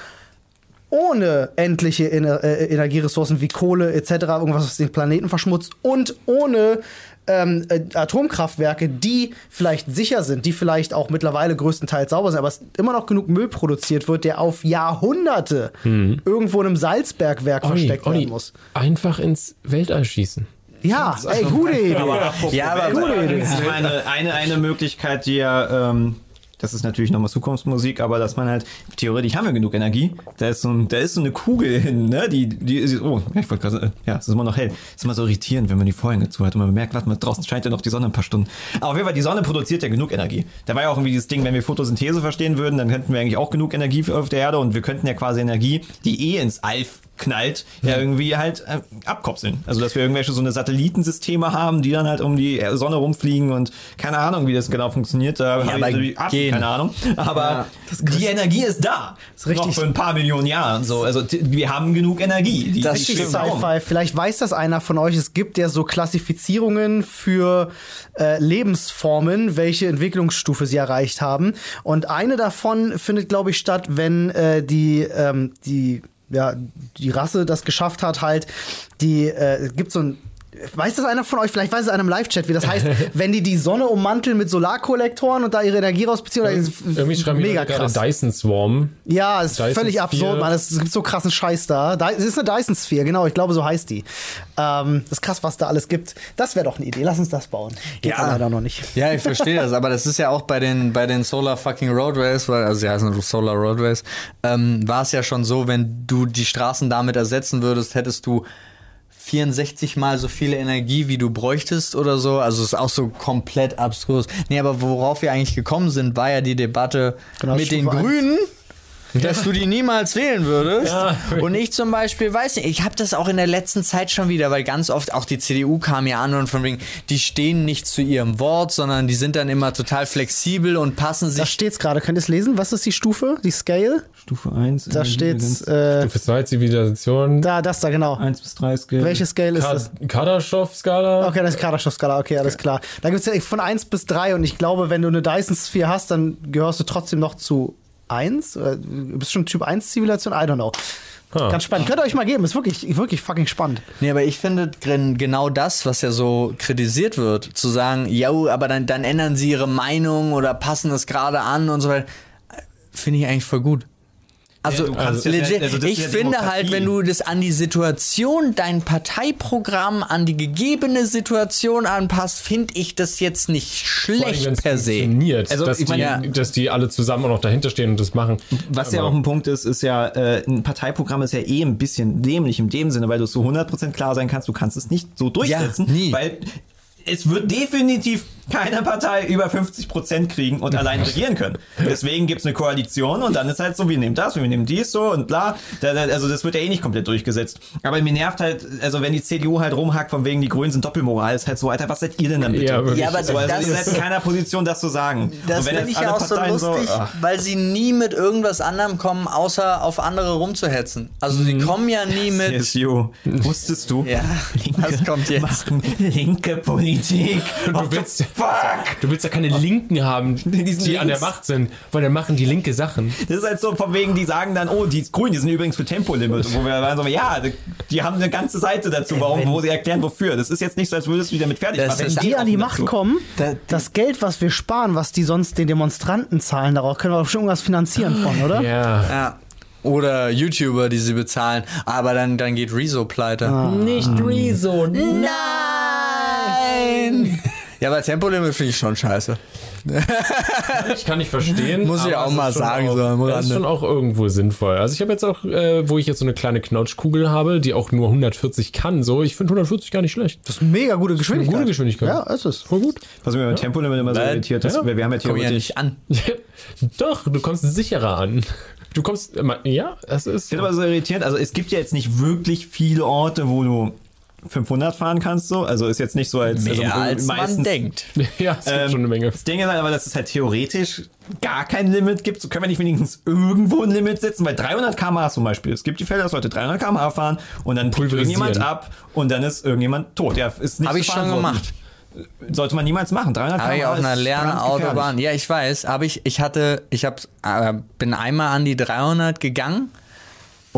ohne endliche Ener äh, Energieressourcen wie Kohle etc., irgendwas, was den Planeten verschmutzt und ohne ähm, äh, Atomkraftwerke, die vielleicht sicher sind, die vielleicht auch mittlerweile größtenteils sauber sind, aber es immer noch genug Müll produziert wird, der auf Jahrhunderte irgendwo in einem Salzbergwerk Olli, versteckt Olli, werden muss. einfach ins Weltall schießen. Ja, ey, gute Idee. ja, aber Ich meine, eine, eine Möglichkeit, die ja, ähm, das ist natürlich nochmal Zukunftsmusik, aber dass man halt, theoretisch haben wir genug Energie. Da ist so, ein, da ist so eine Kugel hin, ne? Die, die ist, oh, ich wollte gerade ja, es ist immer noch hell. Ist immer so irritierend, wenn man die Vorhänge zu hat und man merkt, warte mal, draußen scheint ja noch die Sonne ein paar Stunden. Aber auf jeden Fall, die Sonne produziert ja genug Energie. Da war ja auch irgendwie dieses Ding, wenn wir Photosynthese verstehen würden, dann hätten wir eigentlich auch genug Energie auf der Erde und wir könnten ja quasi Energie, die eh ins All knallt, ja irgendwie halt äh, abkopseln. Also dass wir irgendwelche so eine Satellitensysteme haben, die dann halt um die Sonne rumfliegen und keine Ahnung, wie das genau funktioniert. Da habe ich so die absolut gehen. keine Ahnung. Aber die Energie ist da. ist richtig- Noch für ein paar Millionen Jahren. So. Also wir haben genug Energie. Die Das die warum? Sci-Fi. Vielleicht weiß das einer von euch. Es gibt ja so Klassifizierungen für äh, Lebensformen, welche Entwicklungsstufe sie erreicht haben. Und eine davon findet, glaube ich, statt, wenn äh, die, ähm, die, ja, die Rasse das geschafft hat, halt, die, äh, es gibt so ein Weiß das einer von euch? Vielleicht weiß es einer im Live-Chat, wie das heißt, wenn die die Sonne ummanteln mit Solarkollektoren und da ihre Energie rausbeziehen. Oder Irgendwie schreiben wir mega gerade krass. Dyson Swarm. Ja, ist Dyson völlig Sphere. absurd, Mann. Es gibt so krassen Scheiß da. Es ist eine Dyson Sphere, genau. Ich glaube, so heißt die. Ähm, das ist krass, was da alles gibt. Das wäre doch eine Idee. Lass uns das bauen. Geht Ja. ja. leider noch nicht. Ja, ich verstehe das, aber das ist ja auch bei den, bei den Solar fucking Roadways, weil, also sie heißen Solar Roadways, ähm, war es ja schon so, wenn du die Straßen damit ersetzen würdest, hättest du 64 mal so viel Energie, wie du bräuchtest oder so. Also es ist auch so komplett abstrus. Nee, aber worauf wir eigentlich gekommen sind, war ja die Debatte Genau, mit den Stufe eins. Grünen. Dass du die niemals wählen würdest. Ja. Und ich zum Beispiel weiß nicht, ich habe das auch in der letzten Zeit schon wieder, weil ganz oft auch die CDU kam ja an und von wegen, die stehen nicht zu ihrem Wort, sondern die sind dann immer total flexibel und passen Da sich. steht's gerade. Könnt ihr es lesen? Was ist die Stufe? Die Scale? Stufe 1. Da steht's. Äh, Stufe 2 Zivilisation. da, das da, genau. 1 bis 3 Scale. Welche Scale ist Ka das? Kardaschow-Skala. Okay, das ist Kardaschow-Skala. Okay, alles klar. Da gibt's ja von 1 bis 3 und ich glaube, wenn du eine Dyson Sphere hast, dann gehörst du trotzdem noch zu 1. Oder Du bist schon Typ 1 Zivilisation? I don't know. Ah. Ganz spannend. Könnt ihr euch mal geben. Ist wirklich, wirklich fucking spannend. Nee, aber ich finde gen- genau das, was ja so kritisiert wird, zu sagen, ja, aber dann, dann ändern sie ihre Meinung oder passen es gerade an und so weiter, finde ich eigentlich voll gut. Also, Ja, du kannst ja- legit, also ich ja finde Demokratie. halt, wenn du das an die Situation, dein Parteiprogramm, an die gegebene Situation anpasst, finde ich das jetzt nicht allem, schlecht wenn's per se. funktioniert, Also, dass, ich meine, die, ja. dass die alle zusammen auch noch dahinter stehen und das machen. Was ja Aber- auch ein Punkt ist, ist ja, äh, ein Parteiprogramm ist ja eh ein bisschen dämlich in dem Sinne, weil du so 100% klar sein kannst, du kannst es nicht so durchsetzen, Ja, nie. weil es wird definitiv keine Partei über 50% kriegen und allein regieren können. Deswegen gibt's eine Koalition und dann ist halt so, wir nehmen das, wir nehmen dies so und bla. Da, da, also das wird ja eh nicht komplett durchgesetzt. Aber mir nervt halt, also wenn die CDU halt rumhackt, von wegen die Grünen sind Doppelmoral, ist halt so, Alter, was seid ihr denn dann bitte? Ja. Ja, aber so, also das ihr seid in ist- keiner Position, das zu sagen. Das finde ich ja auch so lustig, ach, weil sie nie mit irgendwas anderem kommen, außer auf andere rumzuhetzen. Also sie kommen ja nie mit. CSU, wusstest du? Ja, was kommt jetzt? Machen linke Politik. Du willst, Du willst ja keine Linken haben, die, sind an der. Macht sind, weil dann machen die linke Sachen. Das ist halt so von wegen, die sagen dann, oh, die Grünen, die sind übrigens für Tempolimit. Wo wir dann so, ja, die, die haben eine ganze Seite dazu, warum, wo sie erklären, wofür. Das ist jetzt nicht so, als würdest du die damit fertig machen. Wenn die an die Macht dazu. kommen, Da- das Geld, was wir sparen, was die sonst den Demonstranten zahlen, darauf können wir bestimmt irgendwas finanzieren von, oder? Ja. Ja. Oder YouTuber, die sie bezahlen. Aber dann, dann geht Rezo pleite. Nicht Rezo. Nein! Ja, aber Tempolimit finde ich schon scheiße. Ich kann nicht verstehen. Muss ich auch mal sagen, auch, so Das ist schon auch irgendwo sinnvoll. Also ich habe jetzt auch, äh, wo ich jetzt so eine kleine Knautschkugel habe, die auch nur 140 kann, so, ich finde 140 gar nicht schlecht. Das ist eine mega gute Geschwindigkeit. Gute Geschwindigkeit. Ja, ist es. Voll gut. Was mich beim Tempolimit immer so Weil- irritiert ist, ja. wir wir haben ja ja theoretisch... nicht an. Doch, du kommst sicherer an. Du kommst, immer- ja, es ist. Ich bin aber so irritiert, also es gibt ja jetzt nicht wirklich viele Orte, wo du 500 fahren kannst, so. Also ist jetzt nicht so, als, Mehr also, als man meistens- denkt. Ja, es gibt Ähm, schon eine Menge. Das Ding ist halt aber, dass es halt theoretisch gar kein Limit gibt. So können wir nicht wenigstens irgendwo ein Limit setzen, weil 300 km/h zum Beispiel. Es gibt die Fälle, dass Leute 300 km/h fahren und dann prüft Pulverisieren. irgendjemand ab und dann ist irgendjemand tot. Ja, ist nicht Habe ich schon gemacht. Sollte man niemals machen. 300 Habe ich km/h auf einer leeren. Autobahn. Ja, ich weiß. Aber ich, ich hatte, ich hab, äh, bin einmal an die 300 gegangen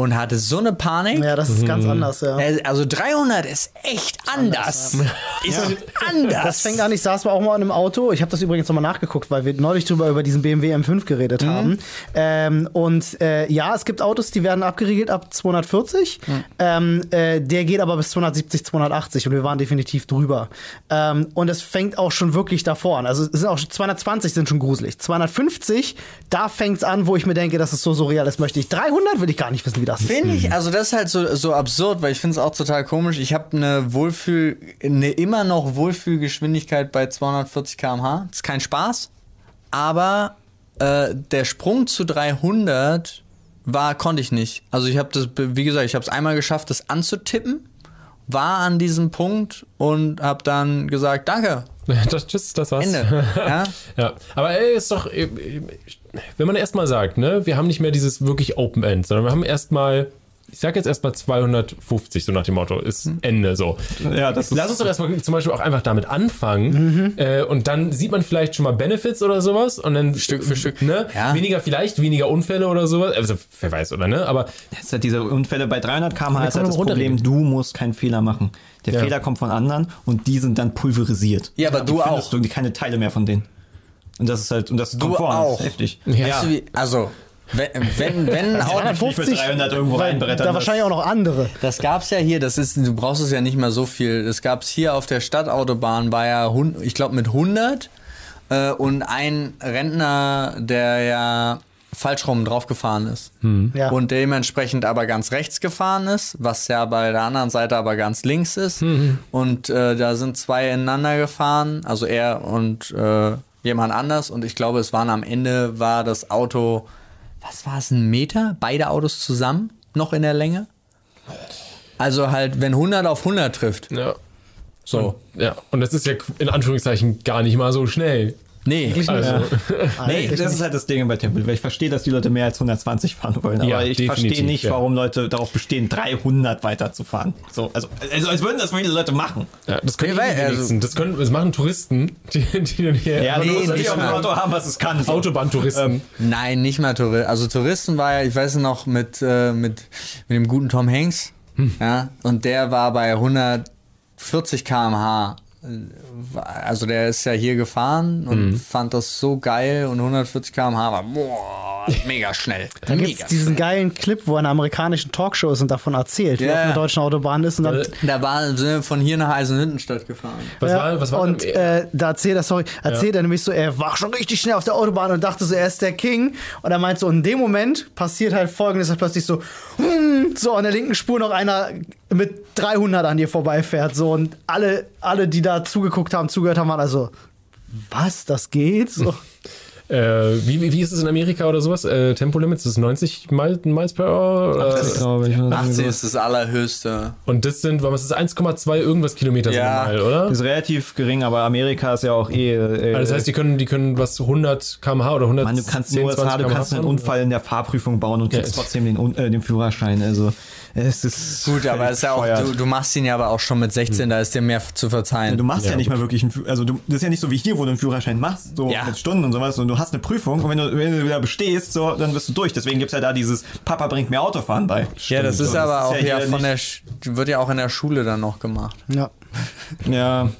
und hatte so eine Panik. Ja, das ist ganz anders, ja. Äh, Also 300 ist echt anders. Ist anders. Das fängt an, ich saß mal auch mal in einem Auto. Ich habe das übrigens nochmal nachgeguckt, weil wir neulich drüber über diesen BMW M5 geredet haben. Ähm, und äh, ja, es gibt Autos, die werden abgeriegelt ab 240. Ähm, äh, der geht aber bis 270, 280 und wir waren definitiv drüber. Ähm, und es fängt auch schon wirklich davor an. Also es sind auch schon 220 sind schon gruselig. 250, da fängt's an, wo ich mir denke, das ist so surreal, das möchte ich. 300 will ich gar nicht wissen, wie das. Finde ich, also das ist halt so, so absurd, weil ich finde es auch total komisch. Ich habe eine Wohlfühl, eine immer noch Wohlfühlgeschwindigkeit bei 240 km/h. Das ist kein Spaß. Aber äh, der Sprung zu 300 war, konnte ich nicht. Also ich habe das, wie gesagt, ich habe es einmal geschafft, das anzutippen, war an diesem Punkt und habe dann gesagt, danke, Das, tschüss, das war's. Ende. ja? Ja, aber ey, ist doch, äh, wenn man erstmal sagt, ne, wir haben nicht mehr dieses wirklich Open End, sondern wir haben erstmal, ich sag jetzt erstmal 250, so nach dem Motto, ist Hm. Ende so. Ja, das ist Lass uns doch erstmal zum Beispiel auch einfach damit anfangen äh, und dann sieht man vielleicht schon mal Benefits oder sowas und dann Stück für Stück. Ne? Ja. Weniger vielleicht, weniger Unfälle oder sowas, also wer weiß, oder ne? Aber Das ist halt diese Unfälle bei 300 km/h ist halt das. Problem, du musst keinen Fehler machen. Der Ja. Fehler kommt von anderen und die sind dann pulverisiert. Ja, aber Die du findest auch. Du keine Teile mehr von denen. Und das ist halt, und das Du kommt vor, auch. Das ist heftig. Weißt du, wie, also, wenn, wenn, wenn ein Auto 250, 300 irgendwo reinbrettern, Da wahrscheinlich auch noch andere. Das gab's ja hier, das ist, du brauchst es ja nicht mehr so viel. Das gab's hier auf der Stadtautobahn, war ja, ich glaube, mit 100 äh, und ein Rentner, der ja falsch rum draufgefahren ist. Ja. Und dementsprechend aber ganz rechts gefahren ist, was ja bei der anderen Seite aber ganz links ist. Und äh, da sind zwei ineinander gefahren, also er und äh, jemand anders. Und ich glaube, es waren am Ende, war das Auto, was war es, ein Meter? Beide Autos zusammen, noch in der Länge? Also halt, wenn 100 auf 100 trifft. ja, So. ja, und das ist ja in Anführungszeichen gar nicht mal so schnell. Nee. Also, Nee, das ist halt das Ding bei Temple, weil ich verstehe, dass die Leute mehr als 120 fahren wollen, aber Ja, ich verstehe nicht, ja. warum Leute darauf bestehen, 300 weiterzufahren. So, also, also als würden das viele Leute machen. ja, das können Nee, weil- die also- das, können, das machen Touristen, die, die dann hier Ja, Nee, nicht auf dem mal. Auto haben, was es kann. So. Autobahntouristen. Nein, nicht mal Touristen. Also Touristen war ja, ich weiß noch, mit, äh, mit, mit dem guten Tom Hanks. Ja, und der war bei 140 km/h. Also der ist ja hier gefahren und fand das so geil und 140 km/h war boah, mega schnell. Da gibt mega es diesen geilen Clip, wo er in einer amerikanischen Talkshow ist und davon erzählt, wie Ja. er auf einer deutschen Autobahn ist. Und dann, Äh, Da war sind wir von hier nach Eisenhüttenstadt gefahren. Was Ja, war, was war und äh, da erzählt er, sorry, erzählt er nämlich so, er war schon richtig schnell auf der Autobahn und dachte so, er ist der King. Und er meint so, in dem Moment passiert halt folgendes, dass plötzlich so, hm, so an der linken Spur noch einer mit 300 an dir vorbeifährt. So, und alle, alle, die da zugeguckt haben, zugehört haben, waren also, was, das geht? So. Äh, wie, wie, wie ist es in Amerika oder sowas? Äh, Tempolimits ist 90 Mil- Miles per Hour? Oder? glaube ich. 80 ist das allerhöchste. Und das sind, was ist das, 1,2 irgendwas Kilometer Ja. Mile, oder? ist relativ gering, aber Amerika ist ja auch eh. Äh, Also das heißt, die können, die können was 100 km/h oder 110 Mann, du kannst nur 20 du kannst einen? Unfall in der Fahrprüfung bauen und kriegst Ja. trotzdem den, äh, den Führerschein. Also Es ist Gut, aber völlig ist ja auch, du, du machst ihn ja aber auch schon mit 16, da ist dir mehr zu verzeihen. Du machst ja, Ja, nicht gut. mal wirklich einen also du, das ist ja nicht so wie hier, wo du einen Führerschein machst, so Ja. mit Stunden und sowas, und du hast eine Prüfung und wenn du, wenn du wieder bestehst, so, dann bist du durch. Deswegen gibt's ja da dieses Papa bringt mir Autofahren bei. ja, das ist So, aber das auch ist ja ja, von der, Sch- wird ja auch in der Schule dann noch gemacht. Ja. Ja.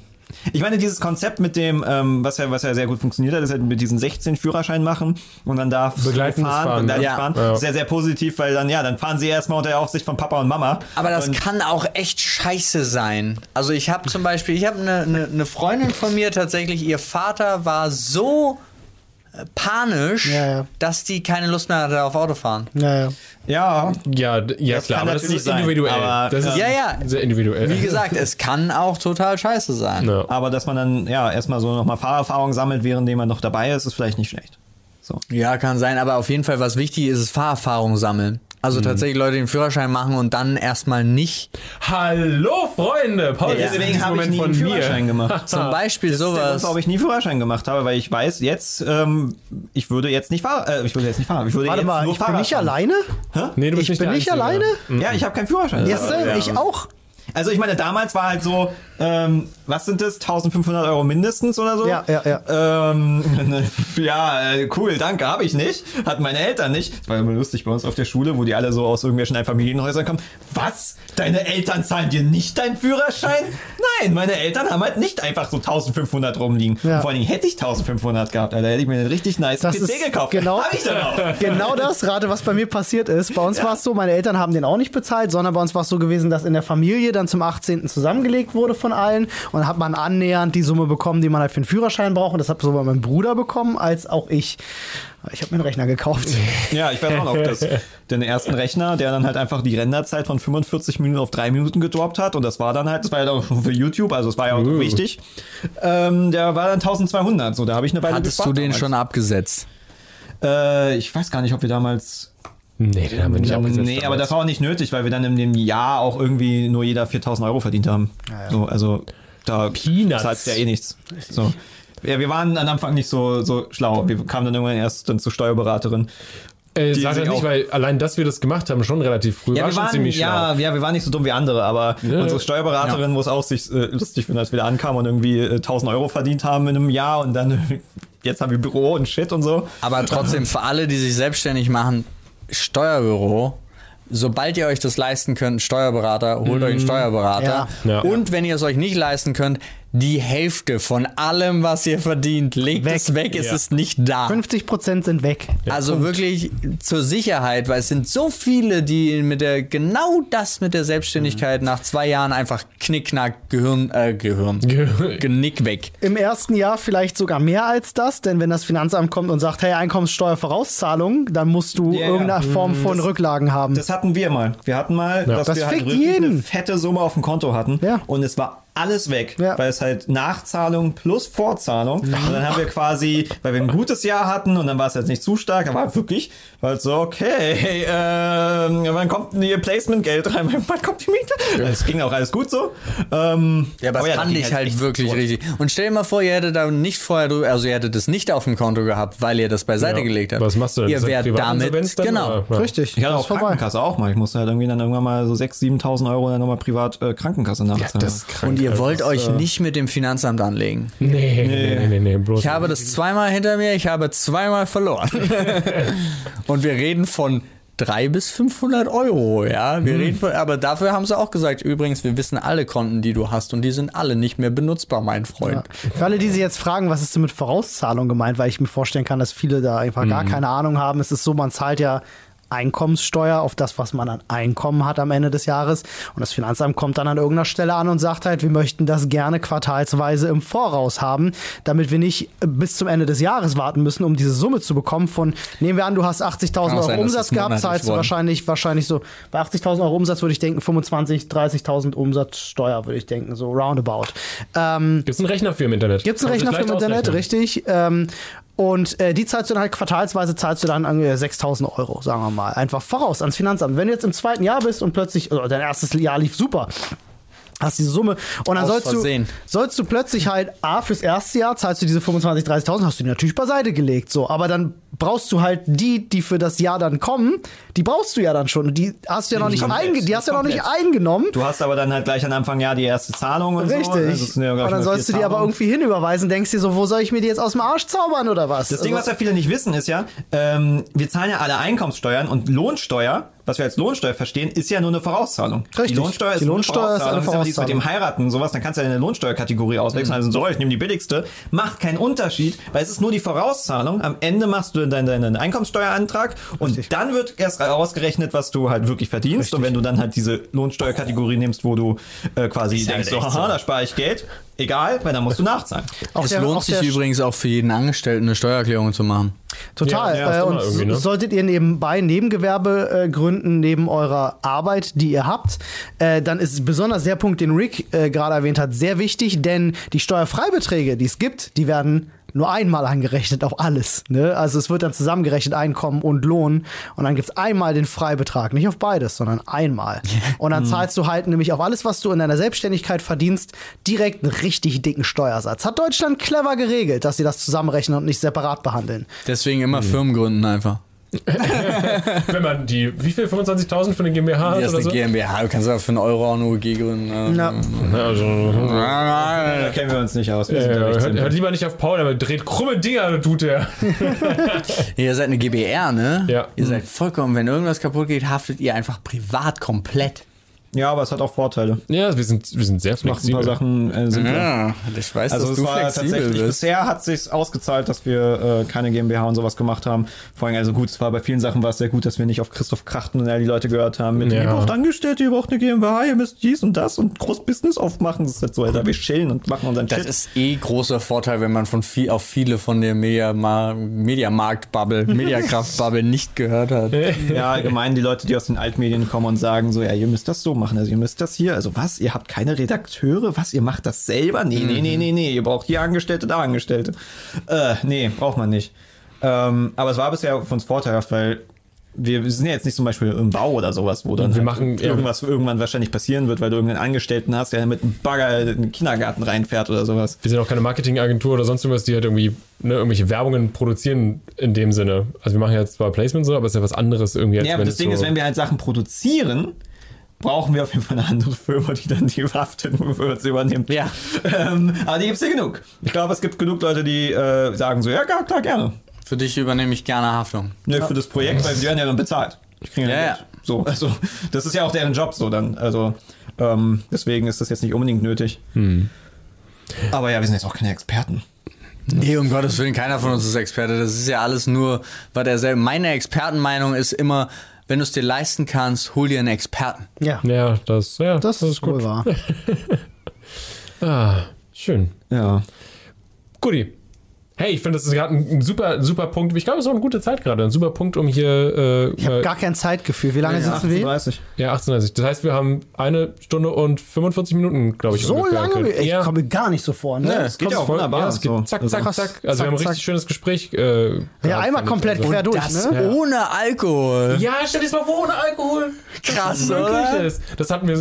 Ich meine, dieses Konzept mit dem, ähm, was ja, was ja sehr gut funktioniert hat, ist halt mit diesen 16 Führerschein machen und dann darf Begleitendes Fahren, begleitendes ja. fahren. Ja. Sehr, sehr positiv, weil dann, ja, dann fahren sie erstmal unter der Aufsicht von Papa und Mama. Aber das und, kann auch echt scheiße sein. Also ich habe zum Beispiel, ich habe eine ne, ne Freundin von mir tatsächlich, ihr Vater war so panisch, Ja, ja. dass die keine Lust mehr hatte auf Autofahren. Ja, ja. Ja, Ja, klar, aber das ist sein, individuell. aber, das ist Ja, ja. sehr individuell. Wie gesagt, es kann auch total scheiße sein. Ja. aber dass man dann, ja, erstmal so nochmal Fahrerfahrung sammelt, währenddem man noch dabei ist, ist vielleicht nicht schlecht. So. Ja, kann sein, aber auf jeden Fall, was wichtig ist, ist Fahrerfahrung sammeln. Also Mhm. tatsächlich Leute den Führerschein machen und dann erstmal nicht. Hallo Freunde, Paul, Ja, deswegen habe ich nie von einen Führerschein mir. gemacht. Zum Beispiel Das ist der Grund, sowas. warum ich nie Führerschein gemacht habe, weil ich weiß jetzt, ähm, ich würde jetzt nicht fahren, äh, ich würde jetzt nicht fahren, ich würde Warte jetzt mal, nur ich bin Fahrrad nicht fahren. alleine? Nee, du bist Ich bin der nicht alleine? Ja, ich habe keinen Führerschein. Yes, ja. ich auch. Also ich meine, damals war halt so, ähm, was sind das, 1500 Euro mindestens oder so? Ja, ja, ja. Ähm, ja, äh, cool, danke, habe ich nicht. Hatten meine Eltern nicht. Das war immer lustig bei uns auf der Schule, wo die alle so aus irgendwelchen Einfamilienhäusern kommen. Was? Deine Eltern zahlen dir nicht deinen Führerschein? Nein, meine Eltern haben halt nicht einfach so 1500 rumliegen. Ja. Vor allen Dingen hätte ich 1500 gehabt, Alter, hätte ich mir einen richtig nice Das PC ist gekauft. genau- Hab ich dann auch. Genau das, gerade was bei mir passiert ist. Bei uns war es so, meine Eltern haben den auch nicht bezahlt, sondern bei uns war es so gewesen, dass in der Familie dann zum 18. zusammengelegt wurde von allen und dann hat man annähernd die Summe bekommen, die man halt für einen Führerschein braucht. Und das hat sowohl mein Bruder bekommen als auch ich. Ich habe mir einen Rechner gekauft. Ja, ich weiß auch noch, dass den ersten Rechner, der dann halt einfach die Renderzeit von 45 Minuten auf 3 Minuten gedroppt hat und das war dann halt, das war ja auch schon für YouTube, also es war ja auch Uh. wichtig, ähm, der war dann 1200, so, da habe ich eine Weile Hattest gespart du den damals. schon abgesetzt? Äh, ich weiß gar nicht, ob wir damals... Nee, den haben wir nicht abgesetzt. nee, aber das war auch nicht nötig, weil wir dann in dem Jahr auch irgendwie nur jeder 4000 Euro verdient haben. So, also da Peanuts. zahlst du ja eh nichts. So. Ja, wir waren am Anfang nicht so, so schlau. Wir kamen dann irgendwann erst dann zur Steuerberaterin. Äh, sag das nicht, weil allein, dass wir das gemacht haben, schon relativ früh, Ja, war wir schon waren, ziemlich ja, schlau. ja, wir waren nicht so dumm wie andere, aber Ja. unsere Steuerberaterin, wo es auch sich äh, lustig findet, als wir da ankamen und irgendwie äh, 1000 Euro verdient haben in einem Jahr und dann jetzt haben wir Büro und Shit und so. Aber trotzdem, für alle, die sich selbstständig machen, Steuerbüro, sobald ihr euch das leisten könnt, Steuerberater, holt euch einen Steuerberater. Ja. Ja. Und wenn ihr es euch nicht leisten könnt, die Hälfte von allem, was ihr verdient, legt Weg. es weg, es Ja. ist nicht da. 50 Prozent sind weg. Also wirklich zur Sicherheit, weil es sind so viele, die mit der genau das mit der Selbstständigkeit nach zwei Jahren einfach knickknack Gehirn, äh, Gehirn, Genick weg. Im ersten Jahr vielleicht sogar mehr als das, denn wenn das Finanzamt kommt und sagt, hey, Einkommenssteuervorauszahlung, dann musst du ja. irgendeine Form von Rücklagen haben. Das hatten wir mal. Wir hatten mal, dass Das wir halt eine fette Summe auf dem Konto hatten Ja. und es war alles weg, Ja. weil es halt Nachzahlung plus Vorzahlung und dann haben wir quasi, weil wir ein gutes Jahr hatten und dann war es jetzt nicht zu stark, aber wirklich, weil so, okay, ähm, wann kommt denn ihr Placement-Geld rein? Wann kommt die Miete? Es ging auch alles gut so. Ähm, Ja, aber, das da fand ich halt echt wirklich richtig. Und stell dir mal vor, ihr hättet da nicht vorher, drü- also ihr hättet es nicht auf dem Konto gehabt, weil ihr das beiseite Ja. gelegt habt. Was machst du denn? Ihr das wärt damit, dann, genau. oder? Ja. Richtig. Ich hatte das auch vorbei. Krankenkasse auch mal. Ich musste halt irgendwie dann irgendwann mal so 6.000, 7.000 Euro dann nochmal privat äh, Krankenkasse nachzahlen. Das ist krank. Und ihr wollt euch äh, nicht mit dem Finanzamt anlegen. Nee, nee, nee, nee, nee, nee bloß Ich habe das zweimal hinter mir, ich habe zweimal verloren. Und wir reden von 300 bis 500 Euro, ja. Wir reden von, aber dafür haben sie auch gesagt, übrigens, wir wissen alle Konten, die du hast und die sind alle nicht mehr benutzbar, mein Freund. Ja. Für alle, die sich jetzt fragen, was ist denn mit Vorauszahlung gemeint, weil ich mir vorstellen kann, dass viele da einfach gar keine Ahnung haben. Es ist so, man zahlt ja Einkommenssteuer auf das, was man an Einkommen hat am Ende des Jahres. Und das Finanzamt kommt dann an irgendeiner Stelle an und sagt halt, wir möchten das gerne quartalsweise im Voraus haben, damit wir nicht bis zum Ende des Jahres warten müssen, um diese Summe zu bekommen von, nehmen wir an, du hast 80.000 Kann auch Euro sein, Umsatz gehabt, zahlst du wahrscheinlich, wahrscheinlich so, bei 80.000 Euro Umsatz würde ich denken, 25, 30.000 Umsatzsteuer würde ich denken, so roundabout. Ähm, Gibt es einen Rechner für im Internet? Gibt es einen Rechner für im Internet, ausrechnen. richtig. Ähm, und äh, die zahlst du dann halt quartalsweise, zahlst du dann äh, 6000 Euro, sagen wir mal. Einfach voraus ans Finanzamt. Wenn du jetzt im zweiten Jahr bist und plötzlich, oder dein erstes Jahr lief super, Hast diese Summe und dann sollst du, sollst du plötzlich halt, A, fürs erste Jahr zahlst du diese 25.000, 30.000, hast du die natürlich beiseite gelegt, so. Aber dann brauchst du halt die, die für das Jahr dann kommen, die brauchst du ja dann schon. Und Die hast du ja noch nicht, einge die hast ja noch nicht eingenommen. Du hast aber dann halt gleich am Anfang ja die erste Zahlung und so. Richtig. Also es sind ja, und dann sollst du die aber irgendwie hinüberweisen, denkst dir so, wo soll ich mir die jetzt aus dem Arsch zaubern oder was? Das Ding, was Also- ja viele nicht wissen, ist ja, ähm, wir zahlen ja alle Einkommenssteuern und Lohnsteuer, was wir als Lohnsteuer verstehen, ist ja nur eine Vorauszahlung. Richtig. Die Lohnsteuer ist Die Lohnsteuer ist eine Das ist ja mit dem Vorauszahlung. Heiraten und sowas, dann kannst du ja eine Lohnsteuerkategorie auswechseln. Also so, ich nehme die billigste. Macht keinen Unterschied, weil es ist nur die Vorauszahlung. Am Ende machst du deinen, deinen Einkommenssteuerantrag und dann wird erst ausgerechnet, was du halt wirklich verdienst. Und wenn du dann halt diese Lohnsteuerkategorie nimmst, wo du äh, quasi denkst, so, haha, da spare ich Geld, egal, weil dann musst du nachzahlen. Auch Es der- lohnt auch sich übrigens auch für jeden Angestellten eine Steuererklärung zu machen. Total. Ja, ja, äh, und ne? solltet ihr nebenbei Nebengewerbe äh, gründen, neben eurer Arbeit, die ihr habt, äh, dann ist besonders der Punkt, den Rick äh, gerade erwähnt hat, sehr wichtig, denn die Steuerfreibeträge, die es gibt, die werden nur einmal angerechnet auf alles. Ne? Also es wird dann zusammengerechnet Einkommen und Lohn und dann gibt es einmal den Freibetrag, nicht auf beides, sondern einmal. Und dann zahlst du halt nämlich auf alles, was du in deiner Selbstständigkeit verdienst, direkt einen richtig dicken Steuersatz. Hat Deutschland clever geregelt, dass sie das zusammenrechnen und nicht separat behandeln. Deswegen immer Firmen gründen einfach. Wenn man die, wie viel, 25.000 für eine GmbH hat Die ist oder eine so? GmbH, du kannst auch für einen Euro auch eine UG gründen. Ja. Also, Da kennen wir uns nicht aus. Wir sind da recht hört, hört lieber nicht auf Paul, aber dreht krumme Dinger, tut der. Ihr seid eine GBR, ne? Ja. Ihr seid vollkommen, wenn irgendwas kaputt geht, haftet ihr einfach privat komplett. Ja, aber es hat auch Vorteile. Ja, wir sind, wir sind sehr Macht ein paar flexibel. Sachen äh, simpler. Ja, ich weiß, Also dass es du war flexibel tatsächlich, bist. bisher hat sich ausgezahlt, dass wir äh, keine GmbH und sowas gemacht haben. Vor allem, also gut, es war bei vielen Sachen war es sehr gut, dass wir nicht auf Christoph Krachten und all die Leute gehört haben mit, Ja. ihr braucht Angestellte, ihr braucht eine GmbH, ihr müsst dies und das und Großbusiness aufmachen. Das ist halt so, Alter, wir chillen und machen unseren Das Shit. ist eh großer Vorteil, wenn man von viel, auf viele von der Mediama Mediamarkt-Bubble, Mediakraft-Bubble nicht gehört hat. ja, allgemein die Leute, die aus den Altmedien kommen und sagen so, ja, ihr müsst das so machen, also ihr müsst das hier, also was, ihr habt keine Redakteure, was, ihr macht das selber? Nee, nee, nee, nee, nee, ihr braucht hier Angestellte, da Angestellte. Äh, nee, braucht man nicht. Ähm, aber es war bisher für uns vorteilhaft, weil wir sind ja jetzt nicht zum Beispiel im Bau oder sowas, wo dann Wir halt machen- ja. irgendwas irgendwann wahrscheinlich passieren wird, weil du irgendeinen Angestellten hast, der mit einem Bagger in den Kindergarten reinfährt oder sowas. Wir sind auch keine Marketingagentur oder sonst irgendwas, die halt irgendwie ne, irgendwelche Werbungen produzieren in dem Sinne. Also wir machen ja zwar Placement so, aber es ist ja was anderes irgendwie. Als Ja, aber das Ding so ist, wenn wir halt Sachen produzieren, brauchen wir auf jeden Fall eine andere Firma, die dann die Haftung für uns übernimmt. Ja. Ähm, aber die gibt's ja genug. Ich glaube, es gibt genug Leute, die äh, sagen so, ja, klar, klar, gerne. Für dich übernehme ich gerne Haftung. Ne, Für das Projekt, weil sie werden ja dann bezahlt. Ich kriege ja, Ja, ja. So, also, das ist ja auch deren Job so dann. Also, ähm, deswegen ist das jetzt nicht unbedingt nötig. Aber ja, wir sind jetzt auch keine Experten. Nee, um Gottes Willen, keiner von uns ist Experte. Das ist ja alles nur, was er selber. Meine Expertenmeinung ist immer, wenn du es dir leisten kannst, hol dir einen Experten. Ja, Ja, das, ja, das, ist wohl wahr. Ah, schön. Ja. Guti. Hey, ich finde, das ist gerade ein, super, super Punkt. Ich glaube, es ist auch eine gute Zeit gerade. Ein super Punkt, um hier. Äh, Ich habe gar kein Zeitgefühl. Wie lange sitzen wir? hier? 38. ja, 18.30 Das heißt, wir haben eine Stunde und 45 Minuten, glaube ich. So lange? Ich ja. komme gar nicht so vor. Ne? Ja, es geht ja auch voll- wunderbar. Ja, es geht so. zack, Also- zack, zack. Also wir haben ein Zack, richtig zack. schönes Gespräch. Äh, ja, einmal komplett Also- quer durch. Das Ne? ohne Alkohol. Ja, stell dir das mal vor, ohne Alkohol. Krass, Möglich oder? ist. Das hatten wir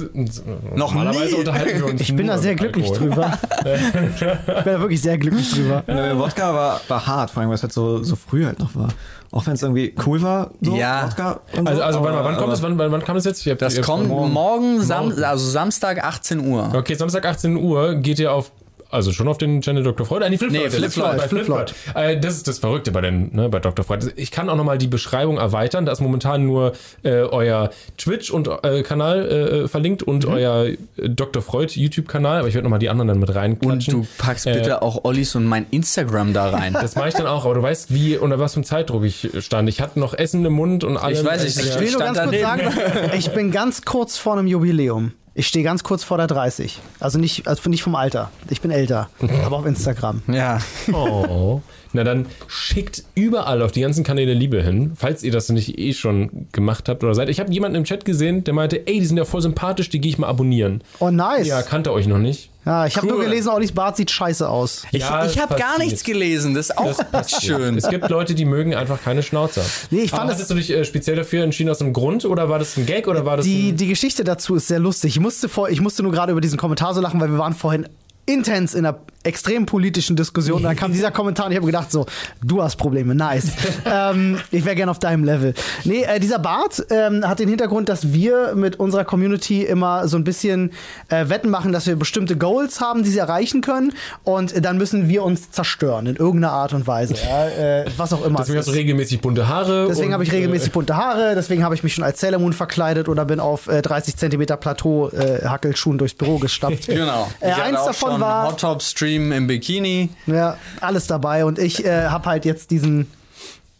Noch normalerweise nie. unterhalten wir uns Ich bin da sehr glücklich Alkohol. drüber. ich bin da wirklich sehr glücklich drüber. Nö, Wodka war, war hart, vor allem, weil es halt so, so früh halt noch war. Auch wenn es irgendwie cool war, so, Ja. Wodka und Also, so, also mal, aber- wann kommt es? Wann, wann, wann kam es jetzt? Ich hab- Das kommt morgen. morgen, Sam also Samstag 18 Uhr. Okay, Samstag 18 Uhr geht ihr auf, also schon auf den Channel Dr. Freud. Äh, nee, Flip Nee, Floyd. Flip Das ist Floyd, bei Flip Floyd. Äh, das ist das Verrückte bei, den, ne, bei Dr. Freud. Ich kann auch nochmal die Beschreibung erweitern. Da ist momentan nur äh, euer Twitch und äh, Kanal äh, verlinkt und Mhm. euer äh, Dr. Freud YouTube-Kanal. Aber ich werde nochmal die anderen dann mit Und reinklatschen. du packst Äh, bitte auch Ollis und mein Instagram da rein. Das mache ich dann auch, aber du weißt, wie unter was für einem Zeitdruck ich stand. Ich hatte noch Essen im Mund und alles. Ich weiß nicht, Ich will nur ganz kurz sagen, ich bin ganz kurz vor einem Jubiläum. Ich stehe ganz kurz vor der 30. Also nicht, also nicht vom Alter. Ich bin älter. Aber auf Instagram. ja. Oh. Na dann schickt überall auf die ganzen Kanäle Liebe hin, falls ihr das nicht eh schon gemacht habt oder seid. Ich habe jemanden im Chat gesehen, der meinte, ey, die sind ja voll sympathisch, die gehe ich mal abonnieren. Oh, nice. Ja, kannte euch noch nicht. Ja, ich habe nur Cool. gelesen, Ollis Bart sieht scheiße aus. Ich, Ja, ich habe gar nichts gelesen. Das ist auch schön. Es gibt Leute, die mögen einfach keine Schnauzer. Nee, ich fand Aber es- hattest du dich äh, speziell dafür entschieden aus einem Grund oder war das ein Gag oder war das Die, die Geschichte dazu ist sehr lustig. Ich musste, vor, ich musste nur gerade über diesen Kommentar so lachen, weil wir waren vorhin intens in einer extrem politischen Diskussion. Und dann kam dieser Kommentar und ich habe gedacht so, du hast Probleme, nice. ähm, ich wäre gerne auf deinem Level. Nee, äh, dieser Bart ähm, hat den Hintergrund, dass wir mit unserer Community immer so ein bisschen äh, Wetten machen, dass wir bestimmte Goals haben, die sie erreichen können. Und äh, dann müssen wir uns zerstören in irgendeiner Art und Weise. Ja? Äh, was auch immer. Deswegen es hast du ist. regelmäßig bunte Haare. Deswegen habe ich regelmäßig bunte Haare, deswegen habe ich mich schon als Sailor Moon verkleidet oder bin auf äh, 30 Zentimeter Plateau äh, Hackelschuhen durchs Büro gestapft. Genau. Äh, eins davon war- Hot Top Stream im Bikini. Ja, alles dabei und ich äh, habe halt jetzt diesen,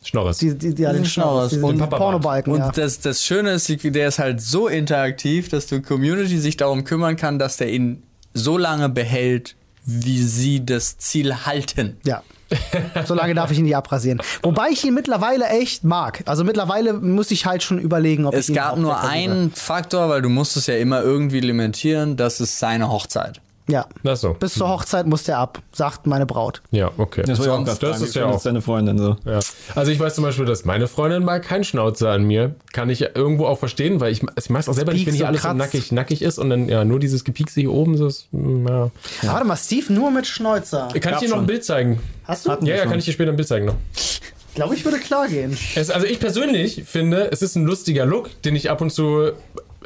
Schnorres. die, die, ja, den Schnauz, diesen und Papa-Bart. Pornobalken. Und Ja. das, das Schöne ist, der ist halt so interaktiv, dass die Community sich darum kümmern kann, dass der ihn so lange behält, wie sie das Ziel halten. ja. Solange darf ich ihn nicht abrasieren. Wobei ich ihn mittlerweile echt mag. Also mittlerweile muss ich halt schon überlegen, ob Es ich ihn gab nur einen Faktor, weil du musst es ja immer irgendwie limitieren, das ist seine Hochzeit. Ja. Ach so. Bis zur Hochzeit muss der ab, sagt meine Braut. Ja, okay. Das, ja das fragen, ist ja auch- deine Freundin so. Ja. Also ich weiß zum Beispiel, dass meine Freundin mag keinen Schnauzer an mir. Kann ich irgendwo auch verstehen, weil ich, ich mag es auch selber nicht, wenn hier alles so nackig, nackig ist und dann ja nur dieses Gepiekse hier oben. So ist, mm, ja. Ja. Warte mal, Steve nur mit Schnäuzer. Kann ich Gab's dir noch ein. Bild zeigen? Hast du? Hatten Ja, ja, kann ich dir später ein Bild zeigen noch. Ich glaube, ich würde klar gehen. Es, also ich persönlich finde, es ist ein lustiger Look, den ich ab und zu,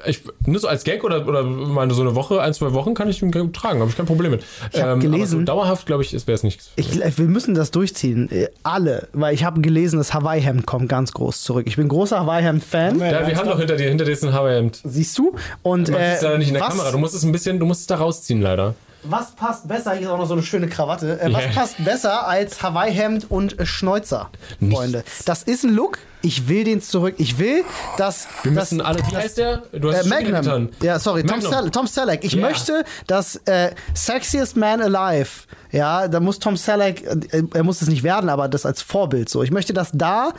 ich, nur so als Gag oder, oder mal so eine Woche, ein, zwei Wochen kann ich ihn tragen, habe ich kein Problem mit. Ich hab aber gelesen- so dauerhaft, glaube ich, wäre es nichts. Ich, wir müssen das durchziehen. Äh, Alle. Weil ich habe gelesen, das Hawaii-Hemd kommt ganz groß zurück. Ich bin großer Hawaii-Hemd-Fan. Ja, wir haben doch hinter dir, hinter dir ist ein Hawaii-Hemd. Siehst du? Und Man äh, sieht es leider nicht in der was, Kamera. Du musst es ein bisschen, du musst es da rausziehen, leider. Was passt besser? Hier ist auch noch so eine schöne Krawatte. Äh. Was passt besser als Hawaii-Hemd und Schnäuzer, Freunde? Das ist ein Look. Ich will den zurück. Ich will, dass. Wir dass müssen alle, wie heißt der? Du hast äh, Magnum. getan. Ja, sorry, Tom, Magnum. Sel Tom Selleck. Ich Ja. möchte, dass äh, Sexiest Man Alive, ja, da muss Tom Selleck, äh, er muss es nicht werden, aber das als Vorbild so. Ich möchte, dass da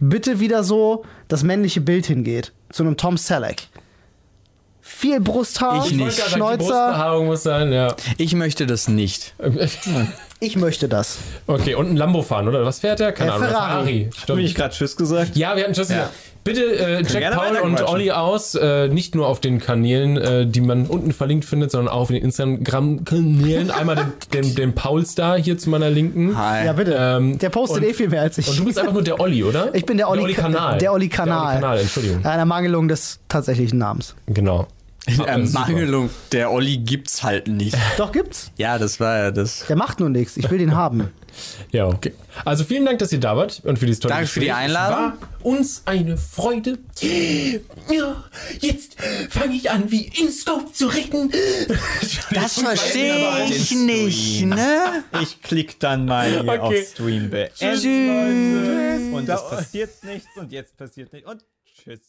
bitte wieder so das männliche Bild hingeht. Zu einem Tom Selleck. Viel Brusthaar, Ich Ich nicht. die Schnäuzer. Brustbehaarung muss sein, ja. Ich möchte das nicht. Ich möchte das. Okay, und ein Lambo fahren, oder? Was fährt der? Keine Äh, Ahnung. Ferrari. Ferrari. Habe ich gerade Tschüss gesagt? Ja, wir hatten Tschüss gesagt. Bitte äh, check Paul und. Olli aus, äh, nicht nur auf den Kanälen, äh, die man unten verlinkt findet, sondern auch auf den Instagram-Kanälen. Einmal den, den, den Paul-Star hier zu meiner Linken. Hi. Ja, bitte. Ähm, der postet und- eh viel mehr als ich. Und du bist einfach nur der Olli, oder? ich bin der Olli, Kanal. Der Olli Kanal. Der Olli Kanal, Entschuldigung. Einer Mangelung des tatsächlichen Namens. Genau. In Ah, super. Ermangelung der Olli gibt's halt nicht. Doch gibt's. Ja, das war ja das. Der macht nur nichts. Ich will den haben. Ja, okay. Also vielen Dank, dass ihr da wart und für dieses tolle Danke für die. Einladung. Es war uns eine Freude. Ja, jetzt fange ich an, wie InScope zu retten. Das verstehe ich nicht, ne? Ich klick dann mal hier Okay. auf Stream beenden. Tschüss. Und es passiert nichts und jetzt passiert nichts und tschüss.